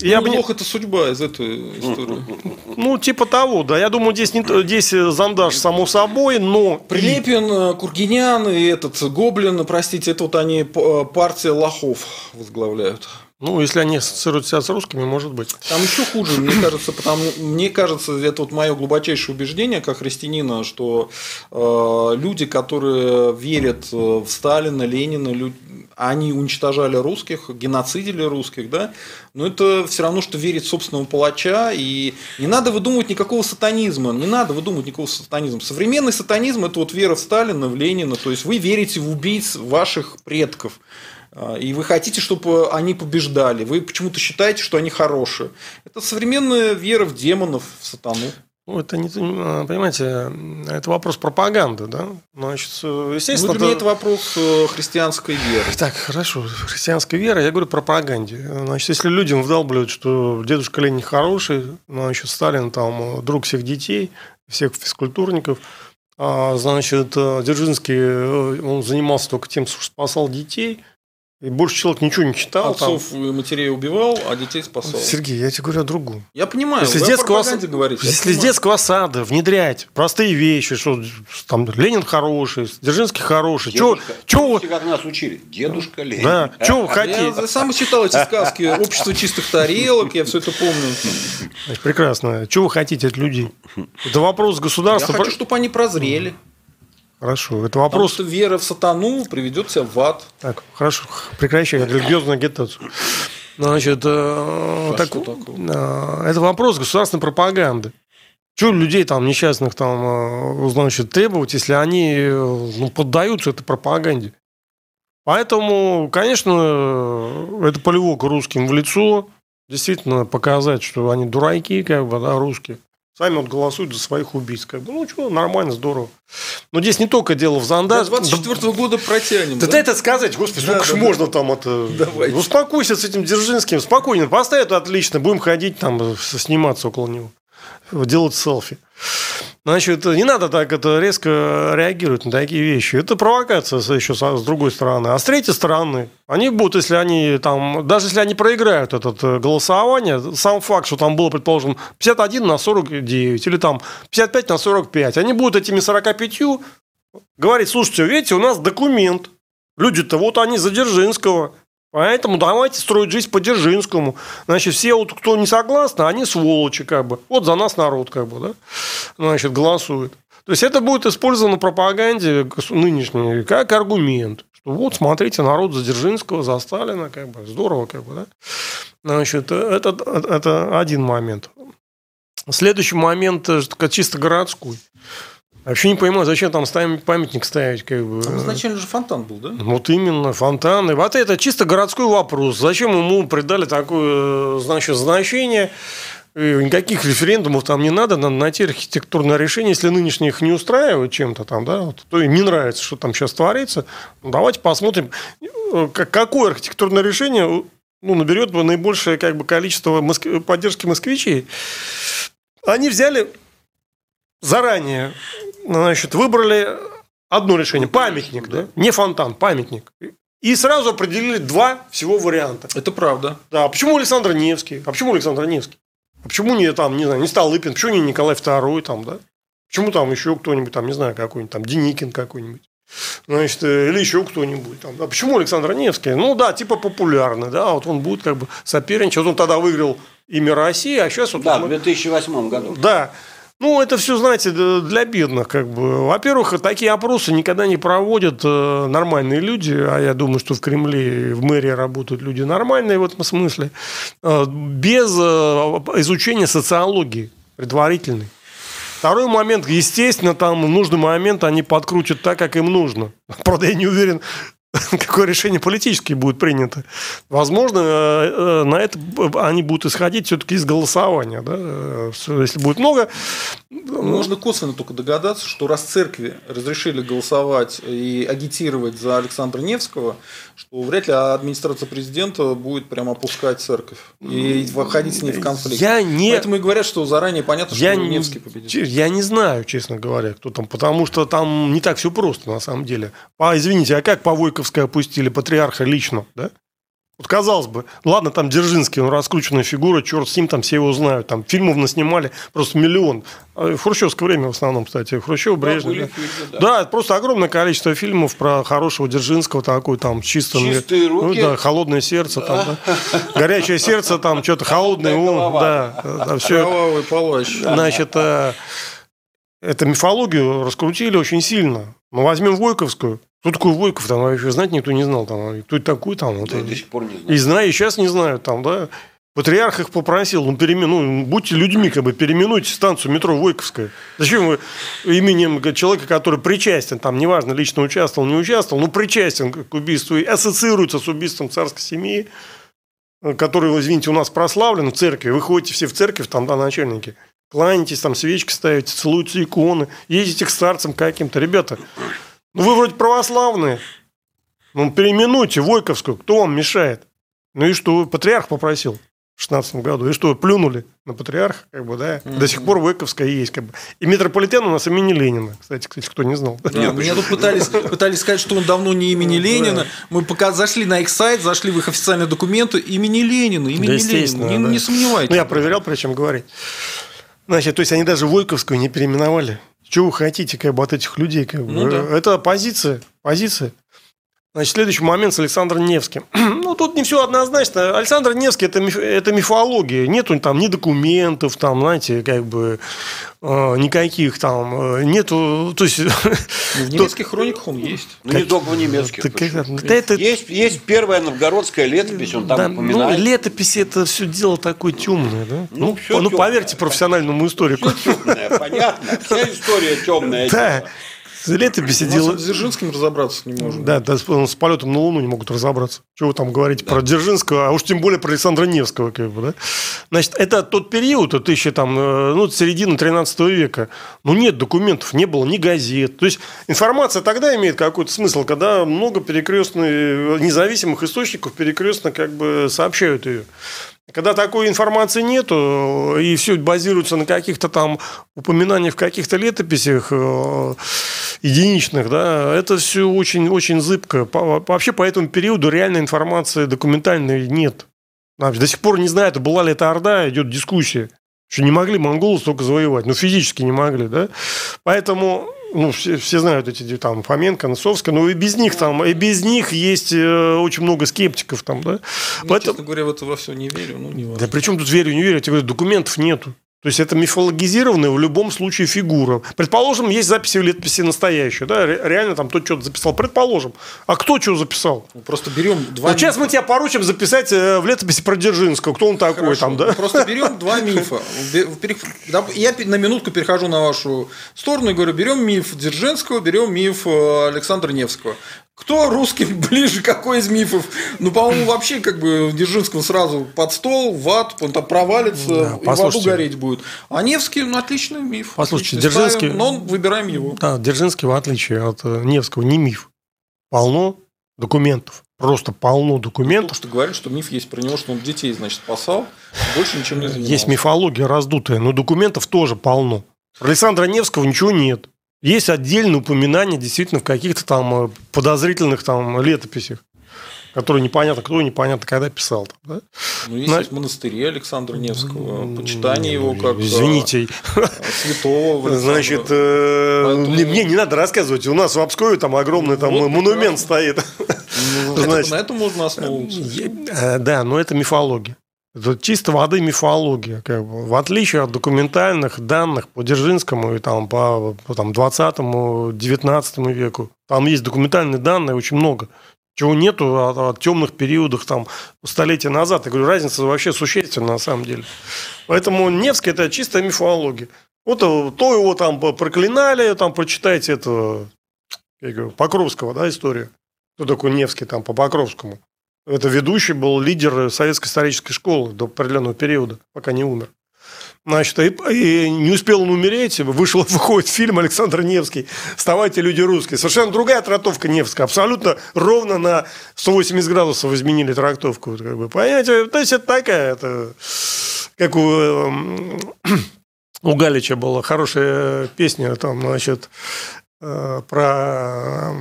Ну, Я бы не- это судьба из этой истории. Ну, типа того, да. Я думаю, здесь, не, здесь э, зондаж само собой, но... Прилепин, э, Кургинян и этот Гоблин, простите, это вот они п- партия лохов возглавляют. Ну, если они ассоциируют себя с русскими, может быть. Там еще хуже, мне кажется, потому мне кажется, это вот мое глубочайшее убеждение как христианина, что э, люди, которые верят э, в Сталина, Ленина, лю- они уничтожали русских, геноцидили русских, да, но это все равно, что верить в собственного палача, и не надо выдумывать никакого сатанизма, не надо выдумывать никакого сатанизма. Современный сатанизм – это вот вера в Сталина, в Ленина, то есть вы верите в убийц ваших предков. А, И вы хотите, чтобы они побеждали. Вы почему-то считаете, что они хорошие. Это современная вера в демонов, в сатану. Ну, это не, э, понимаете, это вопрос пропаганды, да? Значит, э, Ну, естественно, для меня это- это вопрос э, христианской веры. Так, хорошо, христианская вера, я говорю про пропаганде. Значит, если людям вдалбливают, что дедушка Ленин хороший, значит, Сталин там э, друг всех детей, всех физкультурников, а, значит, э, Дзержинский, э, он занимался только тем, что спасал детей, и больше человек ничего не читал. там. Отцов и матерей убивал, а детей спасал. Сергей, я тебе говорю о другом. Я понимаю, Если вы о детского, пропаганде говорите. я если с детского сада внедрять простые вещи, что там Ленин хороший, Дзержинский хороший, чего, Дедушка, чего, как нас учили? Дедушка Ленин. да, чего вы Я хотите? сам читал эти сказки «Общество чистых тарелок», я все это помню. Прекрасно. Чего вы хотите от людей? Это вопрос Я государства. хочу, чтобы они прозрели. Хорошо, это Потому вопрос. что вера в сатану приведет тебя в ад. Так, хорошо, прекращай религиозную агитацию. Значит, э, так, э, это вопрос государственной пропаганды. Чего людей там несчастных там, э, значит, требовать, если они э, ну, поддаются этой пропаганде? Поэтому, конечно, это полевок русским в лицо. Действительно показать, что они дураки, как бы, да, русские. Сами вот голосуют за своих убийц. Как бы. Ну, что, нормально, здорово. Но здесь не только дело в До зондаж. 24 года протянем. Да да? это сказать, господи, Да, сколько ж да, можно там это... Давайте. Успокойся с этим Дзержинским, спокойно, поставят отлично, будем ходить там, с- сниматься около него, делать селфи. Значит, не надо так это резко реагировать на такие вещи. Это провокация еще с другой стороны. А с третьей стороны, они будут, если они там, даже если они проиграют это э, голосование, сам факт, что там было, предположим, 51 на 49 или там 55 на 45, они будут этими 45 говорить, слушайте, видите, у нас документ. Люди-то вот они за Дзержинского. Поэтому давайте строить жизнь по Дзержинскому. Значит, все, вот, кто не согласны, они сволочи, как бы. Вот за нас народ, как бы, да, значит, голосует. То есть это будет использовано в пропаганде нынешней как аргумент. Что вот, смотрите, народ за Дзержинского, за Сталина, как бы, здорово, как бы, да. Значит, это, это один момент. Следующий момент э, чисто городской. Вообще не понимаю, зачем там ставим, памятник ставить, как бы. Там изначально же фонтан был, да? Вот именно, фонтаны. Вот это чисто городской вопрос. Зачем ему придали такое э, значит, значение? И Никаких референдумов там не надо, надо найти архитектурное решение. Если нынешние их не устраивают чем-то там, да, вот, то им не нравится, что там сейчас творится. Ну, давайте посмотрим, э, как- какое архитектурное решение ну, наберет наибольшее как бы, количество моск- поддержки москвичей. Они взяли заранее, значит, выбрали одно решение, памятник, да, не фонтан, памятник. И сразу определили два всего варианта. Это правда. Да, а почему Александр Невский? А почему Александр Невский? А почему не там, не знаю, не Столыпин? Почему не Николай II там, да? Почему там еще кто-нибудь, там, не знаю, какой-нибудь, там, Деникин какой-нибудь? Значит, э, или еще кто-нибудь там. А почему Александр Невский? Ну да, типа популярный, да, вот он будет как бы соперничать. Вот он тогда выиграл имя России, а сейчас вот Да, он- в 2008 году. да. Ну, это все, знаете, для бедных, как бы. Во-первых, такие опросы никогда не проводят э, нормальные люди, а я думаю, что в Кремле в мэрии работают люди нормальные в этом смысле, э, без э, изучения социологии предварительной. Второй момент, естественно, там в нужный момент они подкрутят так, как им нужно. Правда, я не уверен, какое решение политически будет принято. Возможно, э, э, на это они будут исходить все-таки из голосования. Да? Э, Если будет много, Можно косвенно только догадаться, что раз церкви разрешили голосовать и агитировать за Александра Невского, что вряд ли администрация президента будет прям опускать церковь и входить с ней в конфликт. Я не- Поэтому и говорят, что заранее понятно, что я не, Невский победит. я не знаю, честно говоря, кто там, потому что там не так все просто на самом деле. А, извините, а как по Войковской опустили патриарха лично, да? Вот казалось бы, ладно, там Дзержинский, он раскрученная фигура, черт с ним, там все его знают. Там фильмов наснимали просто миллион. А в хрущевское время в основном, кстати. Хрущев, Брежнев. Да, фильмы, да. да, просто огромное количество фильмов про хорошего Дзержинского, такой там чисто... Чистые руки. Ну, да, холодное сердце, там, да. горячее сердце, там что-то холодное ум. Да, да, все. Кровавый палач. Значит, э, эту мифологию раскрутили очень сильно. Ну, возьмем Войковскую. Кто такой Войков, там вообще знать никто не знал. Там, кто такой там. Вот, да, до сих пор не знаю. И знаю, и сейчас не знают там, да. Патриарх их попросил, ну, переименуй, ну, будьте людьми, как бы, переименуйте станцию метро Войковская. Зачем вы именем человека, который причастен, там, неважно, лично участвовал, не участвовал, ну, причастен к убийству и ассоциируется с убийством царской семьи, который, извините, у нас прославлен в церкви, вы ходите все в церковь, там, да, начальники, кланяетесь, там, свечки ставите, целуете иконы, едете к старцам каким-то. Ребята, ну, вы вроде православные. Ну, переименуйте Войковскую. Кто вам мешает? Ну и что? Патриарх попросил в 16 году. И что, плюнули на патриарха, как бы, да? Mm-hmm. До сих пор Войковская есть, как бы. И метрополитен у нас имени Ленина, кстати, кстати, кто не знал. Нет, мне тут пытались, пытались сказать, что он давно не имени Ленина. Мы пока зашли на их сайт, зашли в их официальные документы, имени Ленина, имени да, Ленина. Не, да. не сомневайтесь. Ну, я проверял, прежде чем говорить. Значит, то есть они даже Войковскую не переименовали. Что вы хотите как бы, от этих людей? Как бы? Ну, да. Это позиция. Позиция. Значит, следующий момент с Александром Невским. ну, тут не все однозначно. Александр Невский это, миф, это мифология. Нету там ни документов, там, знаете, как бы э, никаких там. Э, нету. То есть, ну, в немецких хрониках он есть. Ну, не только в немецких. Так, это, это, есть, есть первая новгородская летопись, он там да, ну, упоминает. Ну, летопись это все дело такое темное, да? Ну, ну, ну поверьте профессиональному историку. Все темное, понятно. Вся история темная. Да летописи делают. С Дзержинским разобраться не можем. Да, да, с полетом на Луну не могут разобраться. Чего вы там говорите да. про Дзержинского, а уж тем более про Александра Невского. Как бы, да? Значит, это тот период, это еще там, э, ну, середина 13 века. Ну, нет документов, не было ни газет. То есть, информация тогда имеет какой-то смысл, когда много перекрестных, независимых источников перекрестно как бы сообщают ее. Когда такой информации нету, и все базируется на каких-то там упоминаниях в каких-то летописях э, единичных, да, это все очень-очень зыбко. Вообще по этому периоду реальной информации документальной нет. До сих пор не знаю, была ли это Орда, идет дискуссия. Что не могли монголы столько завоевать, ну физически не могли, да. Поэтому ну, все, все знают эти там Фоменко, Носовская, но и без них там, и без них есть э, очень много скептиков там, да. Ну, Поэтому... Честно говоря, в это во все не верю, ну не важно. Да при чем тут верю, не верю, я тебе говорю, документов нету. То есть это мифологизированная в любом случае фигура. Предположим, есть записи в летописи настоящие, да, реально там кто-то что-то записал. Предположим. А кто что записал? Ну, просто берем два. Вот сейчас мы тебя поручим записать э, в летописи про Дзержинского. Кто он такой Хорошо. там, да? Просто берем два мифа. Я на минутку перехожу на вашу сторону и говорю, берем миф Дзержинского, берем миф э, Александра Невского. Кто русским ближе, какой из мифов? Ну, по-моему, вообще, как бы, Дзержинского сразу под стол, в ад, он там провалится, да, и в аду гореть будет. А Невский, ну, отличный миф. Послушайте, отличный, Дзержинский... Ставим, но выбираем его. Да, Дзержинский, в отличие от э, Невского, не миф. Полно документов. Просто полно документов. Что говорят, что миф есть про него, что он детей, значит, спасал, больше ничем не занимался. Есть мифология раздутая, но документов тоже полно. Про Александра Невского ничего нет. Есть отдельные упоминания действительно в каких-то там э, подозрительных там летописях, которые непонятно кто, непонятно когда писал. Да? Ну, есть На... в монастыре Александра Невского, почитание его как э, Извините. святого. Значит, э, Поэтому... мне не надо рассказывать. У нас в Обскове там огромный там вот монумент стоит. Ну, Значит, на этом можно основываться. Да, но это мифология. Это чисто воды мифология. Как бы. В отличие от документальных данных по Дзержинскому и там, по, по там, 20-19 веку, там есть документальные данные очень много. Чего нету от, от темных периодов там, столетия назад. Я говорю, разница вообще существенна на самом деле. Поэтому Невский – это чистая мифология. Вот то его там проклинали, там прочитайте это, я говорю, Покровского, да, история. Кто такой Невский там по Покровскому. Это ведущий был лидер советской исторической школы до определенного периода, пока не умер. Значит, и, и не успел он умереть, вышел, выходит фильм Александр Невский «Вставайте, люди русские». Совершенно другая трактовка Невская. Абсолютно ровно на 180 градусов изменили трактовку. Как бы, понимаете? То есть, это такая, это, как у, у Галича была хорошая песня там, значит, э, про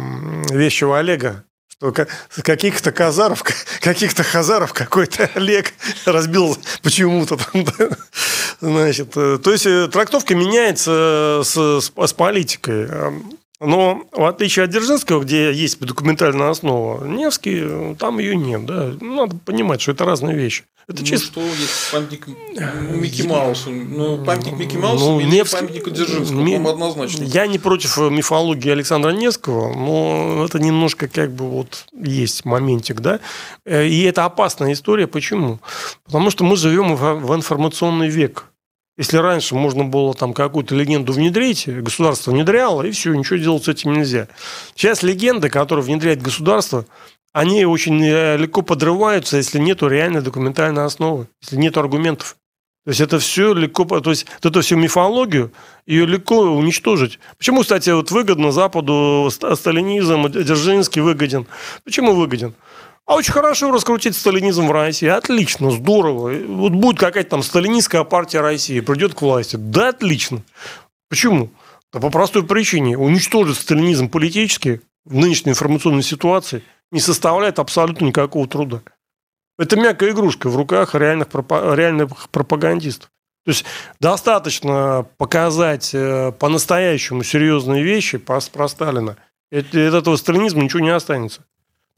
вещего Олега что каких-то казаров, каких-то хазаров какой-то Олег разбил почему-то? Значит, э, то есть э, трактовка меняется с, с политикой. Но в отличие от Дзержинского, где есть документальная основа, Невский, э, там ее нет. Да? Надо понимать, что это разные вещи. Это ну, чисто... что есть памятник Микки Маусу? Ну, памятник Микки Маусу ну, или Невский... памятник Дзержинского? Ми... однозначно. Я не против мифологии Александра Невского, но это немножко как бы вот есть моментик, да? Э, и это опасная история. Почему? Потому что мы живем в информационный век. Если раньше можно было там какую-то легенду внедрить, государство внедряло, и все, ничего делать с этим нельзя. Сейчас легенды, которые внедряет государство, они очень э, легко подрываются, если нет реальной документальной основы, если нет аргументов. То есть это все легко, то есть вот эту всю мифологию, ее легко уничтожить. Почему, кстати, вот выгодно Западу сталинизм, Дзержинский выгоден? Почему выгоден? А очень хорошо раскрутить сталинизм в России. Отлично, здорово. Вот будет какая-то там сталинистская партия России, придет к власти. Да, отлично. Почему? Да по простой причине. Уничтожить сталинизм политически в нынешней информационной ситуации не составляет абсолютно никакого труда. Это мягкая игрушка в руках реальных, реальных пропагандистов. То есть достаточно показать э, по-настоящему серьезные вещи про, Сталина. От этого сталинизма ничего не останется.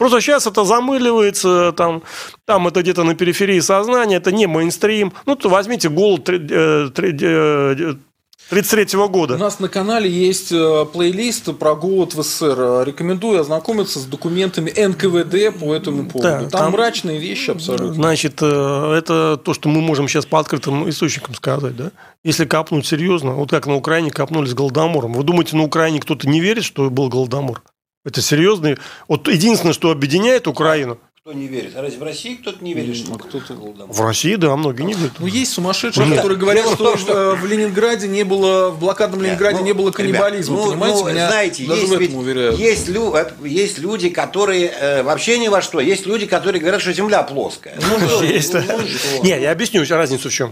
Просто сейчас это замыливается, там, там это где-то на периферии сознания, это не мейнстрим. Ну, то возьмите голод 33 -го года. У нас на канале есть э, плейлист про голод в СССР. Рекомендую ознакомиться с документами НКВД по этому поводу. Да, там, там мрачные вещи абсолютно. Значит, э, это то, что мы можем сейчас по открытым источникам сказать. Да? Если капнуть серьезно, вот как на Украине копнули с Голодомором. Вы думаете, на Украине кто-то не верит, что был Голодомор? Это серьезный. Вот единственное, что объединяет Украину. Кто не верит? А разве в России кто-то не верит, что кто-то В России, да, многие не верят. Ну, есть сумасшедшие, Нет. которые говорят, что, что в Ленинграде не было, в блокадном Ленинграде ну, не было каннибализма. Ребят, ну, понимаете, ну, меня знаете, даже есть, в этом уверяют. Есть, лю, есть люди, которые э, вообще ни во что. Есть люди, которые говорят, что Земля плоская. Ну, что, есть, ну, ну, Не, я объясню разницу в чем.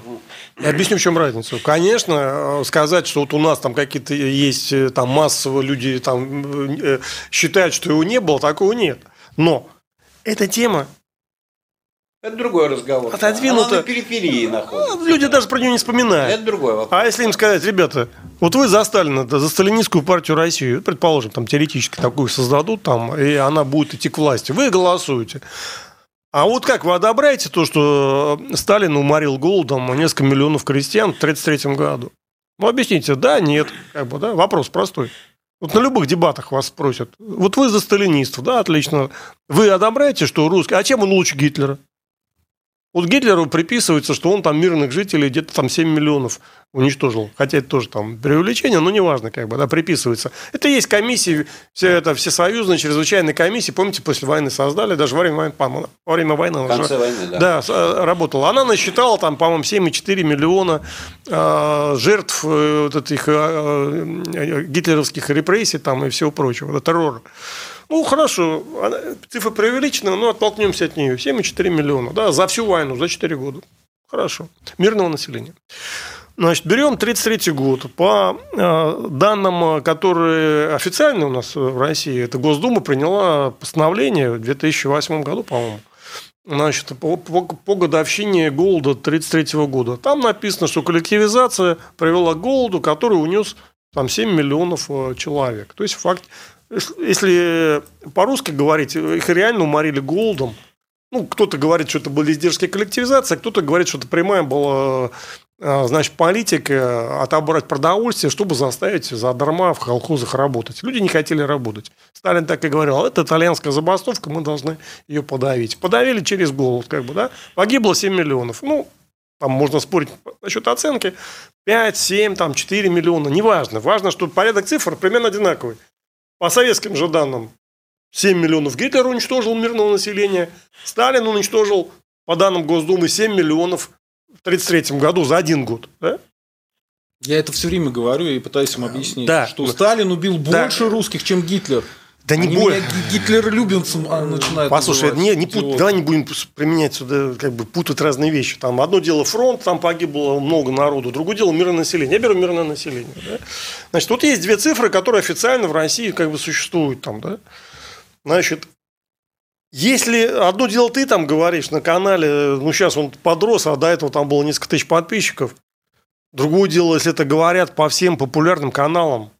Я объясню, в чем разница. Конечно, э, сказать, что вот у нас там какие-то есть э, там массово люди там э, считают, что его не было, такого нет. Но эта тема это другой разговор. Отодвинуто. Она на периферии находится. Ну, люди даже про нее не вспоминают. Это другой вопрос. А если им сказать, ребята, вот вы за Сталина, за сталинистскую партию России, предположим, там теоретически такую создадут, там, и она будет идти к власти, вы голосуете. А вот как вы одобряете то, что Сталин уморил голодом несколько миллионов крестьян в 1933 году? Ну, объясните, да, нет. Как бы, да? Вопрос простой. Вот на любых дебатах вас спросят. Вот вы за сталинистов, да, отлично. Вы одобряете, что русский... А чем он лучше Гитлера? Вот Гитлеру приписывается, что он там мирных жителей где-то там 7 миллионов уничтожил. Хотя это тоже там преувеличение, но неважно, как бы, да, приписывается. Это есть комиссии, все это всесоюзные чрезвычайные комиссии, помните, после войны создали, даже во время войны, во время войны. Конце же, войны, да. Да, э, работала. Она насчитала там, по-моему, 7,4 миллиона э, жертв э, вот этих э, э, гитлеровских репрессий там и всего прочего, террора. Ну, хорошо, цифра преувеличена, но оттолкнемся от нее. 7,4 миллиона, да, за всю войну, за 4 года. Хорошо. Мирного населения. Значит, берем 1933 год. По э, данным, которые официальные у нас в России, это Госдума приняла постановление в 2008 году, по-моему, значит, по, по, по годовщине голода 1933 года. Там написано, что коллективизация привела к голоду, который унес там 7 миллионов э, человек. То есть, факт, если по-русски говорить, их реально уморили голодом. Ну, кто-то говорит, что это были издержки коллективизации, а кто-то говорит, что это прямая была а, значит, политика отобрать продовольствие, чтобы заставить за дарма в колхозах работать. Люди не хотели работать. Сталин так и говорил, это итальянская забастовка, мы должны ее подавить. Подавили через голод, как бы, да. Погибло 7 миллионов. Ну, там можно спорить насчет оценки. 5, 7, там 4 миллиона, неважно. Важно, что порядок цифр примерно одинаковый. По советским же данным, 7 миллионов Гитлер уничтожил мирного населения, Сталин уничтожил, по данным Госдумы, 7 миллионов в 1933 году за один год. Да? Я это все время говорю и пытаюсь им объяснить, да. что Сталин убил больше да. русских, чем Гитлер. Да не более. Гитлер любимцем а, начинают Послушай, не, не пут, давай не будем применять сюда, как бы путать разные вещи. Там одно дело фронт, там погибло много народу, другое дело мирное население. Я беру мирное население. Да? Значит, вот есть две цифры, которые официально в России как бы существуют там, да. Значит, Если одно дело ты там говоришь на канале, ну сейчас он подрос, а до этого там было несколько тысяч подписчиков. Другое дело, если это говорят по всем популярным каналам.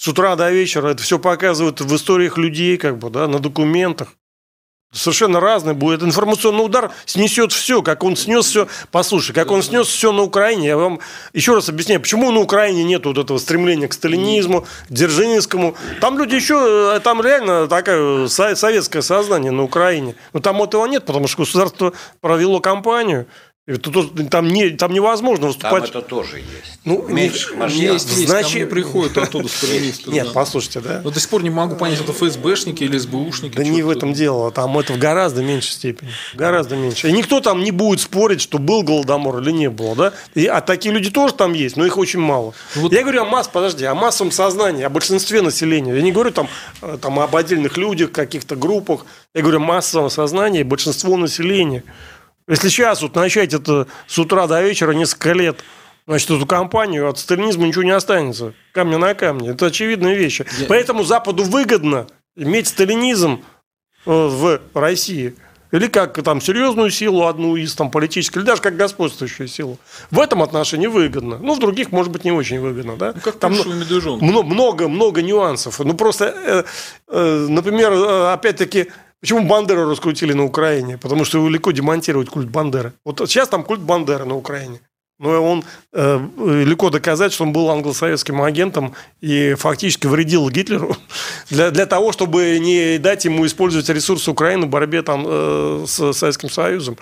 С утра до вечера это все показывают в историях людей, как бы, да, на документах. Совершенно разный будет. Информационный удар снесет все, как он снес все. Послушай, как он снес все на Украине. Я вам еще раз объясняю, почему на Украине нет вот этого стремления к сталинизму, к Дзержинскому. Там люди еще, э, там реально такое советское сознание на Украине. Но там этого нет, потому что государство провело кампанию. Там, не, там невозможно выступать. Там это тоже есть. Ну, меньше есть, есть. Значит, ко мне приходят оттуда сталинисты. Нет, да. послушайте, да. Но до сих пор не могу понять, это ФСБшники или СБУшники. Да не в этом дело. Там это в гораздо меньшей степени. Гораздо меньше. И никто там не будет спорить, что был голодомор или не было, да? И, а такие люди тоже там есть, но их очень мало. Ну вот. Я говорю о масс, подожди, о массовом сознании, о большинстве населения. Я не говорю там, э, там об отдельных людях, каких-то группах. Я говорю о массовом сознании, большинство населения. Если сейчас вот начать это с утра до вечера несколько лет, значит, эту компанию от сталинизма ничего не останется. Камня на камне. Это очевидные вещи. Я... Поэтому Западу выгодно иметь сталинизм э, в России. Или как там серьезную силу одну из там политической, или даже как господствующую силу. В этом отношении выгодно. Ну, в других, может быть, не очень выгодно. Да? Ну, как там много, много, много нюансов. Ну, просто, э, э, например, э, опять-таки, Почему Бандеру раскрутили на Украине? Потому что легко демонтировать культ Бандеры. Вот сейчас там культ Бандеры на Украине. Но он э, легко доказать, что он был англосоветским агентом и фактически вредил Гитлеру для, для того, чтобы не дать ему использовать ресурсы Украины в борьбе там, э, с Советским Союзом.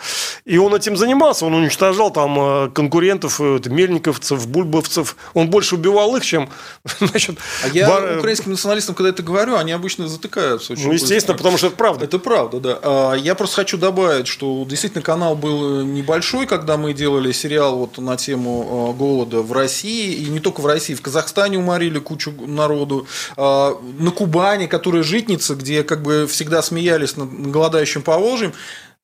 И он этим занимался, он уничтожал там э, конкурентов, э, мельниковцев, бульбовцев. Он больше убивал их, чем... Значит, а я бар... украинским националистам, когда это говорю, они обычно затыкаются. Очень ну, естественно, быстро. потому что это правда. Это правда, да. А, я просто хочу добавить, что действительно канал был небольшой, когда мы делали сериал вот на тему э, голода в России, и не только в России, в Казахстане уморили кучу народу, э, на Кубани, которая житница, где как бы всегда смеялись над голодающим Поволжьем,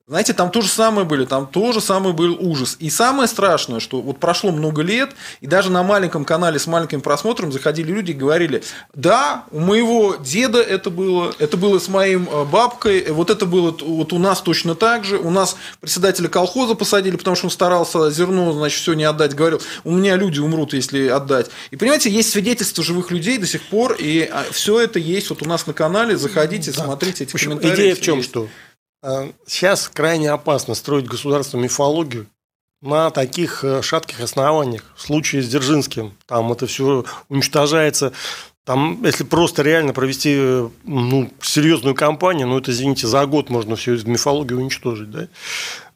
знаете, там то же самое были, там то же самое был ужас. И самое страшное, что вот прошло много лет, и даже на маленьком канале с маленьким просмотром заходили люди и говорили, да, у моего деда это было, это было с моим э, бабкой, вот это было вот у нас точно так же, у нас председателя колхоза посадили, потому что он старался зерно, значит, все не отдать, говорил, у меня люди умрут, если отдать. И понимаете, есть свидетельства живых людей до сих пор, и а, все это есть вот у нас на канале, заходите, да. смотрите эти в общем, комментарии. Идея в чем, есть. что Э, сейчас крайне опасно строить государственную мифологию на таких э, шатких основаниях. В случае с Дзержинским, там это все уничтожается. Там, если просто реально провести э, ну, серьезную кампанию, ну, это, извините, за год можно всю мифологию уничтожить. Да?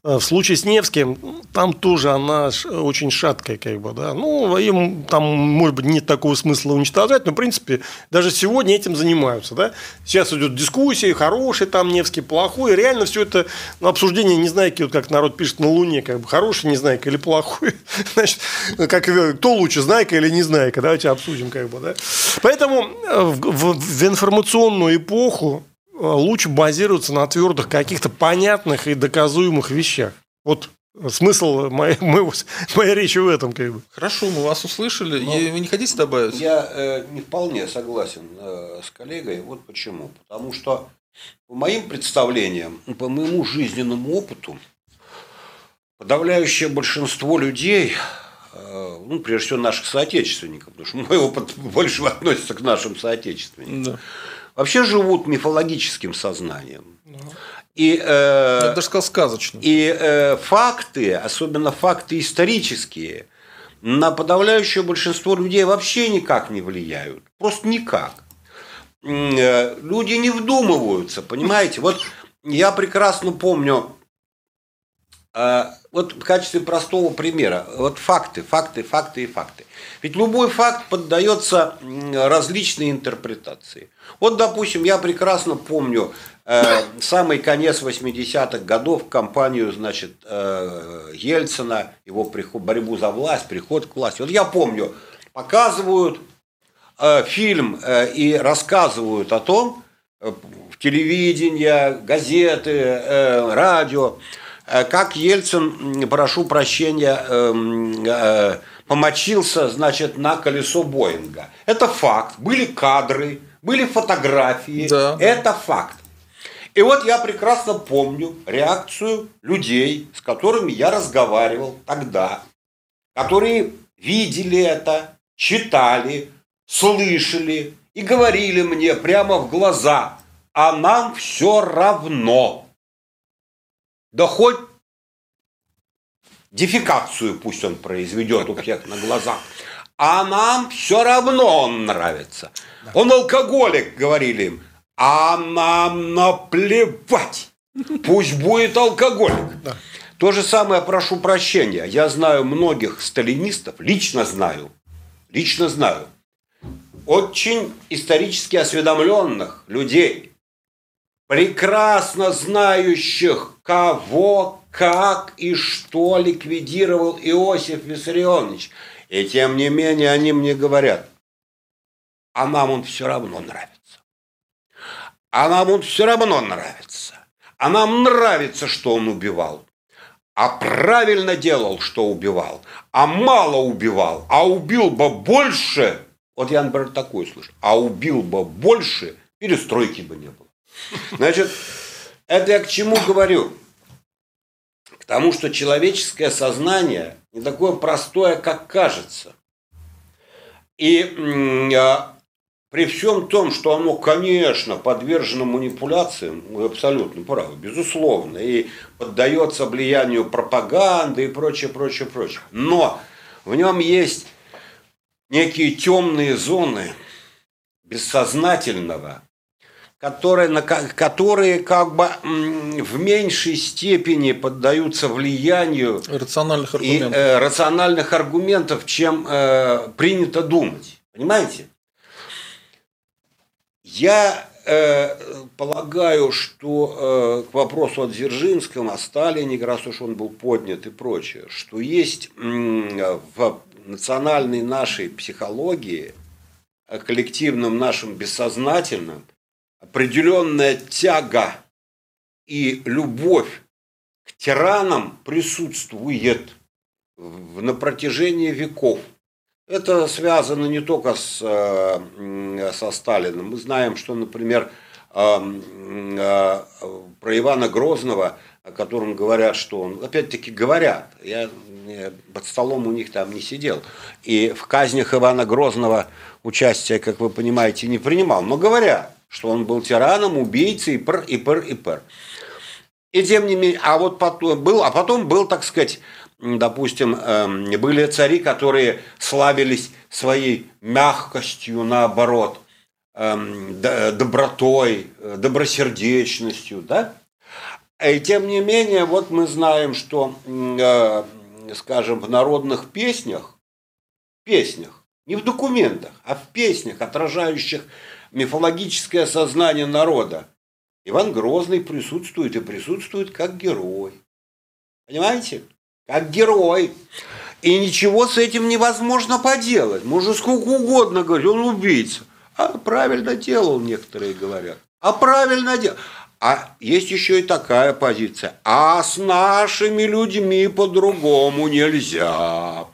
В случае с Невским, там тоже она очень шаткая, как бы, да. Ну, им там, может быть, нет такого смысла уничтожать, но, в принципе, даже сегодня этим занимаются, да. Сейчас идет дискуссия, хороший там Невский, плохой, реально все это ну, обсуждение незнайки, вот как народ пишет на Луне, как бы, хороший незнайка или плохой. Значит, как, кто лучше, знайка или незнайка, давайте обсудим, как бы, да. Поэтому э, в, в, в информационную эпоху лучше базироваться на твердых каких-то понятных и доказуемых вещах. Вот смысл моей, моего, моей речи в этом. Как бы. Хорошо, мы вас услышали. Но вы не хотите добавить? Я э, не вполне согласен э, с коллегой. Вот почему. Потому что по моим представлениям, по моему жизненному опыту, подавляющее большинство людей, э, ну, прежде всего наших соотечественников, потому что мой опыт больше относится к нашим соотечественникам, да вообще живут мифологическим сознанием. И, э, Я даже сказал сказочным. И э, факты, особенно факты исторические, на подавляющее большинство людей вообще никак не влияют. Просто никак. Э, люди не вдумываются, понимаете? Вот я прекрасно помню, э, вот в качестве простого примера, вот факты, факты, факты и факты. Ведь любой факт поддается различной интерпретации. Вот, допустим, я прекрасно помню э, самый конец 80-х годов, кампанию, значит, э, Ельцина, его приход, борьбу за власть, приход к власти. Вот я помню, показывают э, фильм э, и рассказывают о том, э, в телевидении, газеты, э, радио, как Ельцин, прошу прощения, э, э, помочился, значит, на колесо Боинга. Это факт. Были кадры, были фотографии. Да. Это факт. И вот я прекрасно помню реакцию людей, с которыми я разговаривал тогда, которые видели это, читали, слышали и говорили мне прямо в глаза, а нам все равно. Да хоть дефикацию пусть он произведет у всех на глазах. А нам все равно он нравится. Он алкоголик, говорили им. А нам наплевать. Пусть будет алкоголик. Да. То же самое, прошу прощения. Я знаю многих сталинистов, лично знаю, лично знаю, очень исторически осведомленных людей, прекрасно знающих, кого, как и что ликвидировал Иосиф Виссарионович. И тем не менее они мне говорят, а нам он все равно нравится. А нам он все равно нравится. А нам нравится, что он убивал. А правильно делал, что убивал. А мало убивал. А убил бы больше. Вот я, например, такое слышу. А убил бы больше, перестройки бы не было. Значит, это я к чему говорю? К тому, что человеческое сознание не такое простое, как кажется. И а, при всем том, что оно, конечно, подвержено манипуляциям, вы абсолютно правы, безусловно, и поддается влиянию пропаганды и прочее, прочее, прочее. Но в нем есть некие темные зоны бессознательного, которые, которые как бы в меньшей степени поддаются влиянию рациональных аргументов, и, э, рациональных аргументов чем э, принято думать. Понимаете? Я э, полагаю, что э, к вопросу о Дзержинском, о Сталине, раз уж он был поднят и прочее, что есть э, в национальной нашей психологии, коллективном нашем бессознательном – определенная тяга и любовь к тиранам присутствует на протяжении веков. Это связано не только с, э, со Сталином. Мы знаем, что, например, э, э, про Ивана Грозного, о котором говорят, что он, опять-таки говорят, я под столом у них там не сидел, и в казнях Ивана Грозного участия, как вы понимаете, не принимал, но говорят, что он был тираном, убийцей, и пр, и пр, и пр. И тем не менее, а вот потом был, а потом был, так сказать, допустим, эм, были цари, которые славились своей мягкостью, наоборот, эм, добротой, добросердечностью, да? И тем не менее, вот мы знаем, что, э, скажем, в народных песнях, песнях, не в документах, а в песнях, отражающих мифологическое сознание народа. Иван Грозный присутствует и присутствует как герой. Понимаете? Как герой. И ничего с этим невозможно поделать. Можно сколько угодно говорить, он убийца. А правильно делал, некоторые говорят. А правильно делал. А есть еще и такая позиция. А с нашими людьми по-другому нельзя.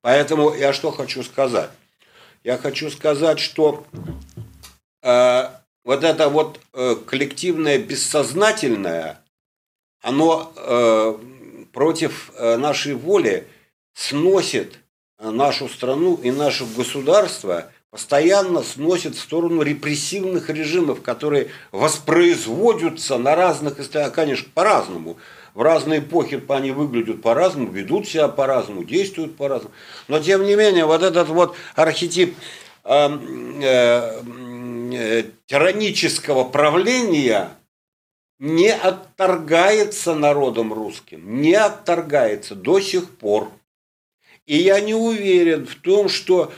Поэтому я что хочу сказать? Я хочу сказать, что вот это вот э, коллективное бессознательное, оно э, против нашей воли сносит нашу страну и наше государство, постоянно сносит в сторону репрессивных режимов, которые воспроизводятся на разных, конечно, по-разному. В разные эпохи они выглядят по-разному, ведут себя по-разному, действуют по-разному. Но тем не менее, вот этот вот архетип эм, э, э, Э, тиранического правления не отторгается народом русским, не отторгается до сих пор. И я не уверен в том, что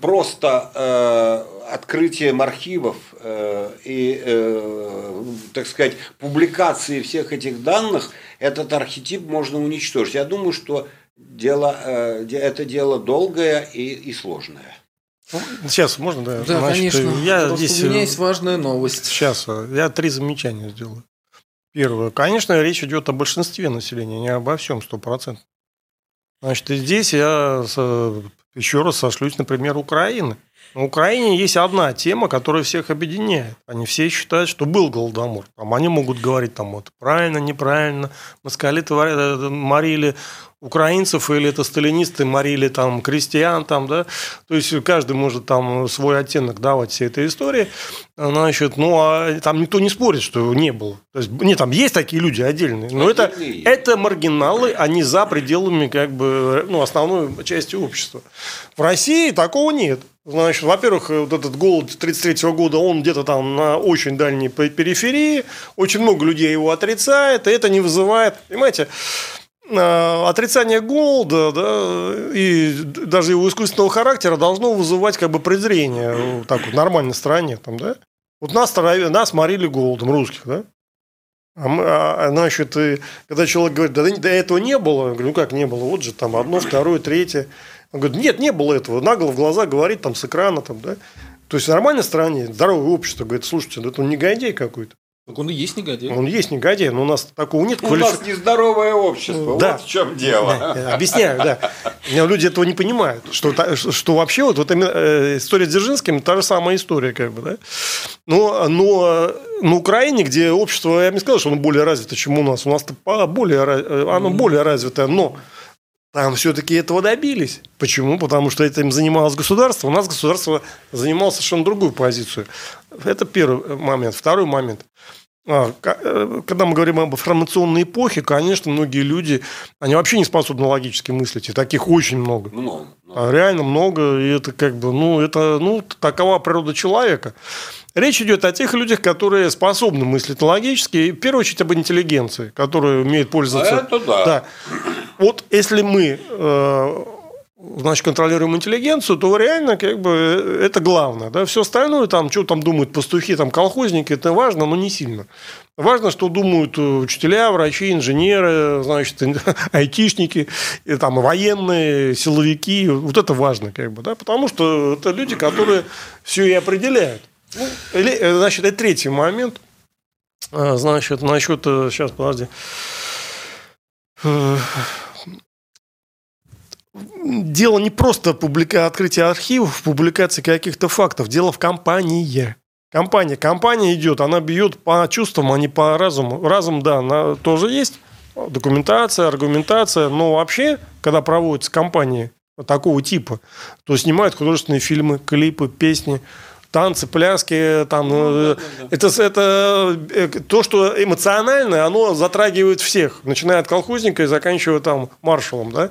просто э, открытием архивов э, и, э, так сказать, публикации всех этих данных этот архетип можно уничтожить. Я думаю, что дело, э, это дело долгое и, и сложное. Сейчас можно, да? Да, Значит, конечно. Я Просто здесь... У меня есть важная новость. Сейчас, я три замечания сделаю. Первое. Конечно, речь идет о большинстве населения, не обо всем, сто процентов. Значит, и здесь я еще раз сошлюсь на пример Украины. На Украине есть одна тема, которая всех объединяет. Они все считают, что был голодомор. Там они могут говорить, там, вот, правильно, неправильно. Москали э, морили украинцев, или это сталинисты морили там крестьян, там, да, то есть каждый может там свой оттенок давать всей этой истории, значит, ну, а там никто не спорит, что не было. То есть, нет, там есть такие люди отдельные, но это, это маргиналы, они за пределами, как бы, ну, основной части общества. В России такого нет. Значит, во-первых, вот этот голод 1933 года, он где-то там на очень дальней периферии, очень много людей его отрицает, и это не вызывает, понимаете, Э, отрицание голода да, и даже его искусственного характера должно вызывать как бы презрение так вот, в нормальной стране. Там, да? Вот нас, нас морили голодом, русских, да? А, мы, а, а значит, и, когда человек говорит, да, до этого не было, я говорю, ну как не было, вот же там одно, второе, третье. Он говорит, нет, не было этого. Нагло в глаза говорит там с экрана, там, да. То есть в нормальной стране, здоровое общество говорит, слушайте, это негодяй какой-то. Так он и есть негодяй. Он есть негодяй, но у нас такого нет. У квалифи... нас нездоровое общество, да. вот в чем дело. Да, объясняю, да. Но люди этого не понимают, что, что вообще вот, вот э, история с Дзержинским та же самая история, как бы, да. Но, но на Украине, где общество, я бы не сказал, что оно более развито, чем у нас, у нас более, э, оно более развитое, но там все-таки этого добились. Почему? Потому что этим занималось государство. У нас государство занимало совершенно другую позицию. Это первый момент. Второй момент. А, э, когда мы говорим об информационной эпохе, конечно, многие люди, они вообще не способны логически мыслить, и таких очень много. Много. много. А реально много, и это как бы, ну, это, ну, такова природа человека. Речь идет о тех людях, которые способны мыслить логически, и в первую очередь об интеллигенции, которая умеет пользоваться... Это да. да. Вот если мы э, значит, контролируем интеллигенцию, то реально как бы это главное. Да? Все остальное, там, что там думают пастухи, там, колхозники, это важно, но не сильно. Важно, что думают учителя, врачи, инженеры, значит, айтишники, и, там, военные, силовики. Вот это важно, как бы, да? потому что это люди, которые все и определяют. Ну, или, э, значит, это третий момент. Значит, насчет... Сейчас, э, подожди дело не просто публика... открытие архивов, публикации каких-то фактов. Дело в компании. Компания. Компания идет, она бьет по чувствам, а не по разуму. Разум, да, она тоже есть. Документация, аргументация. Но вообще, когда проводятся компании такого типа, то снимают художественные фильмы, клипы, песни, танцы, пляски, там, ну, э, да, да, да. это, это э, то, что эмоциональное, оно затрагивает всех, начиная от колхозника и заканчивая там маршалом, да,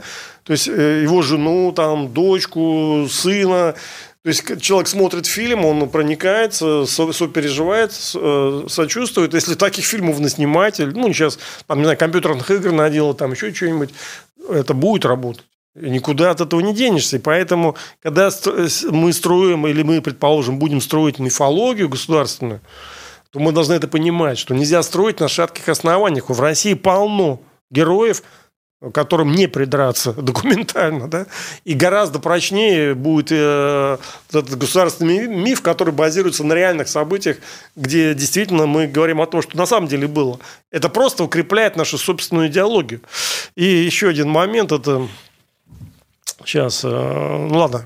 то есть э, его жену, там, дочку, сына, то есть человек смотрит фильм, он проникается, сопереживает, сочувствует. Если таких фильмов наснимать, ну, сейчас, там, не знаю, компьютерных игр наделал, там еще что-нибудь, это будет работать. Никуда от этого не денешься. И поэтому, когда мы строим, или мы, предположим, будем строить мифологию государственную, то мы должны это понимать, что нельзя строить на шатких основаниях. В России полно героев, которым не придраться документально, да, и гораздо прочнее будет э, этот государственный миф, который базируется на реальных событиях, где действительно мы говорим о том, что на самом деле было. Это просто укрепляет нашу собственную идеологию. И еще один момент – это Сейчас, э, ну ладно.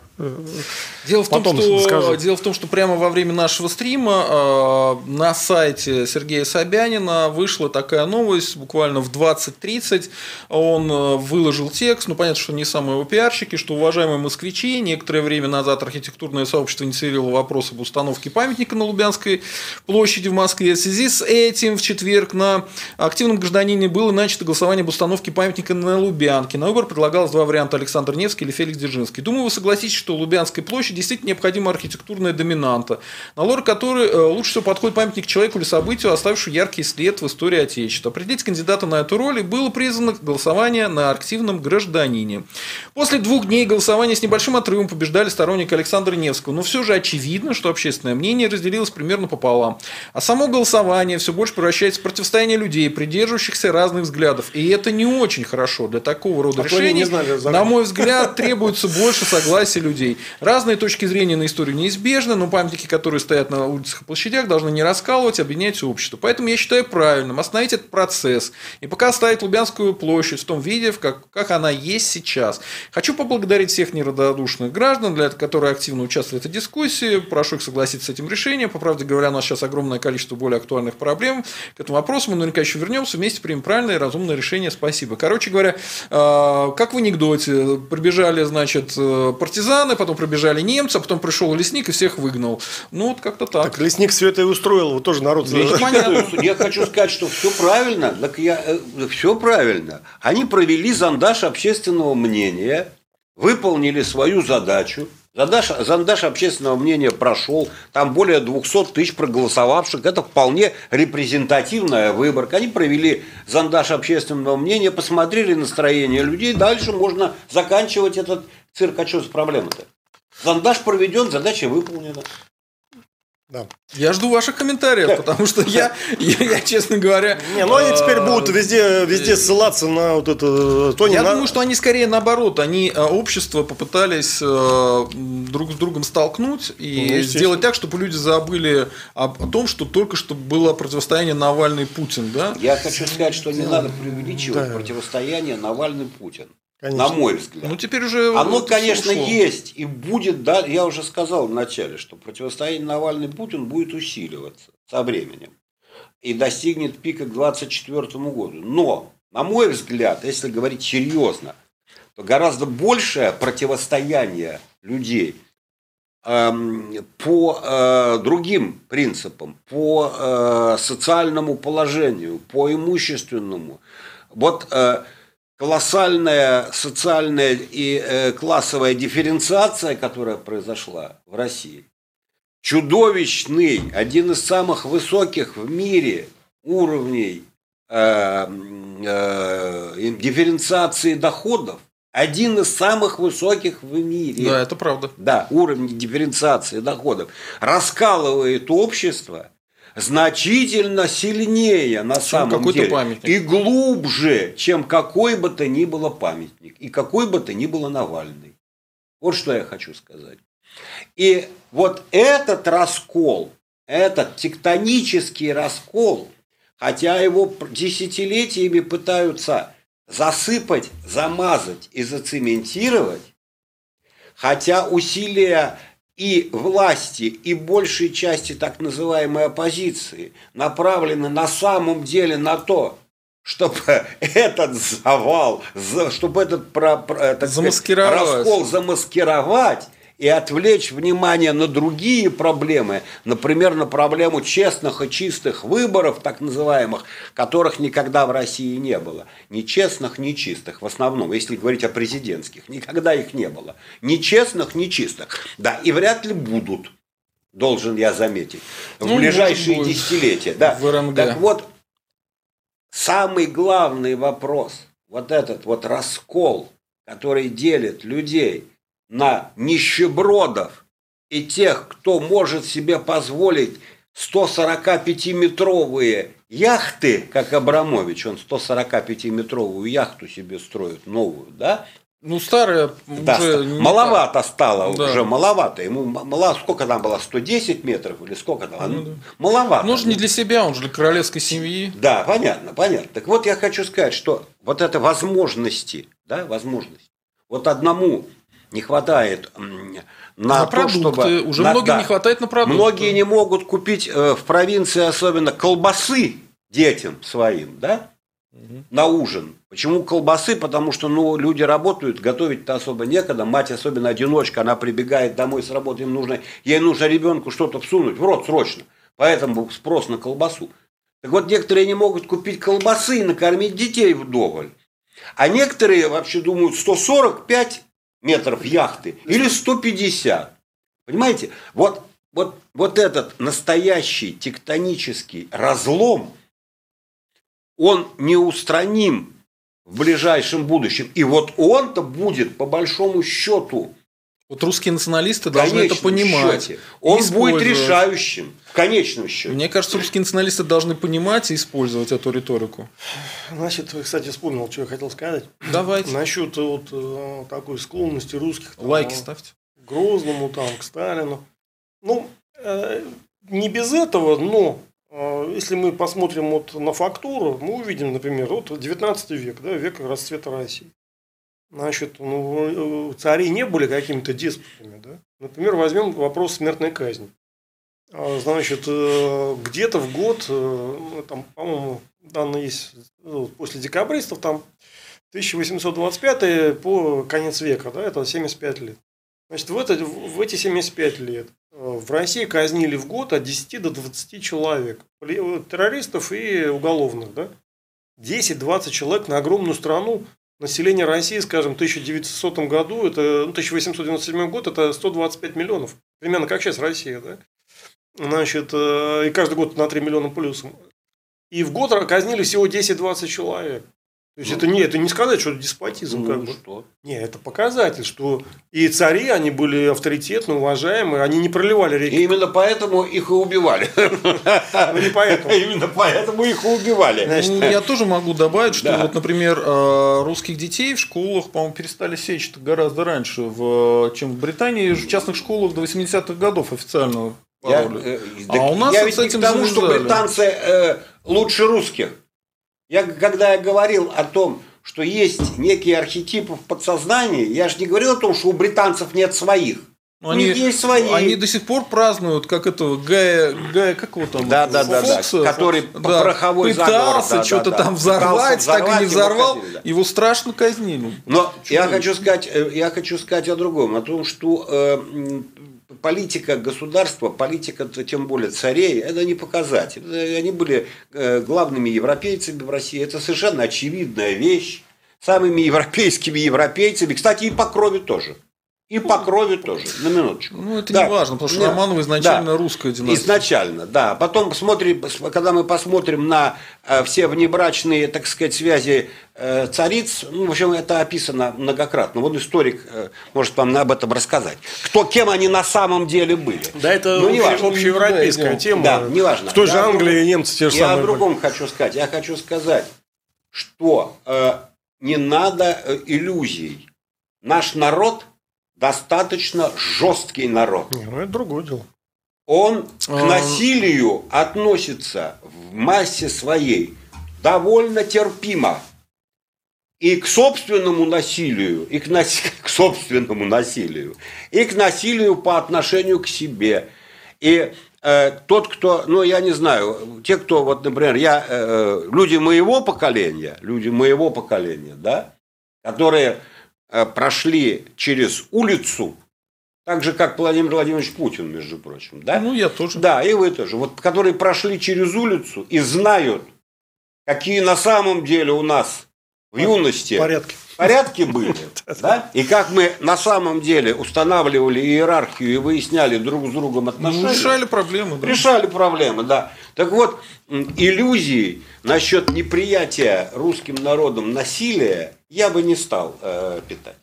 Дело в, том, что, скажу. дело в том, что прямо во время нашего стрима э, на сайте Сергея Собянина вышла такая новость, буквально в 20.30 он э, выложил текст, ну понятно, что не самые его пиарщики, что уважаемые москвичи, некоторое время назад архитектурное сообщество инициировало вопрос об установке памятника на Лубянской площади в Москве. В связи с этим в четверг на активном гражданине было начато голосование об установке памятника на Лубянке. На выбор предлагалось два варианта Александр Невский или Феликс Дзержинский. Думаю, вы согласитесь, что Лубянской площади действительно необходима архитектурная доминанта, на лор которой э, лучше всего подходит памятник человеку или событию, оставившему яркий след в истории Отечества. Определить кандидата на эту роль и было признано голосование на активном гражданине. После двух дней голосования с небольшим отрывом побеждали сторонники Александра Невского, но все же очевидно, что общественное мнение разделилось примерно пополам. А само голосование все больше превращается в противостояние людей, придерживающихся разных взглядов. И это не очень хорошо для такого рода а решений. Знали, на мой взгляд, требуется больше согласия людей людей. Разные точки зрения на историю неизбежны, но памятники, которые стоят на улицах и площадях, должны не раскалывать, а объединять общество. Поэтому я считаю правильным остановить этот процесс и пока оставить Лубянскую площадь в том виде, в как, как она есть сейчас. Хочу поблагодарить всех неравнодушных граждан, для, которые активно участвовали в этой дискуссии. Прошу их согласиться с этим решением. По правде говоря, у нас сейчас огромное количество более актуальных проблем к этому вопросу. Мы наверняка еще вернемся, вместе примем правильное и разумное решение. Спасибо. Короче говоря, э, как в анекдоте, прибежали, значит, э, партизаны, потом прибежали немцы, а потом пришел лесник и всех выгнал. Ну, вот как-то так. Так лесник все это и устроил, вот тоже народ. Ведь, я хочу сказать, что все правильно, так я, э, все правильно. Они провели зондаж общественного мнения, выполнили свою задачу, Зондаж, зондаж общественного мнения прошел, там более 200 тысяч проголосовавших, это вполне репрезентативная выборка. Они провели зондаж общественного мнения, посмотрели настроение людей, дальше можно заканчивать этот цирк. А что за проблема-то? Зондаж проведен, задача выполнена. Да. Я жду ваших комментариев, потому что я, я, я честно говоря... Не, ну они теперь будут везде, везде ссылаться на вот это... То я на... думаю, что они скорее наоборот. Они э, общество попытались э, друг с другом столкнуть и ну, сделать так, чтобы люди забыли о, о том, что только что было противостояние Навальный-Путин. Да? Я хочу сказать, что не надо преувеличивать да. противостояние Навальный-Путин. Конечно. На мой взгляд. Ну, теперь уже Оно, конечно, ушло. есть и будет, да, я уже сказал вначале, что противостояние Навальный-Путин будет усиливаться со временем и достигнет пика к 2024 году. Но, на мой взгляд, если говорить серьезно, то гораздо большее противостояние людей эм, по э, другим принципам, по э, социальному положению, по имущественному. Вот э, колоссальная социальная и э, классовая дифференциация, которая произошла в России, чудовищный, один из самых высоких в мире уровней э, э, дифференциации доходов, один из самых высоких в мире. Да, это правда. Да, уровень дифференциации доходов раскалывает общество – значительно сильнее на чем самом деле памятник. и глубже, чем какой бы то ни было памятник и какой бы то ни было Навальный. Вот что я хочу сказать. И вот этот раскол, этот тектонический раскол, хотя его десятилетиями пытаются засыпать, замазать и зацементировать, хотя усилия и власти, и большей части так называемой оппозиции направлены на самом деле на то, чтобы этот завал, чтобы этот так сказать, раскол замаскировать и отвлечь внимание на другие проблемы, например, на проблему честных и чистых выборов, так называемых, которых никогда в России не было. Ни честных, ни чистых, в основном, если говорить о президентских, никогда их не было. Ни честных, ни чистых. Да, и вряд ли будут, должен я заметить, в ну, ближайшие десятилетия. Да. Так вот, самый главный вопрос, вот этот вот раскол, который делит людей – на нищебродов и тех, кто может себе позволить 145-метровые яхты, как Абрамович, он 145-метровую яхту себе строит, новую, да? Ну, старая да, уже маловато так. стало, да. уже маловато. Ему мало, сколько там было, 110 метров или сколько там? Ну, да. Маловато. Ну, же не для себя, он же для королевской семьи. Да, понятно, понятно. Так вот, я хочу сказать, что вот это возможности, да, возможность. Вот одному не хватает на, на то, продукты. чтобы... Уже на, многим да, не хватает на продукты. Многие не могут купить э, в провинции особенно колбасы детям своим, да, угу. на ужин. Почему колбасы? Потому что ну, люди работают, готовить-то особо некогда. Мать, особенно одиночка, она прибегает домой с работы, им нужно, ей нужно ребенку что-то всунуть в рот срочно. Поэтому спрос на колбасу. Так вот, некоторые не могут купить колбасы и накормить детей вдоволь. А некоторые вообще думают, 145 метров яхты или 150. Понимаете? Вот, вот, вот этот настоящий тектонический разлом, он неустраним в ближайшем будущем. И вот он-то будет, по большому счету, вот русские националисты должны это понимать. Счете. Он будет решающим в конечном счете. Мне кажется, русские националисты должны понимать и использовать эту риторику. Значит, кстати, вспомнил, что я хотел сказать. Давайте. Насчет вот э, такой склонности русских. Лайки ставьте. к Грозному, там, к Сталину. Ну, э, не без этого, но э, если мы посмотрим вот на фактуру, мы увидим, например, вот 19 век, да, век расцвета России. Значит, ну, э, цари не были какими-то деспотами. Да? Например, возьмем вопрос смертной казни. А, значит, э, где-то в год, э, там, по-моему, данные есть ну, после декабристов, там 1825 по конец века, да, это 75 лет. Значит, в, это, в эти 75 лет в России казнили в год от 10 до 20 человек, террористов и уголовных, да. 10-20 человек на огромную страну, население России, скажем, в 1900 году, это, ну, 1897 год, это 125 миллионов. Примерно как сейчас Россия, да? Значит, э, и каждый год на 3 миллиона плюсом. И в год казнили всего 10-20 человек. То есть ну, это не это не сказать, что это деспотизм, ну, как бы. Что? Не, это показатель, что и цари, они были авторитетны, уважаемые, они не проливали реки. И именно поэтому их и убивали. Ну не поэтому. Именно поэтому их и убивали. Ну, я тоже могу добавить, что вот, например, э, русских детей в школах, по-моему, перестали сечь гораздо раньше, чем в Британии. В частных школах до 80-х годов официально я, э, а у нас я ведь не к тому, что британцы э, лучше русских. Я, когда я говорил о том, что есть некие архетипы в подсознании, я же не говорил о том, что у британцев нет своих. Но у они, них есть свои. Они до сих пор празднуют, как этого Гая, Гая как его там? Да, да, Фокса, да, который да, пороховой пытался заговор, что-то да, там взорвать, взорвать, так и не взорвал, его, казнили, да. его страшно казнили. Но я хочу сказать, э, я хочу сказать о другом, о том, что э, политика государства, политика тем более царей, это не показатель. Они были э, главными европейцами в России. Это совершенно очевидная вещь. Самыми европейскими европейцами, кстати, и по крови тоже. И по крови тоже, на минуточку. Ну, это да. не важно, потому что да. Романова изначально да. русская династия. Изначально, да. Потом посмотрим, когда мы посмотрим на э, все внебрачные, так сказать, связи э, цариц, ну, в общем, это описано многократно. Вот историк э, может вам об этом рассказать. Кто, кем они на самом деле были. Да, это ну, общ, общеевропейская да, тема. Да, неважно. В той же Англии немцы те же я самые. Я о другом были. хочу сказать. Я хочу сказать, что э, не надо иллюзий. Наш народ – достаточно жесткий народ. Не, ну это другое дело. Он к насилию относится в массе своей довольно терпимо. И к собственному насилию, и к, нас... к собственному насилию, и к насилию по отношению к себе. И э, тот, кто, ну я не знаю, те, кто, вот, например, я, э, люди моего поколения, люди моего поколения, да, которые Э, прошли через улицу, так же, как Владимир Владимирович Путин, между прочим. Да? Ну, я тоже. Да, и вы тоже. Вот, которые прошли через улицу и знают, какие на самом деле у нас в юности порядки, порядки были. да? И как мы на самом деле устанавливали иерархию и выясняли друг с другом отношения. Ну, решали проблемы. Да. Решали проблемы, да. Так вот, иллюзии насчет неприятия русским народом насилия я бы не стал э, питать.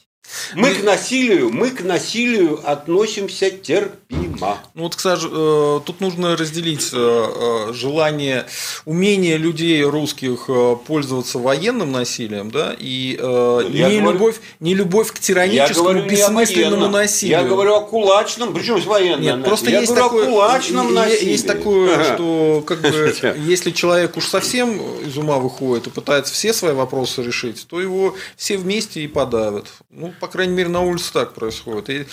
Мы к насилию, мы к насилию относимся терпимо. Ну вот, кстати, э, тут нужно разделить э, э, желание, умение людей русских пользоваться военным насилием, да, и я не, говорю, любовь, не любовь к тираническому, бессмысленному насилию. Я говорю о кулачном, причем с военным. Нет, просто я есть говорю такое, о кулачном насилии. Есть такое, что как бы, если человек уж совсем из ума выходит и пытается все свои вопросы решить, то его все вместе и подавят. Ну, по крайней мере, на улице так происходит. И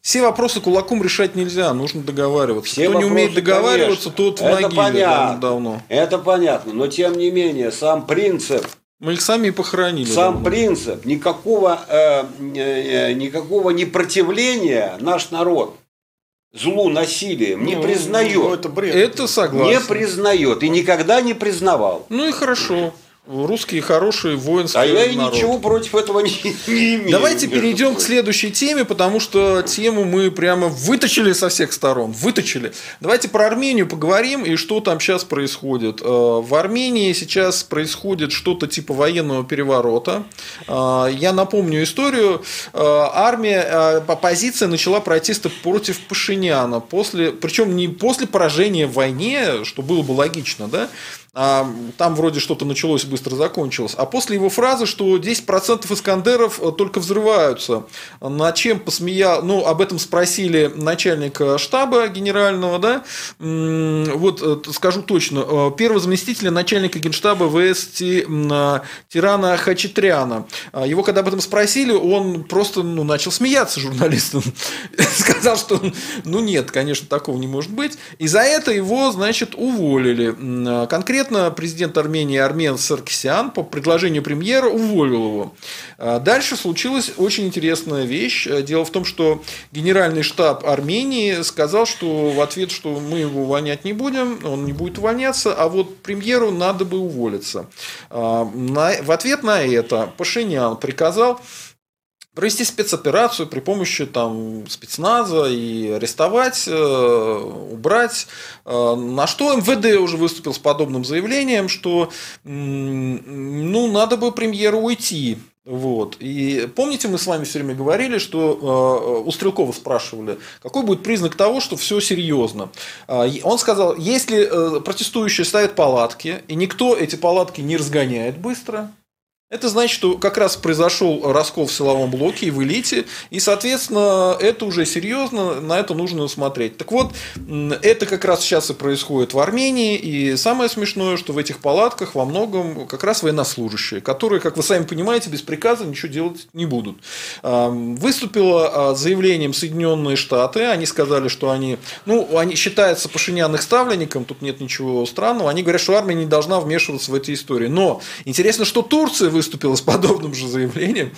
все вопросы кулаком решать нельзя, нужно договариваться. Все Кто вопросы, не умеет договариваться, конечно. тот в Это понятно. давно. Это понятно, но тем не менее, сам принцип мы их сами и похоронили. Сам давно. принцип никакого, э, э, никакого непротивления наш народ злу насилием не ну, признает. Ну, это бред. Это согласен. Не признает и никогда не признавал. Ну и хорошо. Русские хорошие воинские. А я и народ. ничего против этого не, не имею. Давайте перейдем к следующей теме, потому что тему мы прямо выточили со всех сторон. Выточили. Давайте про Армению поговорим и что там сейчас происходит. Э, в Армении сейчас происходит что-то типа военного переворота. Э, я напомню историю. Э, армия, оппозиция начала протесты против Пашиняна. После, причем не после поражения в войне, что было бы логично, да, а там вроде что-то началось, быстро закончилось. А после его фразы, что 10% Искандеров только взрываются, на чем посмеял, ну, об этом спросили начальника штаба генерального, да, вот скажу точно, первого заместителя начальника генштаба ВС Тирана Хачатряна. Его когда об этом спросили, он просто ну, начал смеяться журналистам. Сказал, что ну нет, конечно, такого не может быть. И за это его, значит, уволили. Конкретно президент Армении Армен Саркисян по предложению премьера уволил его. А дальше случилась очень интересная вещь. Дело в том, что генеральный штаб Армении сказал, что в ответ, что мы его увольнять не будем, он не будет увольняться, а вот премьеру надо бы уволиться. А, в ответ на это Пашинян приказал провести спецоперацию при помощи там, спецназа и арестовать, э, убрать. Э, на что МВД уже выступил с подобным заявлением, что ну, надо бы премьеру уйти. Вот. И помните, мы с вами все время говорили, что э, у Стрелкова спрашивали, какой будет признак того, что все серьезно. Э, он сказал, если э, протестующие ставят палатки, и никто эти палатки не разгоняет быстро, это значит, что как раз произошел раскол в силовом блоке и в элите, и, соответственно, это уже серьезно, на это нужно смотреть. Так вот, это как раз сейчас и происходит в Армении, и самое смешное, что в этих палатках во многом как раз военнослужащие, которые, как вы сами понимаете, без приказа ничего делать не будут. Выступило а, заявлением Соединенные Штаты, они сказали, что они, ну, они считаются Пашинян их ставленником, тут нет ничего странного, они говорят, что армия не должна вмешиваться в эти истории. Но интересно, что Турция выступила с подобным же заявлением,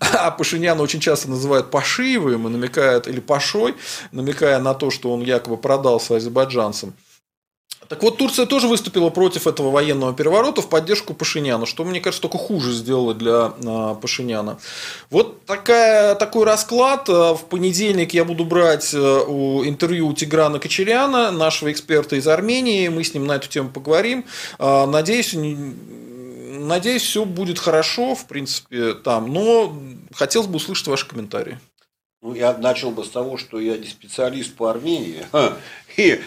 а Пашиняна очень часто называют Пашиевым и намекают, или Пашой, намекая на то, что он якобы продался азербайджанцам. Так вот, Турция тоже выступила против этого военного переворота в поддержку Пашиняна, что, мне кажется, только хуже сделало для а, Пашиняна. Вот такая, такой расклад. А, в понедельник я буду брать а, у, интервью у Тиграна Кочеряна, нашего эксперта из Армении. Мы с ним на эту тему поговорим. Надеюсь, Надеюсь, все будет хорошо, в принципе, там, но хотелось бы услышать ваши комментарии. Ну, я начал бы с того, что я не специалист по Армении. И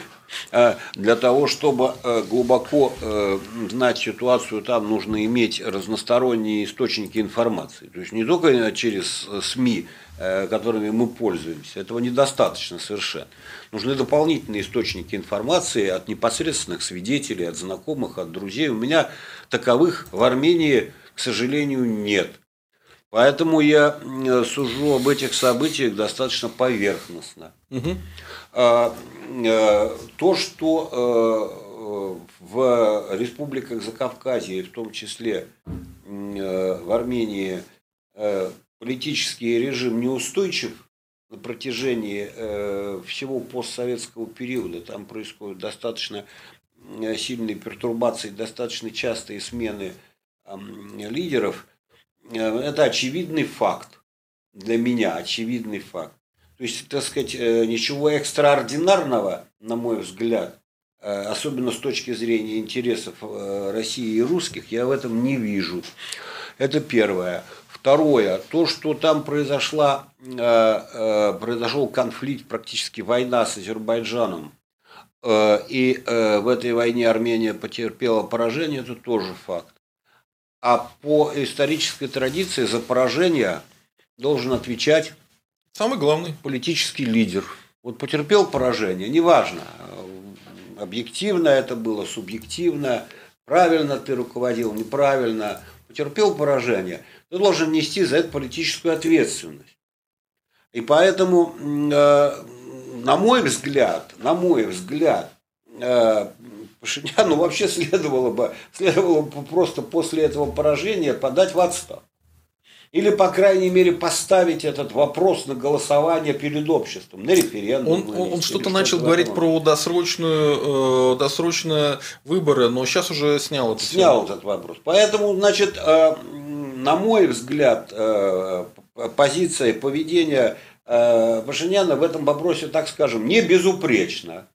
э, для того, чтобы э, глубоко э, знать ситуацию там, нужно иметь разносторонние источники информации. То есть не только через СМИ, которыми мы пользуемся, этого недостаточно совершенно. Нужны дополнительные источники информации от непосредственных свидетелей, от знакомых, от друзей. У меня таковых в Армении, к сожалению, нет. Поэтому я сужу об этих событиях достаточно поверхностно. Угу. А, а, то, что а, в республиках Закавказья, в том числе а, в Армении, политический режим неустойчив на протяжении всего постсоветского периода, там происходит достаточно Э, сильные пертурбации, достаточно частые смены лидеров, э, это очевидный факт. Для меня очевидный факт. То есть, так сказать, э, ничего экстраординарного, на мой взгляд, особенно с точки зрения интересов России и русских, я в этом не вижу. Это первое. Второе, то, что там произошла, произошел конфликт, практически война с Азербайджаном, Э, и э, в этой войне Армения потерпела поражение, это тоже факт. А по исторической традиции за поражение должен отвечать самый главный политический лидер. Вот потерпел поражение, неважно, объективно это было, субъективно, правильно ты руководил, неправильно, потерпел поражение, ты должен нести за это политическую ответственность. И поэтому э, на мой взгляд, на мой взгляд, э, Пашиняну вообще следовало бы, следовало бы просто после этого поражения подать в отставку. Или, по крайней мере, поставить этот вопрос на голосование перед обществом, на референдум. Он, он, он что-то начал что говорить про досрочную, э, досрочные выборы, но сейчас уже снял это. Снял все. этот вопрос. Поэтому, значит, э, на мой взгляд, э, позиция поведения Пашиняна в этом вопросе, так скажем, не безупречно.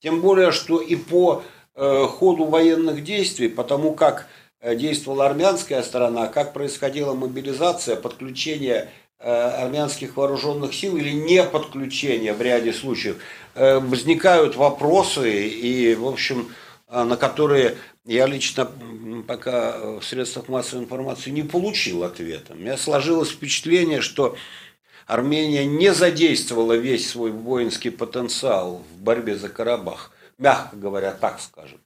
Тем более, что и по э, ходу военных действий, потому как э, действовала армянская сторона, как происходила мобилизация, подключение армянских вооруженных сил или не подключение в ряде случаев, возникают вопросы и, в общем, на которые я лично пока в средствах массовой информации не получил ответа. У меня сложилось впечатление, что Армения не задействовала весь свой воинский потенциал в борьбе за Карабах, мягко говоря, так скажем,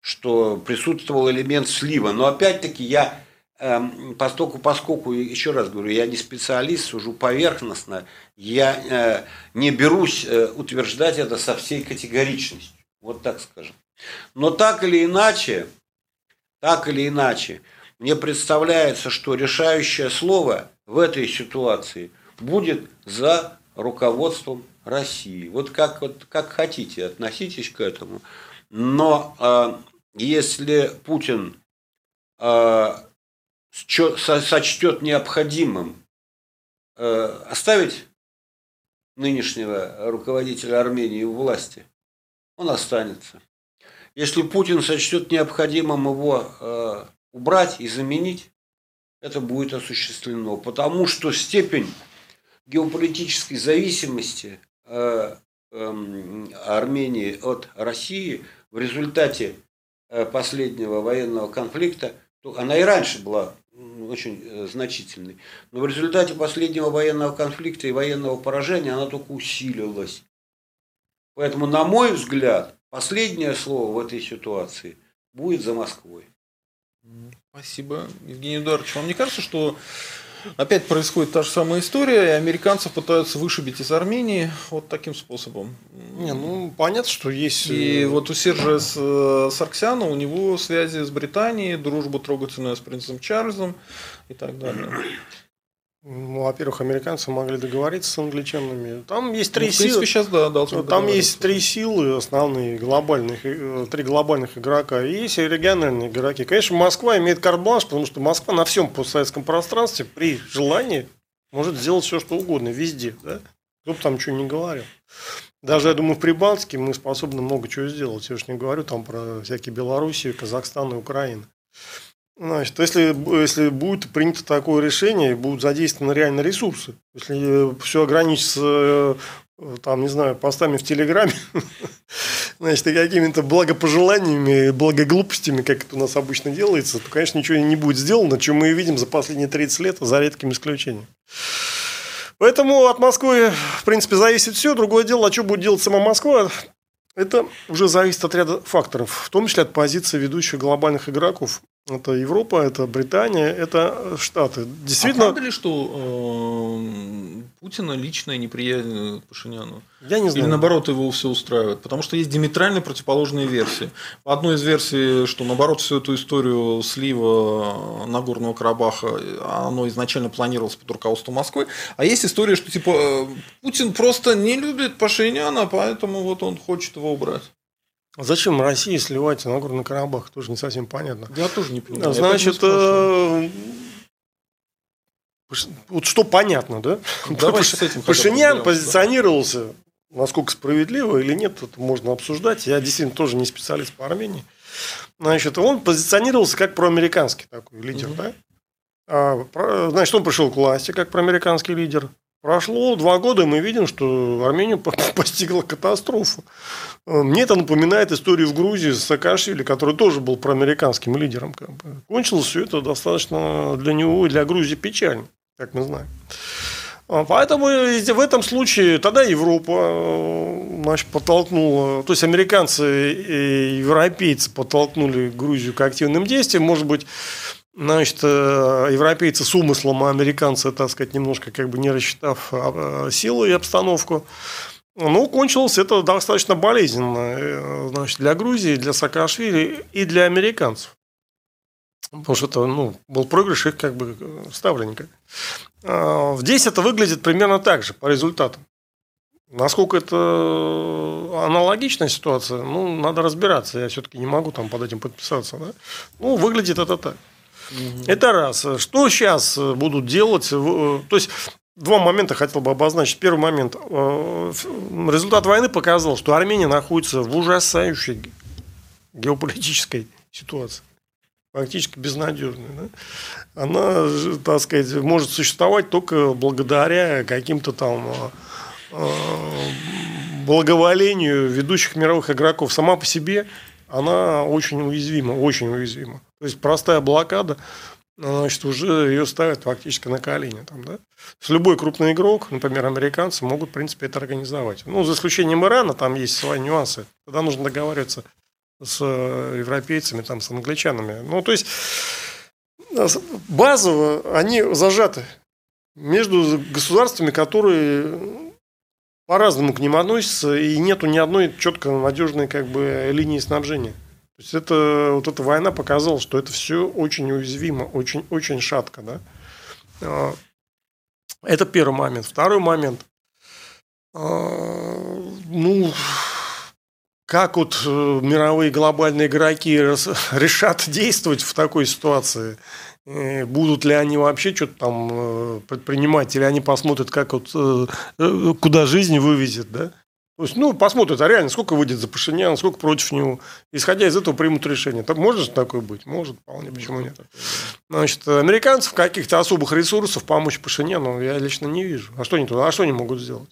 что присутствовал элемент слива. Но опять-таки я Эм, поскольку, поскольку, еще раз говорю, я не специалист, сужу поверхностно, я э, не берусь э, утверждать это со всей категоричностью. Вот так скажем. Но так или иначе, так или иначе, мне представляется, что решающее слово в этой ситуации будет за руководством России. Вот как, вот, как хотите, относитесь к этому. Но э, если Путин э, сочтет необходимым э, оставить нынешнего руководителя Армении у власти, он останется. Если Путин сочтет необходимым его э, убрать и заменить, это будет осуществлено. Потому что степень геополитической зависимости э, эм, Армении от России в результате последнего военного конфликта, она и раньше была очень э, значительный. Но в результате последнего военного конфликта и военного поражения она только усилилась. Поэтому, на мой взгляд, последнее слово в этой ситуации будет за Москвой. Спасибо, Евгений Эдуардович. Вам не кажется, что Опять происходит та же самая история, и американцев пытаются вышибить из Армении вот таким способом. Не, ну понятно, что есть. И э, вот у Сержа э, Сарксяна у него связи с Британией, дружба трогательная с принцем Чарльзом и так далее. Ну, во-первых, американцы могли договориться с англичанами. Там есть три ну, принципе, силы. Сейчас, да, Там есть три силы основные, глобальных, э, три глобальных игрока. И есть региональные игроки. Конечно, Москва имеет карт-бланш, потому что Москва на всем постсоветском пространстве при желании может сделать все, что угодно, везде. Да? Кто бы там что ни говорил. Даже, я думаю, в Прибалтике мы способны много чего сделать. Я уж не говорю там про всякие Белоруссию, Казахстан и Украину. Значит, если, если будет принято такое решение, будут задействованы реально ресурсы, если все ограничится, э, там, не знаю, постами в Телеграме, значит, и какими-то благопожеланиями, благоглупостями, как это у нас обычно делается, то, конечно, ничего не будет сделано, чем мы и видим за последние 30 лет, за редким исключением. Поэтому от Москвы, в принципе, зависит все. Другое дело, а что будет делать сама Москва, это уже зависит от ряда факторов, в том числе от позиции ведущих глобальных игроков. Это Европа, это Британия, это Штаты. Действительно... А правда ли, что э, Путина личная неприязнь к Пашиняну? Я не знаю. Или наоборот его все устраивает? Потому что есть диаметрально противоположные версии. По одной из версий, что наоборот всю эту историю слива Нагорного Карабаха, оно изначально планировалось под руководством Москвы. А есть история, что типа э, Путин просто не любит Пашиняна, поэтому вот он хочет его убрать. Зачем России сливать Нагорный Карабах? Тоже не совсем понятно. Я тоже не понимаю. Значит, э, вот что понятно, да? Давайте с этим Пашинян позиционировался, насколько справедливо или нет, это можно обсуждать. Я действительно тоже не специалист по Армении. Значит, он позиционировался как проамериканский такой лидер, угу. да? А, значит, он пришел к власти как проамериканский лидер. Прошло два года, и мы видим, что Армению постигла катастрофа. Мне это напоминает историю в Грузии с Саакашвили, который тоже был проамериканским лидером. Кончилось все это достаточно для него и для Грузии печально, как мы знаем. А, поэтому в этом случае тогда Европа э, значит, подтолкнула, то есть американцы и европейцы подтолкнули Грузию к активным действиям. Может быть, Значит, э, европейцы с умыслом, а американцы, так сказать, немножко как бы не рассчитав а, силу и обстановку. Ну, кончилось это достаточно болезненно э, значит, для Грузии, для Саакашвили и для американцев. Потому что это ну, был проигрыш их как бы ставленника. А, здесь это выглядит примерно так же по результатам. Насколько это аналогичная ситуация, ну, надо разбираться. Я все-таки не могу там под этим подписаться. Да? Ну, выглядит это так. Это раз. Что сейчас э, будут делать? Э, то есть Два момента хотел бы обозначить. Первый момент. Э, результат войны показал, что Армения находится в ужасающей геополитической ситуации. Фактически безнадежной. Да? Она, так сказать, может существовать только благодаря каким-то там благоволению ведущих мировых игроков. Сама по себе она очень уязвима, очень уязвима. То есть простая блокада, значит, уже ее ставят фактически на колени. Там, да? С любой крупный игрок, например, американцы, могут, в принципе, это организовать. Ну, за исключением Ирана, там есть свои нюансы. Тогда нужно договариваться с э, европейцами, там, с англичанами. Ну, то есть, базово они зажаты между государствами, которые по-разному к ним относятся, и нету ни одной четко надежной как бы, линии снабжения. То есть это, вот эта война показала, что это все очень уязвимо, очень, очень шатко. Да? А, это первый момент. Второй момент. А, ну, как вот э, мировые глобальные игроки решат действовать в такой ситуации? Э, будут ли они вообще что-то там э, предпринимать, или они посмотрят, как вот, куда жизнь вывезет, да? То есть, ну, посмотрят, а реально, сколько выйдет за Пашиняна, сколько против него. Исходя из этого примут решение. Так может такое быть? Может, вполне, почему нет. Значит, американцев каких-то особых ресурсов помочь Пашиняну я лично не вижу. А что они туда, а что они могут сделать?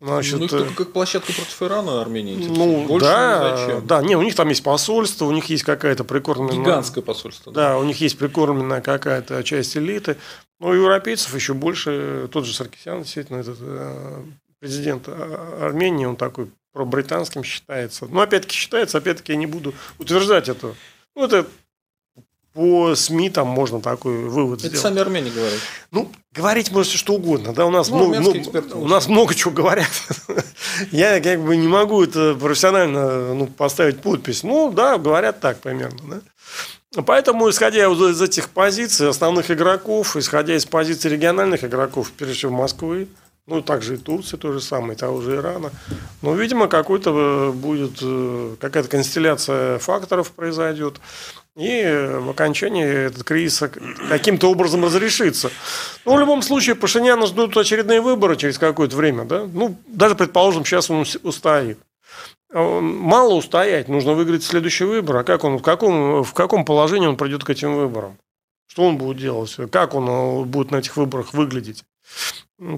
Значит, ну, их только как площадка против Ирана Армении Ну, Больше да, да, не, у них там есть посольство, у них есть какая-то прикормленная... Гигантское посольство. Да, да у них есть прикормленная какая-то часть элиты. Но у европейцев еще больше, тот же Саркисян, действительно, этот э, президент а, Армении, он такой пробританским считается. Но опять-таки считается, опять-таки я не буду утверждать это. Ну, это по СМИ там можно такой вывод Это сделать. сами армяне говорят. Ну, говорить можете что угодно. Да, у нас, ну, много, много, у нас много чего говорят. Я как бы не могу это профессионально ну, поставить подпись. Ну, да, говорят так примерно. Да? Поэтому, исходя из этих позиций основных игроков, исходя из позиций региональных игроков, прежде всего Москвы, ну, также и Турция, то же самое, того же Ирана. Но, видимо, какой-то э, будет, э, какая-то констелляция факторов произойдет. И в окончании этот кризис каким-то образом разрешится. Ну, в любом случае, Пашиняна ждут очередные выборы через какое-то время. Да? Ну, даже, предположим, сейчас он устоит. Мало устоять, нужно выиграть следующий выбор. А как он, в, каком, в каком положении он придет к этим выборам? Что он будет делать? Как он э, будет на этих выборах выглядеть?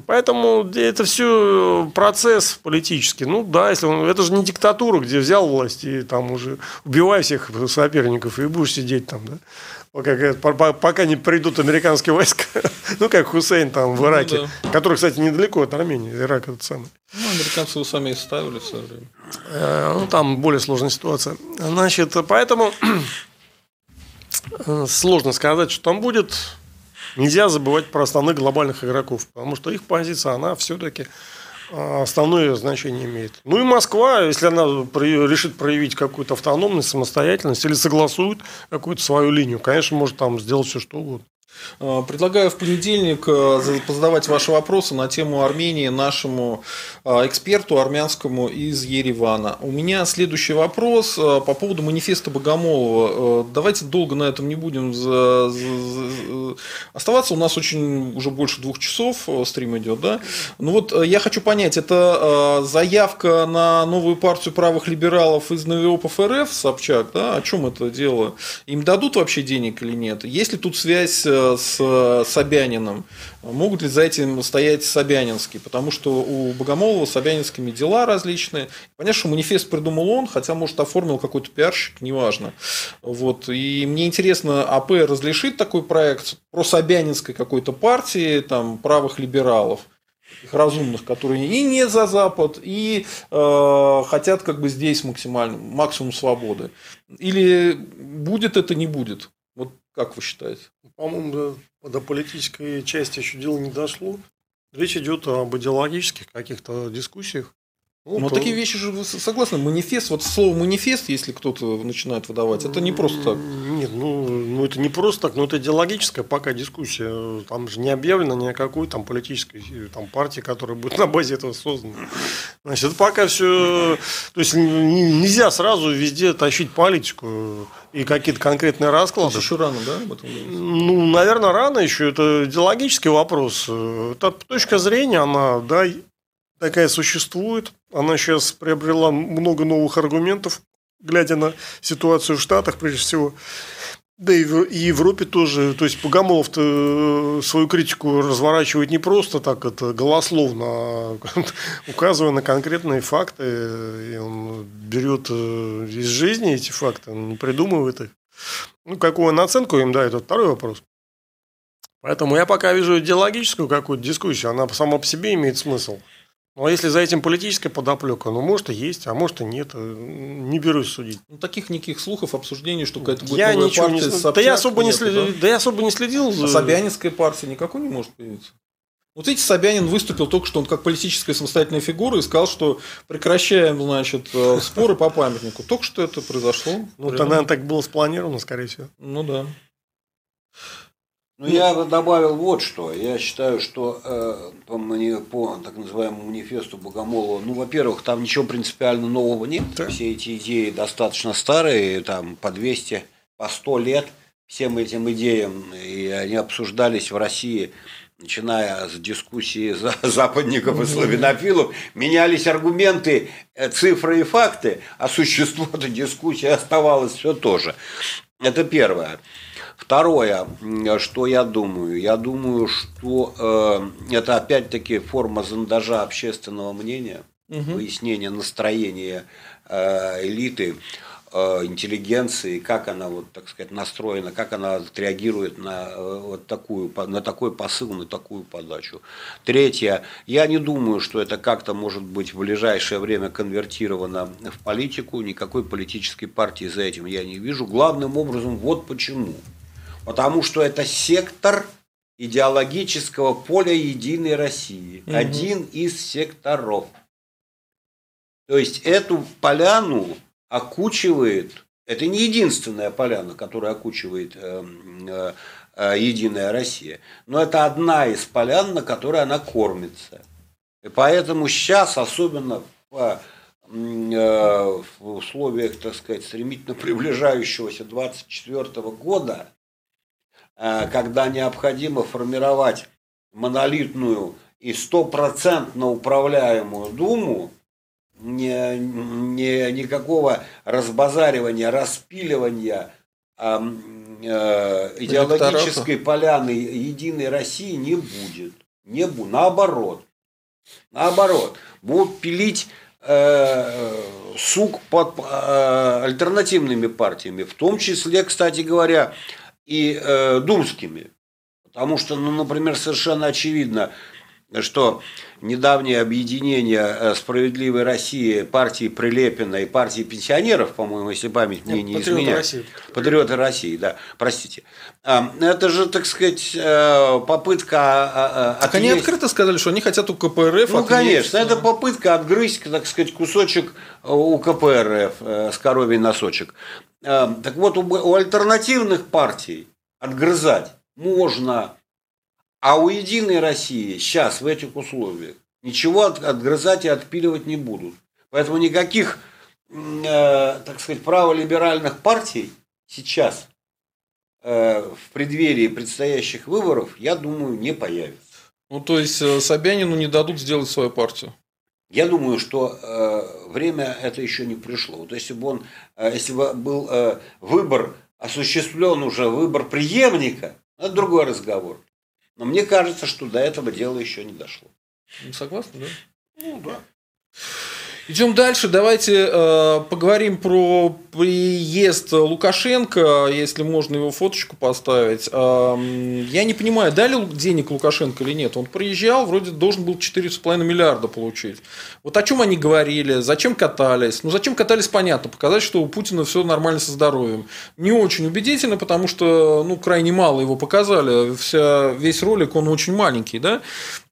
Поэтому это все процесс политический. Ну да, если он, это же не диктатура, где взял власть и там уже убивай всех соперников и будешь сидеть там, да. Пока, пока не придут американские войска, ну как Хусейн там в ну Ираке, ну, да. который, кстати, недалеко от Армении, Ирак этот самый. Ну, американцы его сами и ставили в свое время. Э, ну, там более сложная ситуация. Значит, поэтому э, сложно сказать, что там будет нельзя забывать про основных глобальных игроков, потому что их позиция, она все-таки а, основное значение имеет. Ну и Москва, если она решит проявить какую-то автономность, самостоятельность или согласует какую-то свою линию, конечно, может там сделать все что угодно. Э, предлагаю в понедельник э, задавать ваши вопросы на тему Армении нашему э, эксперту армянскому из Еревана. У меня следующий вопрос по поводу манифеста Богомолова. Давайте долго на этом не будем оставаться. У нас очень уже больше двух часов стрим идет, да? Ну вот я хочу понять, это заявка на новую партию правых либералов из Новиопов РФ, Собчак, да? О чем это дело? Им дадут вообще денег или нет? Есть ли тут связь с Собяниным, могут ли за этим стоять Собянинские, потому что у Богомолова с Собянинскими дела различные. Понятно, что манифест придумал он, хотя, может, оформил какой-то пиарщик, неважно. Вот. И мне интересно, АП разрешит такой проект про Собянинской какой-то партии, там, правых либералов, их разумных, которые и не за Запад, и э, хотят как бы здесь максимально, максимум свободы. Или будет это, не будет? Как вы считаете? По-моему, до, до политической части еще дело не дошло. Речь идет об идеологических каких-то дискуссиях. Ну, Но то... такие вещи же вы согласны. Манифест, вот слово манифест, если кто-то начинает выдавать, это не просто так. Нет, ну, ну это не просто так, но это идеологическая пока дискуссия. Там же не объявлено ни о какой там политической там, партии, которая будет на базе этого создана. Значит, это пока все. То есть нельзя сразу везде тащить политику и какие-то конкретные расклады. еще рано, да, об этом Ну, наверное, рано еще. Это идеологический вопрос. Это точка зрения, она, да, такая существует. Она сейчас приобрела много новых аргументов, глядя на ситуацию в Штатах, прежде всего. Да и в Европе тоже. То есть Богомолов-то э, свою критику разворачивает не просто так, это голословно, а указывая на конкретные факты. И он берет э, из жизни эти факты, он не придумывает их. Ну, какую он оценку им дает, это второй вопрос. Поэтому я пока вижу идеологическую какую-то дискуссию, она сама по себе имеет смысл. Ну, а если за этим политическая подоплека, ну, может, и есть, а может, и нет. Э, не берусь судить. Ну, таких никаких слухов, обсуждений, что какая-то будет я ничего не... Собчак, да, я особо не следил, да? да я особо не следил. А Собянинская партия никакой не может появиться? Вот видите, Собянин выступил только что, он как политическая самостоятельная фигура и сказал, что прекращаем, значит, э, споры по памятнику. Только что это произошло. Ну, тогда так было спланировано, скорее всего. Ну, да. Ну, я добавил вот что. Я считаю, что э, по, по так называемому манифесту Богомолова, ну, во-первых, там ничего принципиально нового нет. Да. Все эти идеи достаточно старые, там по 200, по 100 лет всем этим идеям. И они обсуждались в России начиная с дискуссии за западников и славянофилов, менялись аргументы, э, цифры и факты, а существо этой дискуссии оставалось все то же. Это первое. Второе, что я думаю, я думаю, что э, это опять-таки форма зондажа общественного мнения, угу. выяснения настроения э, элиты, э, интеллигенции, как она вот так сказать настроена, как она отреагирует на э, вот такую на такой посыл, на такую подачу. Третье, я не думаю, что это как-то может быть в ближайшее время конвертировано в политику, никакой политической партии за этим я не вижу. Главным образом вот почему. Потому что это сектор идеологического поля Единой России. Угу. Один из секторов. То есть эту поляну окучивает, это не единственная поляна, которая окучивает э, э, э, Единая Россия, но это одна из полян, на которой она кормится. И поэтому сейчас, особенно в, э, в условиях, так сказать, стремительно приближающегося 24 года, когда необходимо формировать монолитную и стопроцентно управляемую Думу, не, не, никакого разбазаривания, распиливания э, э, идеологической поляны Единой России не будет. Не будет. Наоборот. Наоборот. Будут пилить э, сук под э, альтернативными партиями. В том числе, кстати говоря, и э, думскими. Потому что, ну, например, совершенно очевидно, что недавнее объединение э, «Справедливой России» партии Прилепина и партии пенсионеров, по-моему, если память мне не Патриоты изменяет. России. Патриоты России, да, простите. А, это же, так сказать, э, попытка а, а, Так отъесть... они открыто сказали, что они хотят у КПРФ Ну, отъесть. конечно, это попытка отгрызть, так сказать, кусочек у КПРФ, э, с коровий носочек. Так вот, у альтернативных партий отгрызать можно а у Единой России сейчас в этих условиях ничего отгрызать и отпиливать не будут. Поэтому никаких, э, так сказать, праволиберальных партий сейчас э, в преддверии предстоящих выборов, я думаю, не появится. Ну, то есть э, Собянину не дадут сделать свою партию? Я думаю, что э, время это еще не пришло. Вот если бы он, э, если бы был э, выбор осуществлен уже выбор преемника, это другой разговор. Но мне кажется, что до этого дела еще не дошло. Ну, согласны, да? Ну, да. Идем дальше. Давайте э, поговорим про приезд Лукашенко, если можно его фоточку поставить. Я не понимаю, дали денег Лукашенко или нет. Он приезжал, вроде должен был 4,5 миллиарда получить. Вот о чем они говорили, зачем катались. Ну, зачем катались, понятно. Показать, что у Путина все нормально со здоровьем. Не очень убедительно, потому что ну, крайне мало его показали. Вся, весь ролик, он очень маленький. Да?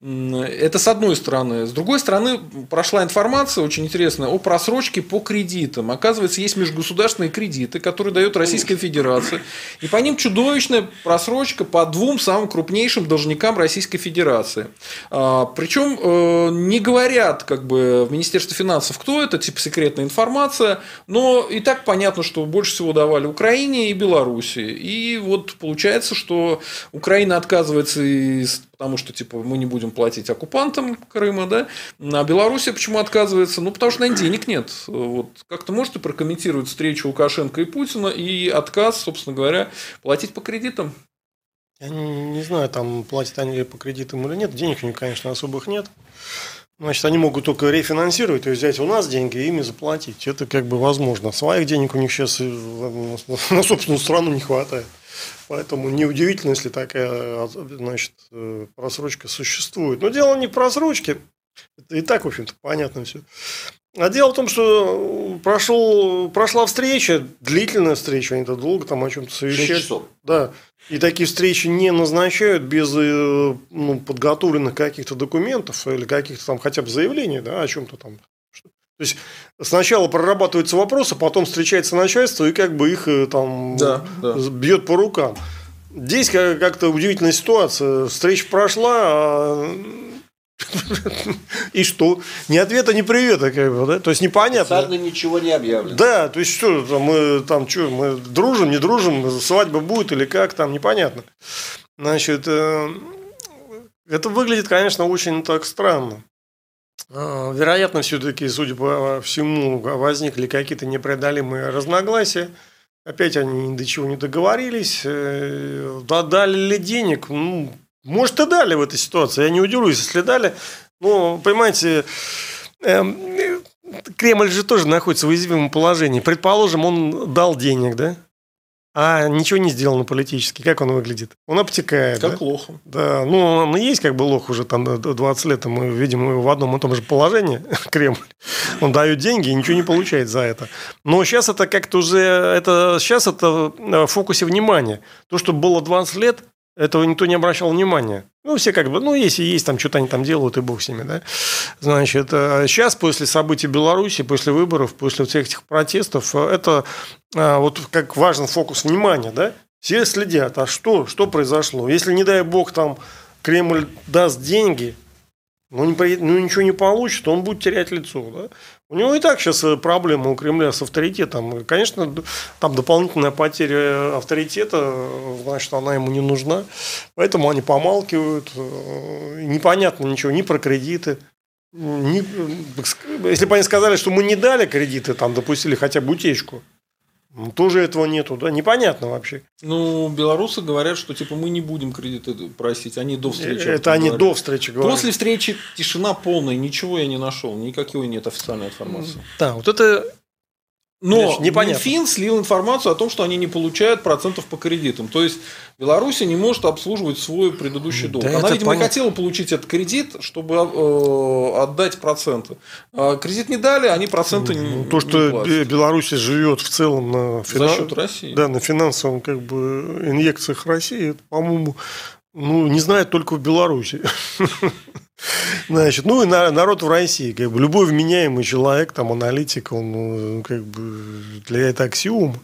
Это с одной стороны. С другой стороны, прошла информация очень интересная о просрочке по кредитам. Оказывается, есть межгосударственные кредиты, которые дает Российская Федерация. И по ним чудовищная просрочка по двум самым крупнейшим должникам Российской Федерации. А, Причем э, не говорят как бы в Министерстве финансов, кто это, типа секретная информация, но и так понятно, что больше всего давали Украине и Белоруссии. И вот получается, что Украина отказывается потому что, типа, мы не будем платить оккупантам Крыма, да, а Белоруссия почему отказывается? Ну, потому что, наверное, денег нет. Вот как-то можете прокомментировать встречу Лукашенко и Путина и отказ, собственно говоря, платить по кредитам? Я не, знаю, там платят они по кредитам или нет. Денег у них, конечно, особых нет. Значит, они могут только рефинансировать, то есть взять у нас деньги и ими заплатить. Это как бы возможно. Своих денег у них сейчас на собственную страну не хватает. Поэтому неудивительно, если такая значит, просрочка существует. Но дело не в просрочке. Это и так, в общем-то, понятно все. А дело в том, что прошел, прошла встреча, длительная встреча, они-то долго там о чем-то совещались. Да. И такие встречи не назначают без э, ну, подготовленных каких-то документов или каких-то там хотя бы заявлений да, о чем-то там. То есть сначала прорабатываются вопросы, потом встречается начальство и как бы их э, там да, да. бьет по рукам. Здесь как-то удивительная ситуация. Встреча прошла, а и что? Ни ответа, ни привета, как бы, да? То есть непонятно. Официально ничего не объявлено. Да, то есть что, мы там что, мы дружим, не дружим, свадьба будет или как, там непонятно. Значит, э, это выглядит, конечно, очень так странно. А, вероятно, все-таки, судя по всему, возникли какие-то непреодолимые разногласия. Опять они ни до чего не договорились. Э, дали ли денег? Ну, может, и дали в этой ситуации. Я не удивлюсь, если дали. Ну, понимаете, эм, Кремль же тоже находится в уязвимом положении. Предположим, он дал денег, да? А ничего не сделано политически. Как он выглядит? Он обтекает. Как да? лох. Да, ну он и есть как бы лох уже там 20 лет. Мы видим его в одном и том же положении, Кремль. Он дает деньги и ничего не получает за это. Но сейчас это как-то уже, это, сейчас это в фокусе внимания. То, что было 20 лет, этого никто не обращал внимания. Ну, все как бы, ну, если есть, там что-то они там делают, и бог с ними, да. Значит, сейчас, э, после событий Беларуси, после выборов, после всех этих протестов, э, это э, вот как важен фокус внимания, да. Все следят, а что, что произошло? Если, не дай бог, там Кремль даст деньги, ну, ну, ничего не получит, он будет терять лицо, да. У него и так сейчас э, проблема у Кремля с авторитетом. Конечно, там дополнительная потеря авторитета, значит, она ему не нужна. Поэтому они помалкивают. Э, непонятно ничего ни про кредиты. Ни, э, если бы они сказали, что мы не дали кредиты, там допустили хотя бы утечку, ну, тоже этого нету, да? Непонятно вообще. Ну, белорусы говорят, что типа мы не будем кредиты просить, они до встречи. Это они говорят. до встречи говорят. После встречи тишина полная, ничего я не нашел, никакой нет официальной информации. Да, вот это но Значит, непонятно. Минфин слил информацию о том, что они не получают процентов по кредитам. То есть Беларусь не может обслуживать свой предыдущий долг. Да Она, видимо, понятно. хотела получить этот кредит, чтобы э, отдать проценты. А кредит не дали, они проценты ну, не То, что платят. Беларусь живет в целом на, финан... За счет России. Да, на финансовом как бы, инъекциях России, это, по-моему, ну, не знает только в Беларуси. Значит, ну и народ в России, как бы любой вменяемый человек, там аналитик, он ну, как бы для это аксиом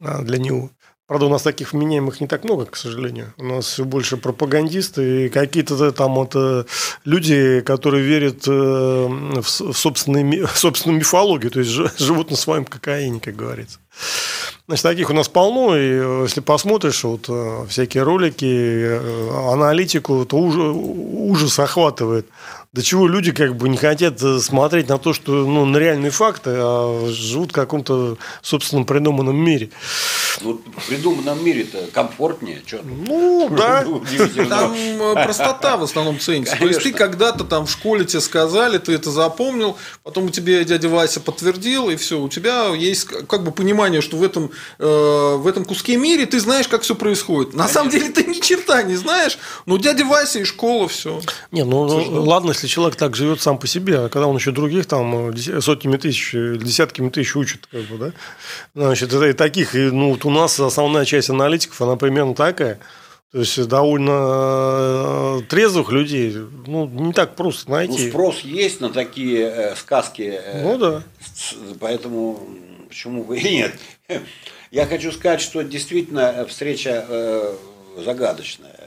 а для него. Правда, у нас таких вменяемых не так много, к сожалению. У нас все больше пропагандисты и какие-то там это люди, которые верят э, в собственную, собственную мифологию, то есть живут на своем кокаине, как говорится. Значит, таких у нас полно, и э, если посмотришь вот э, всякие ролики, аналитику, то ужас, ужас охватывает. До чего люди как бы не хотят смотреть на то, что ну, на реальные факты, а живут в каком-то собственном придуманном мире. Ну, в придуманном мире-то комфортнее. Что ну, да. Там э, простота в основном ценится. То есть, ты когда-то там в школе тебе сказали, ты это запомнил, потом у тебя дядя Вася подтвердил, и все, у тебя есть как бы понимание, что в этом, э, в этом куске мире ты знаешь, как все происходит. На самом деле ты ни черта не знаешь, но дядя Вася и школа, все. Не, ну ладно, если человек так живет сам по себе, а когда он еще других там сотнями тысяч, десятками тысяч учит, как бы, да, значит, это и таких, и, ну, у нас основная часть аналитиков, она примерно такая. То есть довольно э, трезвых людей, ну, не так просто найти. Ну, спрос есть на такие э, сказки. Э, ну да. Поэтому почему бы и нет. Я хочу сказать, что действительно встреча э, загадочная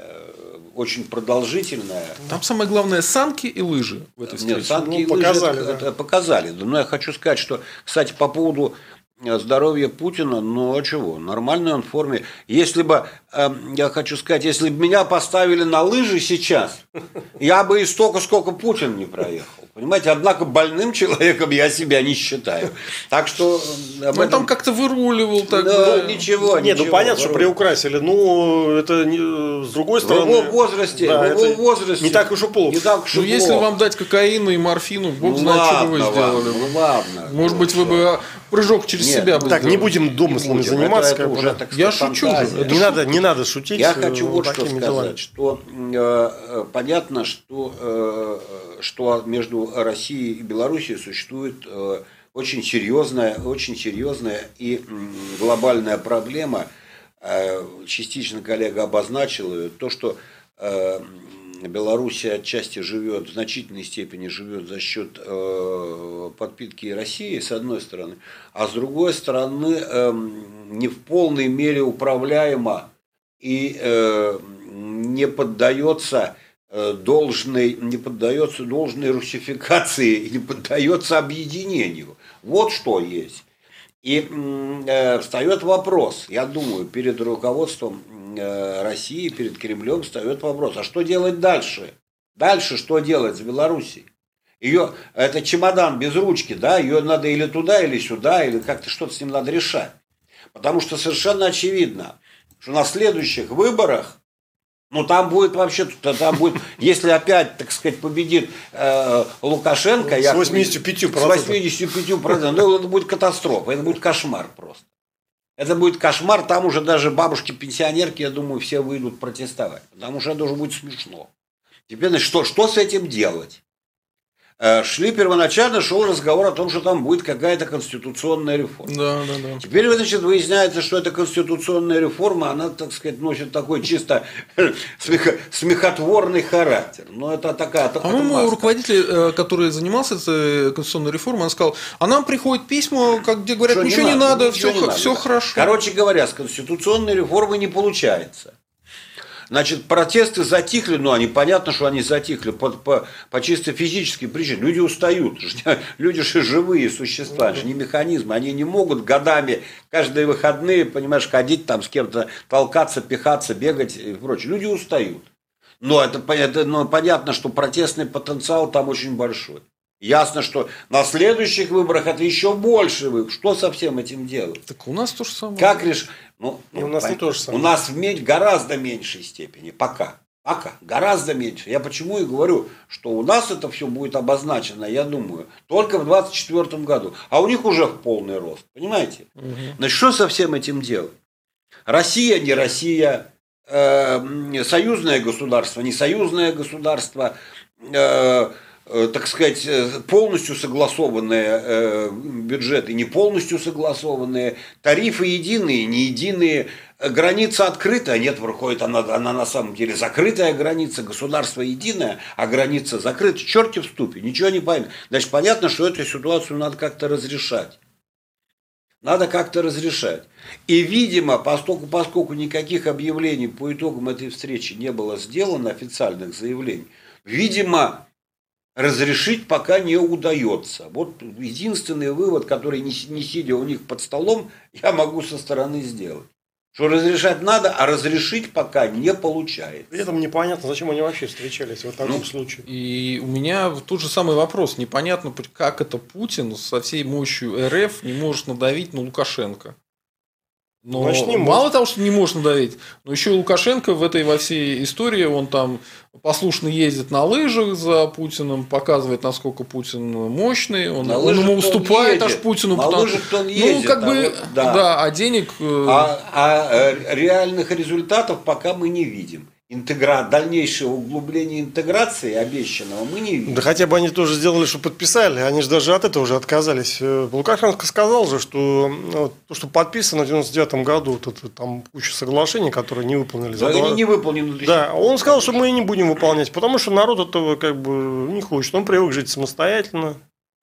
очень продолжительная. Там самое главное санки и лыжи в этой встрече. Нет, санки ну, и показали, лыжи да. это показали. Но я хочу сказать, что, кстати, по поводу здоровье Путина, ну а чего, нормальной он форме. Если бы, э, я хочу сказать, если бы меня поставили на лыжи сейчас, я бы и столько, сколько Путин не проехал. Понимаете, однако больным человеком я себя не считаю. Так что... Об ну, этом... там как-то выруливал. Так, да, да. ничего, Нет, ну понятно, что приукрасили. Ну, это не, с другой стороны... В его возрасте, да, в его возрасте... Не так уж и плохо. Не так уж и ну, если вам дать кокаину и морфину, бог ну, знает, ладно, что бы вы сделали. Ладно, ну, ладно. Может быть, вы бы прыжок через Нет, себя бы Так, сделали. не будем домыслами не будем. заниматься. Это, это уже, так я шучу. Не, надо, не надо шутить. Я хочу вот что сказать, делами. что э, э, понятно, что, э, что между Россией и Белоруссией существует э, очень серьезная, очень серьезная и глобальная проблема. Э, частично коллега обозначил ее. То, что э, Белоруссия отчасти живет, в значительной степени живет за счет э, подпитки России, с одной стороны, а с другой стороны, э, не в полной мере управляема и э, не поддается э, должной, не поддается должной русификации, не поддается объединению. Вот что есть. И э, встает вопрос, я думаю, перед руководством Э, России перед Кремлем встает вопрос, а что делать дальше? Дальше что делать с Белоруссией? Ее, это чемодан без ручки, да, ее надо или туда, или сюда, или как-то что-то с ним надо решать. Потому что совершенно очевидно, что на следующих выборах, ну там будет вообще, там будет, если опять, так сказать, победит э, Лукашенко, с 85%. С 85%, ну это будет катастрофа, это будет кошмар просто. Это будет кошмар, там уже даже бабушки-пенсионерки, я думаю, все выйдут протестовать, потому что это уже будет смешно. Теперь, значит, что, что с этим делать? Э, шли первоначально, шел разговор о том, что там будет какая-то конституционная реформа. Да, да, да. Теперь, значит, выясняется, что эта конституционная реформа, она, так сказать, носит такой чисто смехотворный характер. Но это такая По-моему, руководитель, э, который занимался этой конституционной реформой, он сказал, а нам приходят письма, как, где говорят, что ничего не надо, не надо все, не надо, все хорошо. Короче говоря, с конституционной реформой не получается. Значит, протесты затихли, ну, они понятно, что они затихли по, по, по чисто физической причине. Люди устают, люди же живые существа, же не механизмы, они не могут годами, каждые выходные, понимаешь, ходить там с кем-то, толкаться, пихаться, бегать и прочее. Люди устают. Но это, это но понятно, что протестный потенциал там очень большой. Ясно, что на следующих выборах это еще больше. Что со всем этим делать? Так у нас то же самое. Как решить? Ну, и у нас не то же самое. У нас в гораздо меньшей степени. Пока. Пока. Гораздо меньше. Я почему и говорю, что у нас это все будет обозначено, я думаю, только в 2024 году. А у них уже в полный рост. Понимаете? Угу. Значит, что со всем этим делать? Россия, не Россия, э, союзное государство, не союзное государство, Э, так сказать, э, полностью согласованные э, бюджеты, не полностью согласованные, тарифы единые, не единые, граница открытая, нет, выходит, она, она на самом деле закрытая граница, государство единое, а граница закрыта, черти в ступе, ничего не поймет. Значит, понятно, что эту ситуацию надо как-то разрешать. Надо как-то разрешать. И, видимо, поскольку, поскольку никаких объявлений по итогам этой встречи не было сделано, официальных заявлений, видимо, разрешить пока не удается. Вот единственный вывод, который не, не сидя у них под столом, я могу со стороны сделать. Что разрешать надо, а разрешить пока не получается. При этом непонятно, зачем они вообще встречались в таком ну, случае. И у меня тот же самый вопрос. Непонятно, как это Путин со всей мощью РФ не может надавить на Лукашенко. Но Значит, не мало может. того, что не может надавить, но еще и Лукашенко в этой во всей истории, он там послушно ездит на лыжах за Путиным, показывает, насколько Путин мощный, он, он ему уступает аж Путину. На потому, лыжах он ездит, ну, как бы, а вот, да. да, а денег... Э, а, а э, реальных результатов пока мы не видим интегра... дальнейшего углубления интеграции обещанного мы не видим. Да хотя бы они тоже сделали, что подписали. Они же даже от этого уже отказались. Э, Лукашенко сказал же, что то, что подписано в 99 году, вот это, там куча соглашений, которые не выполнили. Да, они не выполнены. Да, он сказал, что мы не будем выполнять, потому что народ этого как бы не хочет. Он привык жить самостоятельно.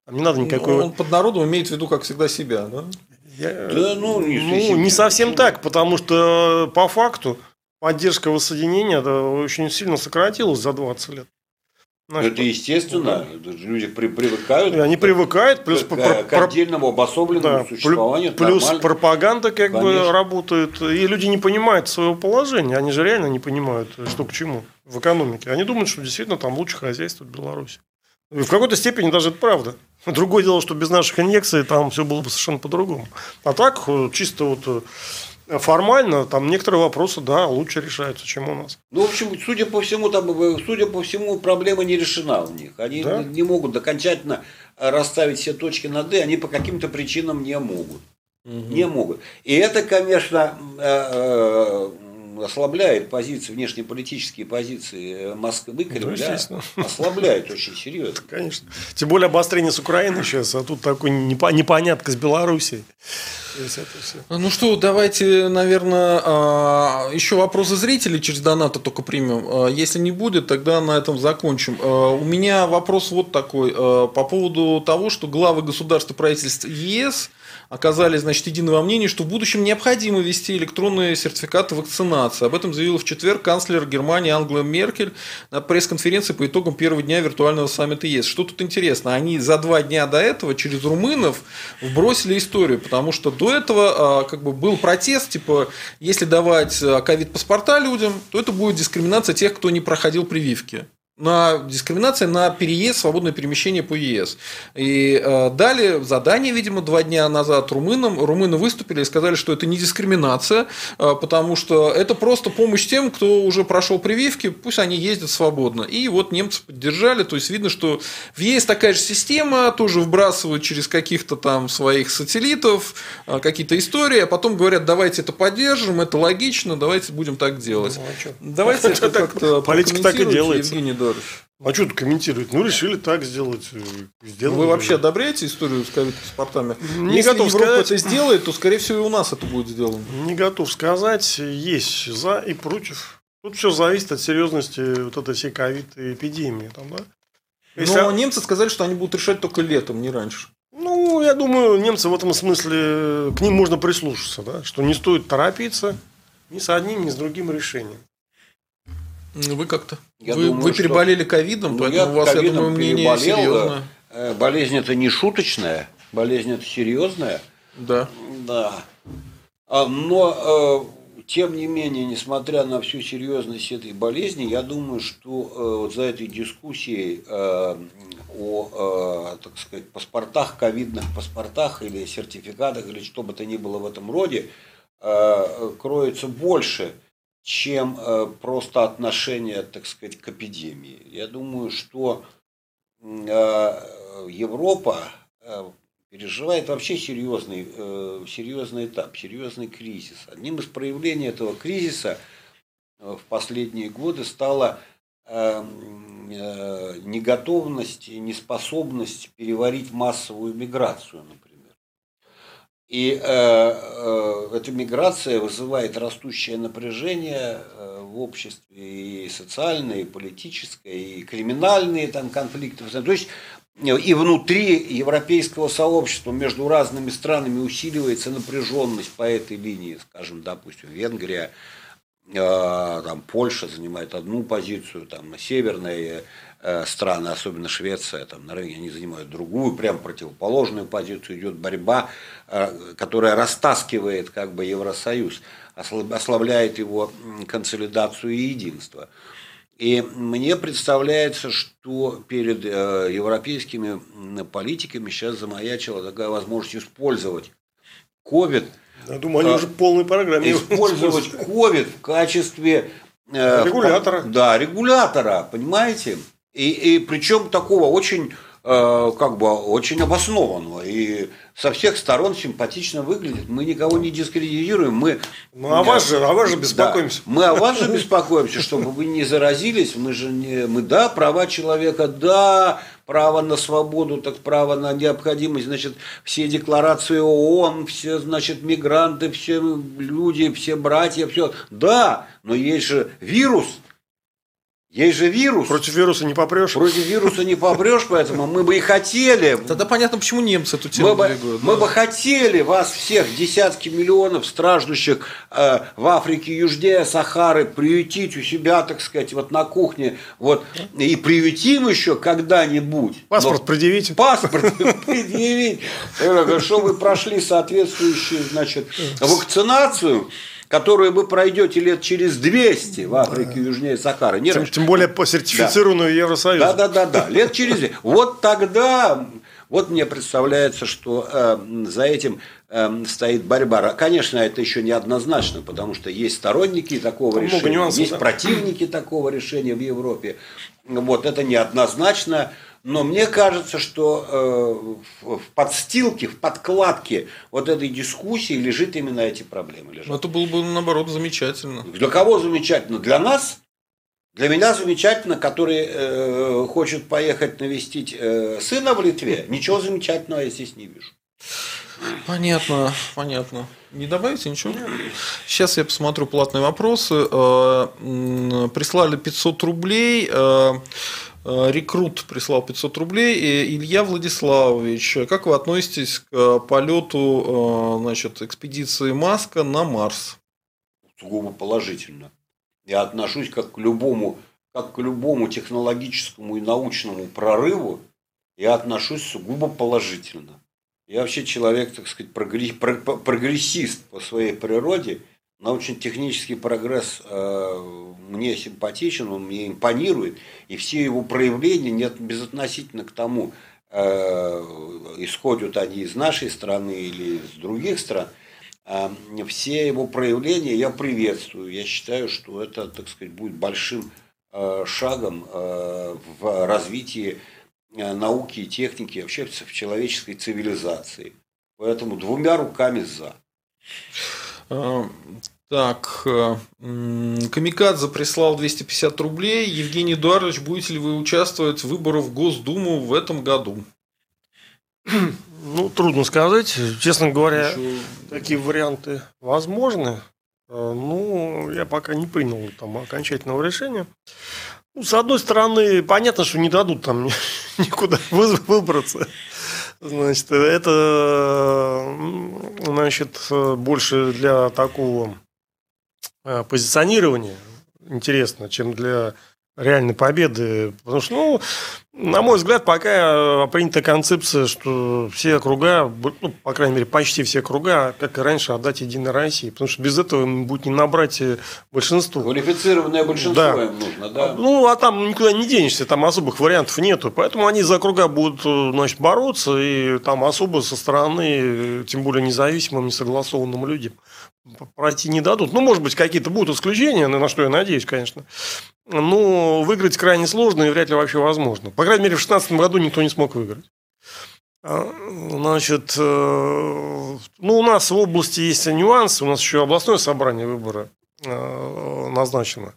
Там не надо никакой... Ну, он под народом имеет в виду, как всегда, себя, да? Я... Да, ну, не, ну, не совсем так, потому что по факту поддержка воссоединения очень сильно сократилась за 20 лет. Значит, это естественно, ну, да. люди при, привыкают. И они привыкают, плюс к, к, к отдельному обособленному да, существованию. Плюс нормально. пропаганда как Конечно. бы работает, и люди не понимают своего положения, они же реально не понимают, что к чему в экономике. Они думают, что действительно там лучше хозяйство в Беларуси. И в какой-то степени даже это правда. Другое дело, что без наших инъекций там все было бы совершенно по-другому. А так, чисто вот формально там некоторые вопросы, да, лучше решаются, чем у нас. Ну, в общем, судя по всему, там, судя по всему, проблема не решена у них. Они да? не могут окончательно расставить все точки над «и», они по каким-то причинам не могут. Угу. Не могут. И это, конечно, э, э, ослабляет позиции, внешнеполитические позиции Москвы, Кремля, ну, ослабляет очень серьезно. Конечно. Тем более обострение с Украиной сейчас, а тут такой непонятка с Белоруссией. Ну что, давайте, наверное, а, еще вопросы зрителей через донаты только примем. А, если не будет, тогда на этом закончим. А, у меня вопрос вот такой по поводу того, что главы государства правительств ЕС оказались, значит, единого мнения, что в будущем необходимо ввести электронные сертификаты вакцинации. Об этом заявила в четверг канцлер Германии Ангела Меркель на пресс-конференции по итогам первого дня виртуального саммита ЕС. Что тут интересно? Они за два дня до этого через румынов вбросили историю, потому что до этого а, как бы был протест, типа, если давать а, ковид-паспорта людям, то это будет дискриминация тех, кто не проходил прививки на дискриминация на переезд, свободное перемещение по ЕС. И э, дали задание, видимо, два дня назад румынам. Румыны выступили и сказали, что это не дискриминация, э, потому что это просто помощь тем, кто уже прошел прививки, пусть они ездят свободно. И вот немцы поддержали, то есть видно, что в ЕС такая же система, тоже вбрасывают через каких-то там своих сателлитов э, какие-то истории, а потом говорят, давайте это поддержим, это логично, давайте будем так делать. Ну, а давайте это как-то Политика так и делается. Евгений Федорович. А что тут комментировать? Ну, решили так сделать. Э, сделали. Вы вообще одобряете историю с ковид-паспортами? Не Если готов Европа сказать, это сделает, то, скорее всего, и у нас это будет сделано. Не готов сказать. Есть за и против. Тут все зависит от серьезности вот этой всей ковид-эпидемии. Там, да? Если... Но немцы сказали, что они будут решать только летом, не раньше. Ну, я думаю, немцы в этом смысле, к ним можно прислушаться, да, что не стоит торопиться ни с одним, ни с другим решением. Вы как-то? Я вы думаю, вы переболели ковидом, ну, поэтому у вас, я думаю, мнение серьезное. Э, болезнь это не шуточная, болезнь это серьезная. Да. Да. А, но э, тем не менее, несмотря на всю серьезность этой болезни, я думаю, что э, вот за этой дискуссией о, так сказать, паспортах, ковидных паспортах или сертификатах, или что бы то ни было в этом роде, кроется больше – чем э, просто отношение, так сказать, к эпидемии. Я думаю, что э, Европа э, переживает вообще серьезный, серьезный этап, серьезный кризис. Одним из проявлений этого кризиса в последние годы стала неготовность, неспособность переварить массовую миграцию, например. И э, э, эта миграция вызывает растущее напряжение э, в обществе и социальное, и политическое, и криминальные там конфликты. То есть э, и внутри европейского сообщества между разными странами усиливается напряженность по этой линии, скажем, допустим, Венгрия, э, там Польша занимает одну позицию, там северная страны, особенно Швеция, там рынке они занимают другую, прям противоположную позицию, идет борьба, э, которая растаскивает как бы Евросоюз, ослабляет его консолидацию и единство. И мне представляется, что перед э, европейскими политиками сейчас замаячила такая возможность использовать COVID. Я думаю, они уже полной программе. Использовать COVID в качестве регулятора. Да, регулятора, понимаете? И, и причем такого очень э, как бы очень обоснованного и со всех сторон симпатично выглядит. Мы никого не дискредитируем. Мы, ну, а вас же, а вас же беспокоимся. Да, мы о вас же беспокоимся, чтобы вы не заразились. Мы же не, мы да, права человека, да, право на свободу, так право на необходимость, значит, все декларации ООН, все, значит, мигранты, все люди, все братья, все. Да, но есть же вирус, Есть же вирус. Против вируса не попрешь. Против вируса не попрешь, поэтому мы бы и хотели. Тогда понятно, почему немцы эту тему Мы бы, двигают. мы да. бы хотели вас всех, десятки миллионов страждущих э, в Африке южнее Сахары, приютить у себя, так сказать, вот на кухне, вот, и приютим еще когда-нибудь. Паспорт Но- предъявите. паспорт предъявить, что вы прошли соответствующую, значит, вакцинацию, которую вы пройдете лет через 200 в Африке южнее Сахары. Не Тем, раньше. тем более по сертифицированную Евросоюзом. Да, да, да, да. Лет через две. Вот тогда, вот мне представляется, что э, за этим э, стоит борьба. Конечно, это еще не однозначно, потому что есть сторонники такого Там решения, нюансов, есть да. противники такого решения в Европе. Вот это неоднозначно. Но мне кажется, что э, в подстилке, в подкладке вот этой дискуссии лежит именно эти проблемы. лежат. Ну, Это было бы, наоборот, замечательно. Для кого замечательно? Для нас? Для меня замечательно, который э, хочет поехать навестить э, сына в Литве. Ничего замечательного я здесь не вижу. Понятно, понятно. Не добавите ничего? Сейчас я посмотрю платные вопросы. Э, Прислали 500 рублей. Э, Рекрут прислал 500 рублей. И Илья Владиславович, как вы относитесь к полету э, значит, экспедиции Маска на Марс? Сугубо положительно. Я отношусь как к любому, как к любому технологическому и научному прорыву. Я отношусь сугубо положительно. Я вообще человек, так сказать, прогре- про- прогрессист по своей природе. Научно-технический прогресс э, мне симпатичен, он мне импонирует, и все его проявления нет безотносительно к тому, э, исходят они из нашей страны или из других стран, а, все его проявления я приветствую. Я считаю, что это, так сказать, будет большим э, шагом э, в развитии э, науки и техники, вообще в человеческой цивилизации. Поэтому двумя руками за. Э, Так, э, Камикадзе прислал 250 рублей. Евгений Эдуардович, будете ли вы участвовать в выборах в Госдуму в этом году? Ну, трудно сказать. Честно говоря, Еще- такие варианты возможны. Э, Ну, я пока не принял там окончательного решения. Ну, с одной стороны, понятно, что не дадут там никуда вы- выбраться. Значит, это значит, больше для такого э, позиционирования интересно, чем для реальной победы. Потому что, ну, на мой взгляд, пока э, принята концепция, что все округа, бу- ну, по крайней мере, почти все округа, как и раньше, отдать Единой России. Потому что без этого им будет не набрать э, большинство. Квалифицированное большинство Да. им нужно, да? Ну, а там никуда не денешься, там особых вариантов нету. Поэтому они за округа будут э, значит, бороться, и там особо со стороны, тем более независимым, несогласованным людям пройти не дадут. Ну, может быть, какие-то будут исключения, на что я надеюсь, конечно. Но выиграть крайне сложно и вряд ли вообще возможно. По крайней мере, в 2016 году никто не смог выиграть. А, Значит, э, ну, у нас в области есть нюансы. У нас еще областное собрание выбора э, назначено.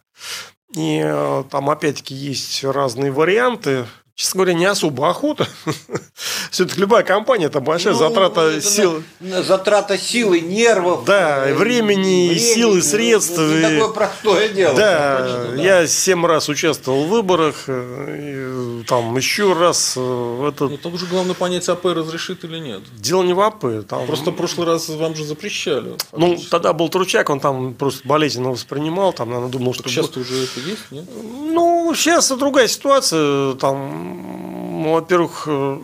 И э, там, опять-таки, есть разные варианты. Честно говоря, не особо охота. Все-таки любая компания – это большая Ну, затрата это сил. на- на Затрата силы, нервов. Да, и э, времени, и сил, и это средств, Не и- такое простое дело. Да, конечно, да. я семь раз участвовал в выборах, э, и, там еще раз. э, Это Ну, там уже главное понять, АП разрешит или нет. дело не в АП. Там, Просто в прошлый раз вам же запрещали. ну, тогда был Тручак, он там просто болезненно воспринимал, там, наверное, думал, что... Так сейчас-то уже это есть, нет? Ну, сейчас другая ситуация. Там, ну, во-первых, э,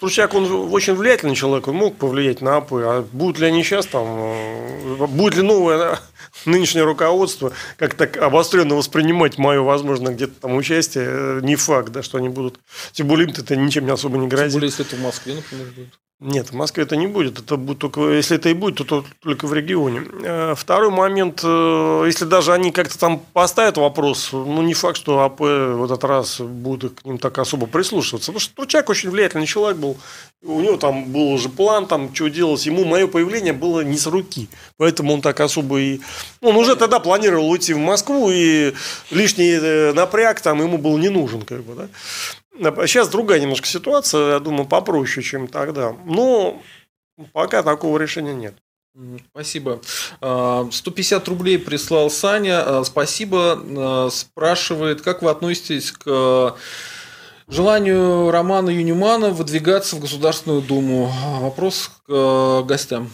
Тручак, он очень влиятельный человек, он мог повлиять на АП. А будут ли они сейчас там, э, будет ли новое нынешнее руководство как так обостренно воспринимать мое, возможно, где-то там участие, э, не факт, да, что они будут. Тем более им это ничем не особо не Тем грозит. более, если это в Москве, например, будет. Нет, в Москве это не будет. Это будет только, если это и будет, то, то только в регионе. Э, Второй момент, э, если даже они как-то там поставят вопрос, ну не факт, что АП в этот раз будут к ним так особо прислушиваться. Потому что Турчак очень влиятельный человек был. У него там был уже план, там, что делать. Ему мое появление было не с руки. Поэтому он так особо и... Он уже тогда планировал уйти в Москву, и лишний э, напряг там ему был не нужен. Как бы, да? Сейчас другая немножко ситуация, я думаю, попроще, чем тогда. Но пока такого решения нет. Спасибо. 150 рублей прислал Саня. Спасибо. Спрашивает, как вы относитесь к желанию Романа Юнимана выдвигаться в Государственную Думу? Вопрос к гостям.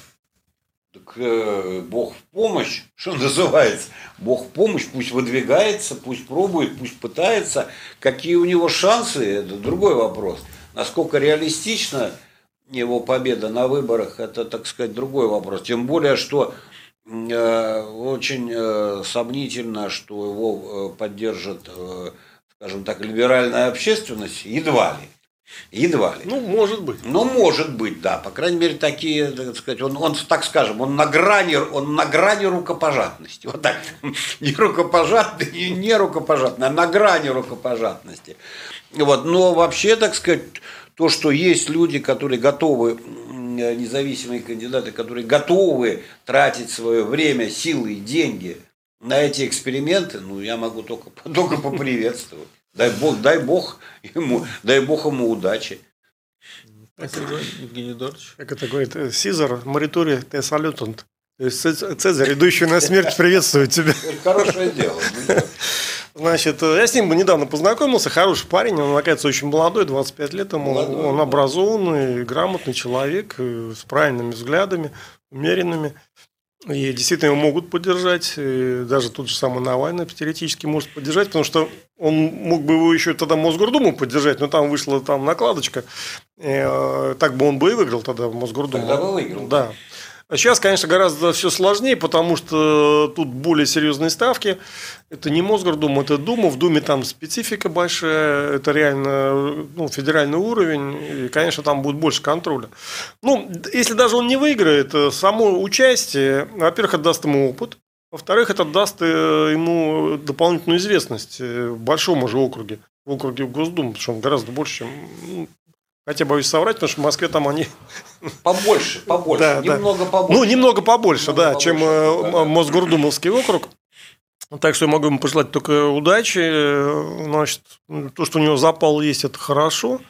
Так э, Бог в помощь, что называется. Бог в помощь, пусть выдвигается, пусть пробует, пусть пытается. Какие у него шансы, это другой вопрос. Насколько реалистично его победа на выборах, это, так сказать, другой вопрос. Тем более, что э, очень э, сомнительно, что его э, поддержит, э, скажем так, либеральная общественность, едва ли. Едва ли. Ну, может быть. Ну, может быть, да. По крайней мере, такие, так сказать, он, он так скажем, он на грани, он на грани рукопожатности. Вот так. Не рукопожатный, не, не рукопожатный, а на грани рукопожатности. Вот. Но вообще, так сказать, то, что есть люди, которые готовы, независимые кандидаты, которые готовы тратить свое время, силы и деньги на эти эксперименты, ну, я могу только, только поприветствовать. Дай Бог, дай Бог ему, дай Бог ему удачи. Спасибо, Евгений Эдуардович. Как это говорит э, Сизар, моритори те салютант. То есть Цезарь, идущий на смерть, приветствует тебя. Хорошее дело. Значит, э, я с ним недавно познакомился, хороший парень, он, оказывается, очень молодой, 25 лет ему, молодой, он образованный, грамотный человек, э, с правильными взглядами, умеренными. И действительно его могут поддержать. И даже тот же самый Навальный теоретически может поддержать, потому что он мог бы его еще тогда Мосгордуму поддержать, но там вышла там накладочка. И, э, так бы он бы и выиграл тогда в Мосгордуму. Тогда бы выиграл. Да. А сейчас, конечно, гораздо все сложнее, потому что тут более серьезные ставки. Это не Мосгордума, это Дума. В Думе там специфика большая, это реально ну, федеральный уровень, и, конечно, там будет больше контроля. Ну, если даже он не выиграет, э, само участие, во-первых, это даст ему опыт, во-вторых, это даст э, ему дополнительную известность в большом уже округе, в округе Госдумы, потому что он гораздо больше, чем ну, Хотя боюсь соврать, потому что в Москве там они... Побольше, побольше, да, немного да. побольше. Ну, немного побольше, немного да, побольше, чем э, да. Мосгордумовский округ. Так что я могу ему пожелать только удачи. Значит, то, что у него запал есть, это хорошо.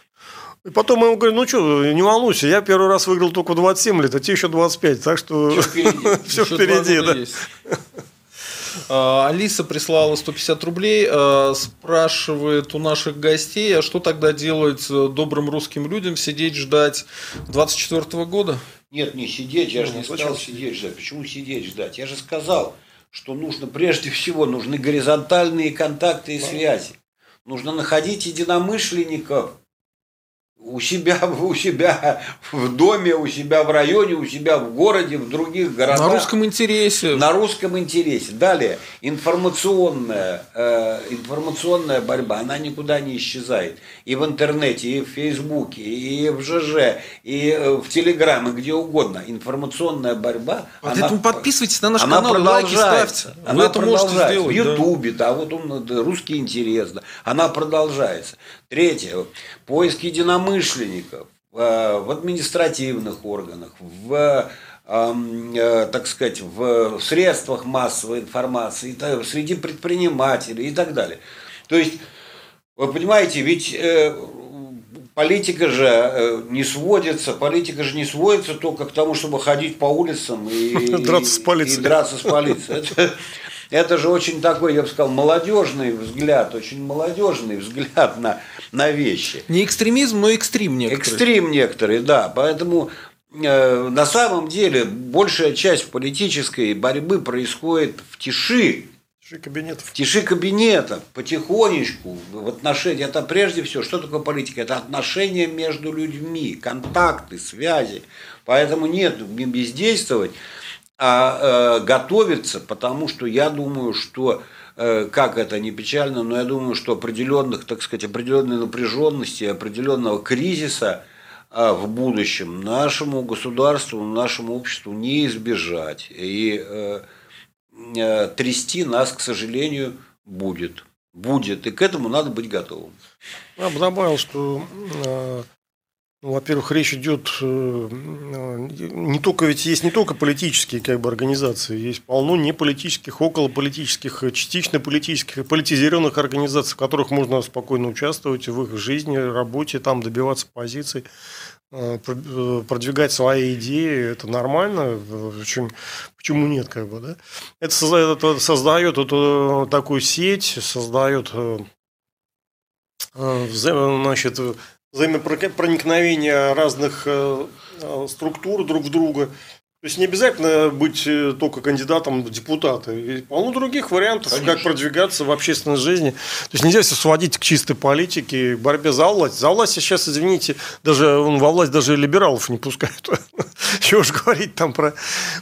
И потом я ему говорю, ну что, не волнуйся, я первый раз выиграл только в 27 лет, а тебе еще 25, так что все впереди. да. А, Алиса прислала 150 рублей, а, спрашивает у наших гостей, а что тогда делать добрым русским людям, сидеть ждать 24 года? Нет, не сидеть, я же не сказал сидеть ждать. Почему сидеть ждать? Я же сказал, что нужно прежде всего, нужны горизонтальные контакты и связи. Нужно находить единомышленников, у себя, у себя в доме, у себя в районе, у себя в городе, в других городах. На русском интересе. На русском интересе. Далее, информационная, э, информационная борьба, она никуда не исчезает. И в интернете, и в Фейсбуке, и в ЖЖ, и э, в Телеграм, и где угодно. Информационная борьба. Поэтому она, подписывайтесь на наш она канал, лайки ставьте. Она Вы это можете сделать. В Ютубе, да. да, вот он, русский интерес, да. Она продолжается. Третье. Поиск единомышленников э, в административных органах, в э, так сказать, в средствах массовой информации, среди предпринимателей и так далее. То есть, вы понимаете, ведь э, политика же не сводится, политика же не сводится только к тому, чтобы ходить по улицам и драться с полицией. И драться с полицией. Это же очень такой, я бы сказал, молодежный взгляд, очень молодежный взгляд на, на вещи. Не экстремизм, но экстрим некоторые. Экстрим некоторые, да. Поэтому э, на самом деле большая часть политической борьбы происходит в тиши. Тиши кабинетов. В тиши кабинетов, потихонечку, в отношении. Это прежде всего, что такое политика? Это отношения между людьми, контакты, связи. Поэтому нет, не бездействовать а э, готовиться, потому что я думаю, что э, как это не печально, но я думаю, что определенных, так сказать, определенной напряженности, определенного кризиса э, в будущем нашему государству, нашему обществу не избежать. И э, э, трясти нас, к сожалению, будет. Будет. И к этому надо быть готовым. Я бы добавил, что э, ну, во-первых, речь идет э, не только, ведь есть не только политические как бы, организации, есть полно неполитических, околополитических, частично политических, политизированных организаций, в которых можно спокойно участвовать в их жизни, работе, там добиваться позиций. э, продвигать свои идеи, это нормально. Почему, почему нет, как бы, да? Это создает, это создает эту, такую сеть, создает значит, взаимопроникновение разных структур друг в друга. То есть не обязательно быть э, только кандидатом в депутаты. Полно других вариантов, Конечно. как продвигаться в общественной жизни. То есть нельзя все сводить к чистой политике, борьбе за власть. За власть сейчас, извините, даже во власть даже либералов не пускают. Чего уж говорить там про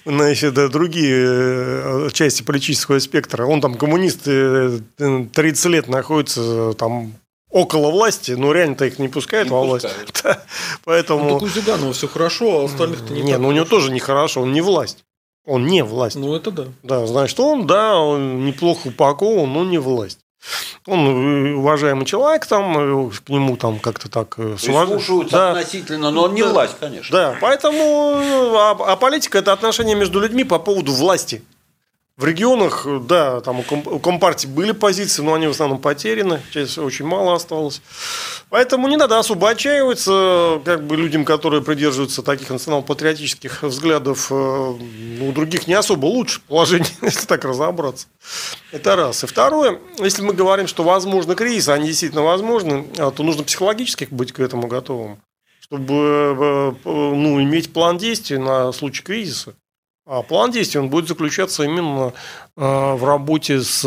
значит, другие э, части политического спектра. Он там коммунист 30 э, лет находится там около власти, но реально-то их не пускают не во власть. Да. Поэтому... Ну, так у Зюганова все хорошо, а остальных-то не Не, ну у него тоже нехорошо, он не власть. Он не власть. Ну, это да. Да, значит, он, да, он неплохо упакован, но не власть. Он уважаемый человек, там, к нему там как-то так слушаются да. относительно, но он не да. власть, конечно. Да, поэтому а, а политика – это отношение между людьми по поводу власти. В регионах, да, там у Компартии были позиции, но они в основном потеряны, часть очень мало осталось. Поэтому не надо особо отчаиваться, как бы людям, которые придерживаются таких национал-патриотических взглядов, э, ну, у других не особо лучше положение, если так разобраться. Это раз. И второе, если мы говорим, что возможно кризис, они действительно возможны, а, то нужно психологически быть к этому готовым, чтобы э, ну, иметь план действий на случай кризиса. А план действий он будет заключаться именно а, в работе с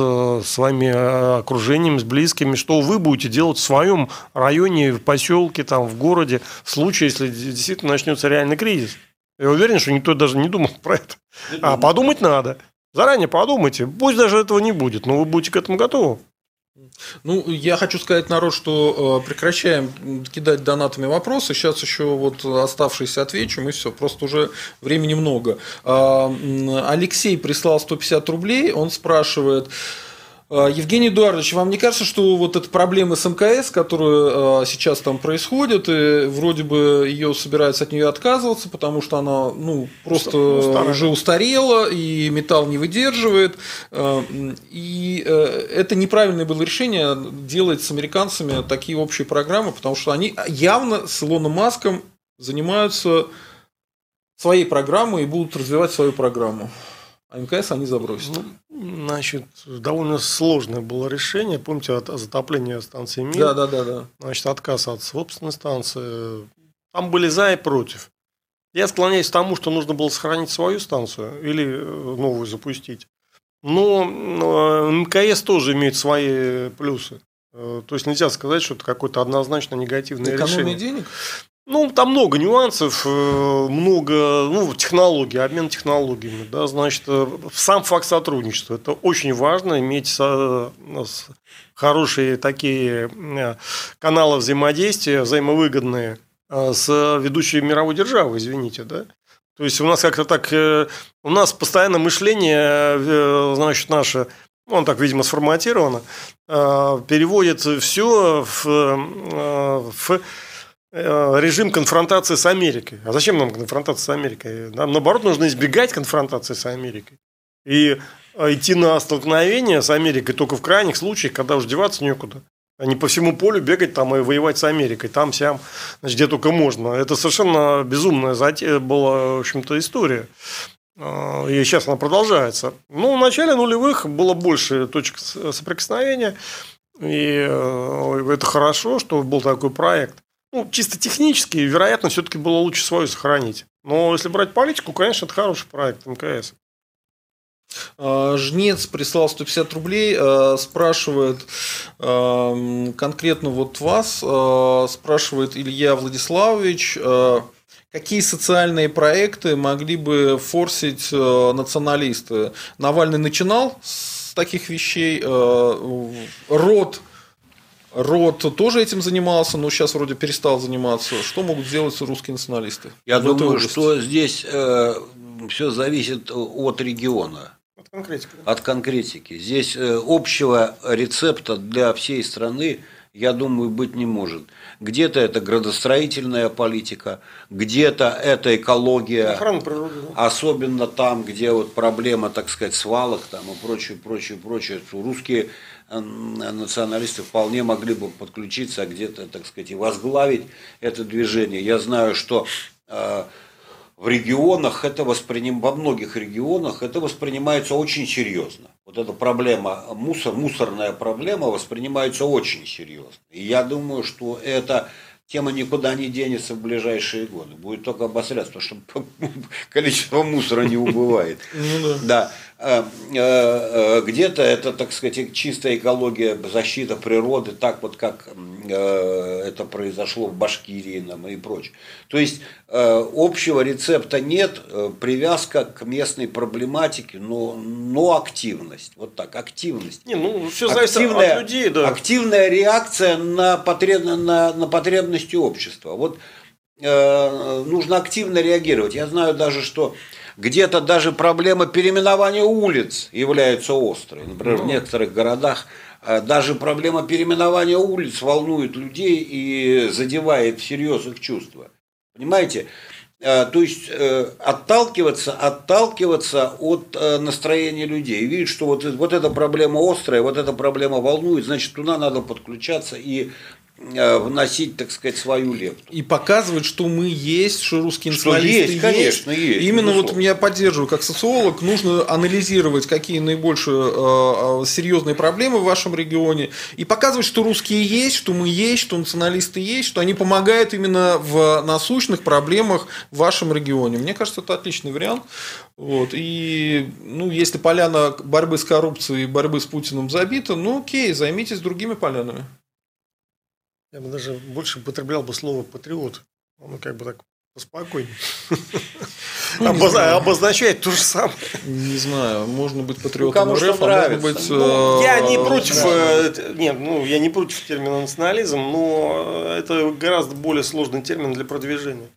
своими а, окружением, с близкими, что вы будете делать в своем районе, в поселке, там, в городе, в случае, если действительно начнется реальный кризис. Я уверен, что никто даже не думал про это. А подумать надо. Заранее подумайте. Пусть даже этого не будет, но вы будете к этому готовы. Ну, я хочу сказать, народ, что э, прекращаем кидать донатами вопросы. Сейчас еще вот оставшиеся отвечу, и все. Просто уже времени много. А, Алексей прислал 150 рублей. Он спрашивает, Евгений Эдуардович, вам не кажется, что вот эта проблема с МКС, которая а, сейчас там происходит, и вроде бы ее собираются от нее отказываться, потому что она ну, просто Устарела. уже устарела, и металл не выдерживает. А, и э, это неправильное было решение делать с американцами такие общие программы, потому что они явно с Илоном Маском занимаются своей программой и будут развивать свою программу. А МКС они забросят. Значит, довольно сложное было решение. Помните, от затопления станции МИР? Да, да, да, да. Значит, отказ от собственной станции. Там были за и против. Я склоняюсь к тому, что нужно было сохранить свою станцию или э, новую запустить. Но МКС тоже имеет свои плюсы. Э, то есть нельзя сказать, что это какое-то однозначно негативное Экономия решение. денег? Ну, там много нюансов, э, много ну, технологий, обмен технологиями. Да, значит, э, сам факт сотрудничества. Это очень важно, иметь хорошие такие э, каналы взаимодействия, взаимовыгодные с ведущей мировой державой, извините, да. То есть у нас как-то так, у нас постоянно мышление, значит, наше, он так, видимо, сформатировано, переводит все в, в режим конфронтации с Америкой. А зачем нам конфронтация с Америкой? Нам, наоборот, нужно избегать конфронтации с Америкой. И э, идти на столкновение с Америкой только в крайних случаях, когда уже деваться некуда. А не по всему полю бегать там и воевать с Америкой. Там, сям, значит, где только можно. Это совершенно безумная затея была, в общем-то, история. Э, и сейчас она продолжается. Ну, в начале нулевых было больше точек соприкосновения. И это хорошо, что был такой проект. Ну, чисто технически, вероятно, все-таки было лучше свою сохранить. Но если брать политику, конечно, это хороший проект МКС. А, Жнец прислал 150 рублей, а, спрашивает а, конкретно вот вас, спрашивает Илья Владиславович, какие социальные проекты могли бы форсить националисты? Навальный начинал с таких вещей, род Рот тоже этим занимался, но сейчас вроде перестал заниматься. Что могут сделать русские националисты? Я думаю, что здесь э, все зависит от региона. От конкретики. От конкретики. Здесь э, общего рецепта для всей страны, я думаю, быть не может. Где-то это градостроительная политика, где-то это экология. Охрана природы. Да. Особенно там, где вот проблема, так сказать, свалок там и прочее, прочее, прочее. Русские националисты вполне могли бы подключиться, где-то, так сказать, и возглавить это движение. Я знаю, что в регионах это восприним... во многих регионах это воспринимается очень серьезно. Вот эта проблема, мусор, мусорная проблема воспринимается очень серьезно. И я думаю, что это тема никуда не денется в ближайшие годы. Будет только обостряться, потому что количество мусора не убывает. Ну да. Э, э, э, где-то это, так сказать, чистая экология, защита природы, так вот как это произошло в Башкирии нам и прочее. То есть общего рецепта нет, привязка к местной проблематике, но, но активность. Вот так, активность. Не, ну, все зависит активная, от людей, да. Активная реакция на, потреб, на, на потребности общества. Вот э, нужно активно реагировать. Я знаю даже, что где-то даже проблема переименования улиц является острой. Например, в ну. некоторых городах э, даже проблема переименования улиц волнует людей и задевает всерьез их чувства. Понимаете? Э, то есть э, отталкиваться, отталкиваться от настроения людей. Видеть, что вот, вот эта проблема острая, вот эта проблема волнует, значит, туда надо подключаться и вносить, так сказать, свою лепту. И показывать, что мы есть, что русские националисты есть. конечно, есть. Именно безусловно. вот я поддерживаю, как социолог, нужно анализировать, какие наибольше э, э, серьезные проблемы в вашем регионе, и показывать, что русские есть, что мы есть, что националисты есть, что они помогают именно в насущных проблемах в вашем регионе. Мне кажется, это отличный вариант. Вот. И ну, если поляна борьбы с коррупцией, борьбы с Путиным забита, ну окей, займитесь другими полянами. Я бы даже больше употреблял бы слово патриот. Оно как бы так поспокойнее. Ну, обозначает то же самое. Не знаю, можно быть патриотом ну, РФ, а может быть... Ну, я не э, против, э, нет, ну, я не против термина национализм, но это гораздо более сложный термин для продвижения.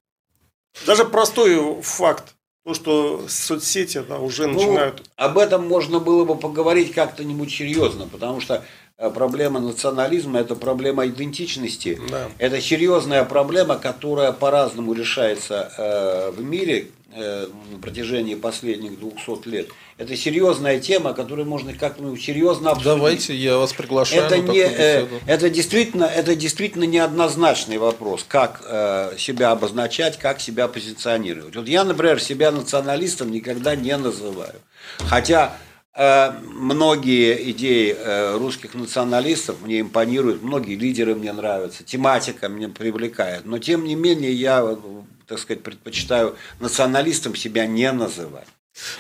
Даже простой факт, то, что соцсети да, уже ну, начинают... Об этом можно было бы поговорить как-то-нибудь серьезно, потому что проблема национализма, это проблема идентичности. Да. Это серьезная проблема, которая по-разному решается э, в мире э, на протяжении последних 200 лет. Это серьезная тема, которую можно как-то серьезно обсудить. Давайте, я вас приглашаю. Это, не, это, действительно, это действительно неоднозначный вопрос, как себя обозначать, как себя позиционировать. Вот я, например, себя националистом никогда не называю. Хотя Э, многие идеи э, русских националистов мне импонируют, многие лидеры мне нравятся, тематика меня привлекает. Но тем не менее я, так сказать, предпочитаю националистом себя не называть.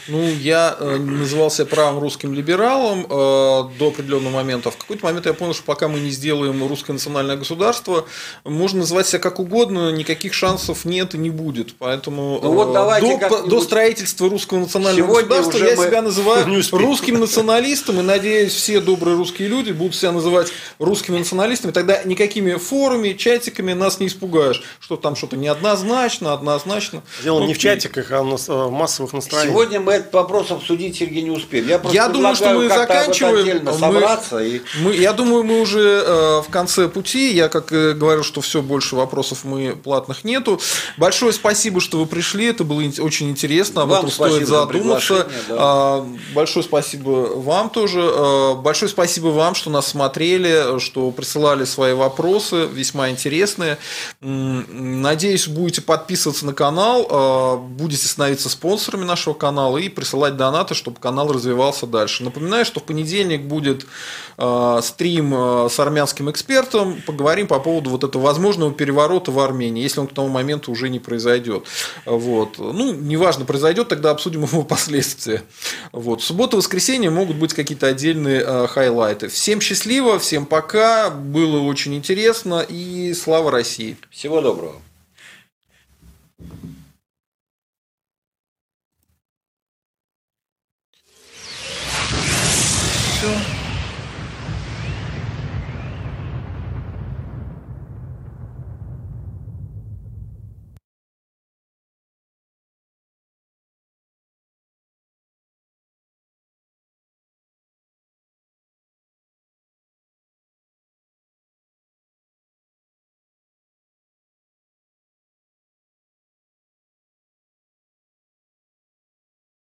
Ну, я э, называл себя правым русским либералом э, до определенного момента. В какой-то момент я понял, что пока мы не сделаем русское национальное государство, можно называть себя как угодно, никаких шансов нет и не будет. Поэтому ну, вот э, до, до строительства русского национального государства я себя называю русским националистом, и надеюсь, все добрые русские люди будут себя называть русскими националистами. Тогда никакими форумами, чатиками нас не испугаешь, что там что-то неоднозначно, однозначно. Дело ну, не в чатиках, а в массовых настроениях сегодня мы этот вопрос обсудить, Сергей, не успеем. Я, я думаю, что мы заканчиваем. Мы, собраться и... мы, я думаю, мы уже э, в конце пути. Я, как э, говорил, что все, больше вопросов мы платных нету. Большое спасибо, что вы пришли. Это было очень интересно. Об этом стоит задуматься. Да. Э, большое спасибо вам тоже. Э, большое спасибо вам, что нас смотрели, что присылали свои вопросы, весьма интересные. Надеюсь, будете подписываться на канал, э, будете становиться спонсорами нашего канала канал и присылать донаты, чтобы канал развивался дальше. Напоминаю, что в понедельник будет э, стрим э, с армянским экспертом. Поговорим по поводу вот этого возможного переворота в Армении, если он к тому моменту уже не произойдет. Вот. Ну, неважно, произойдет, тогда обсудим его последствия. Вот. Суббота, воскресенье могут быть какие-то отдельные э, хайлайты. Всем счастливо, всем пока. Было очень интересно и слава России. Всего доброго.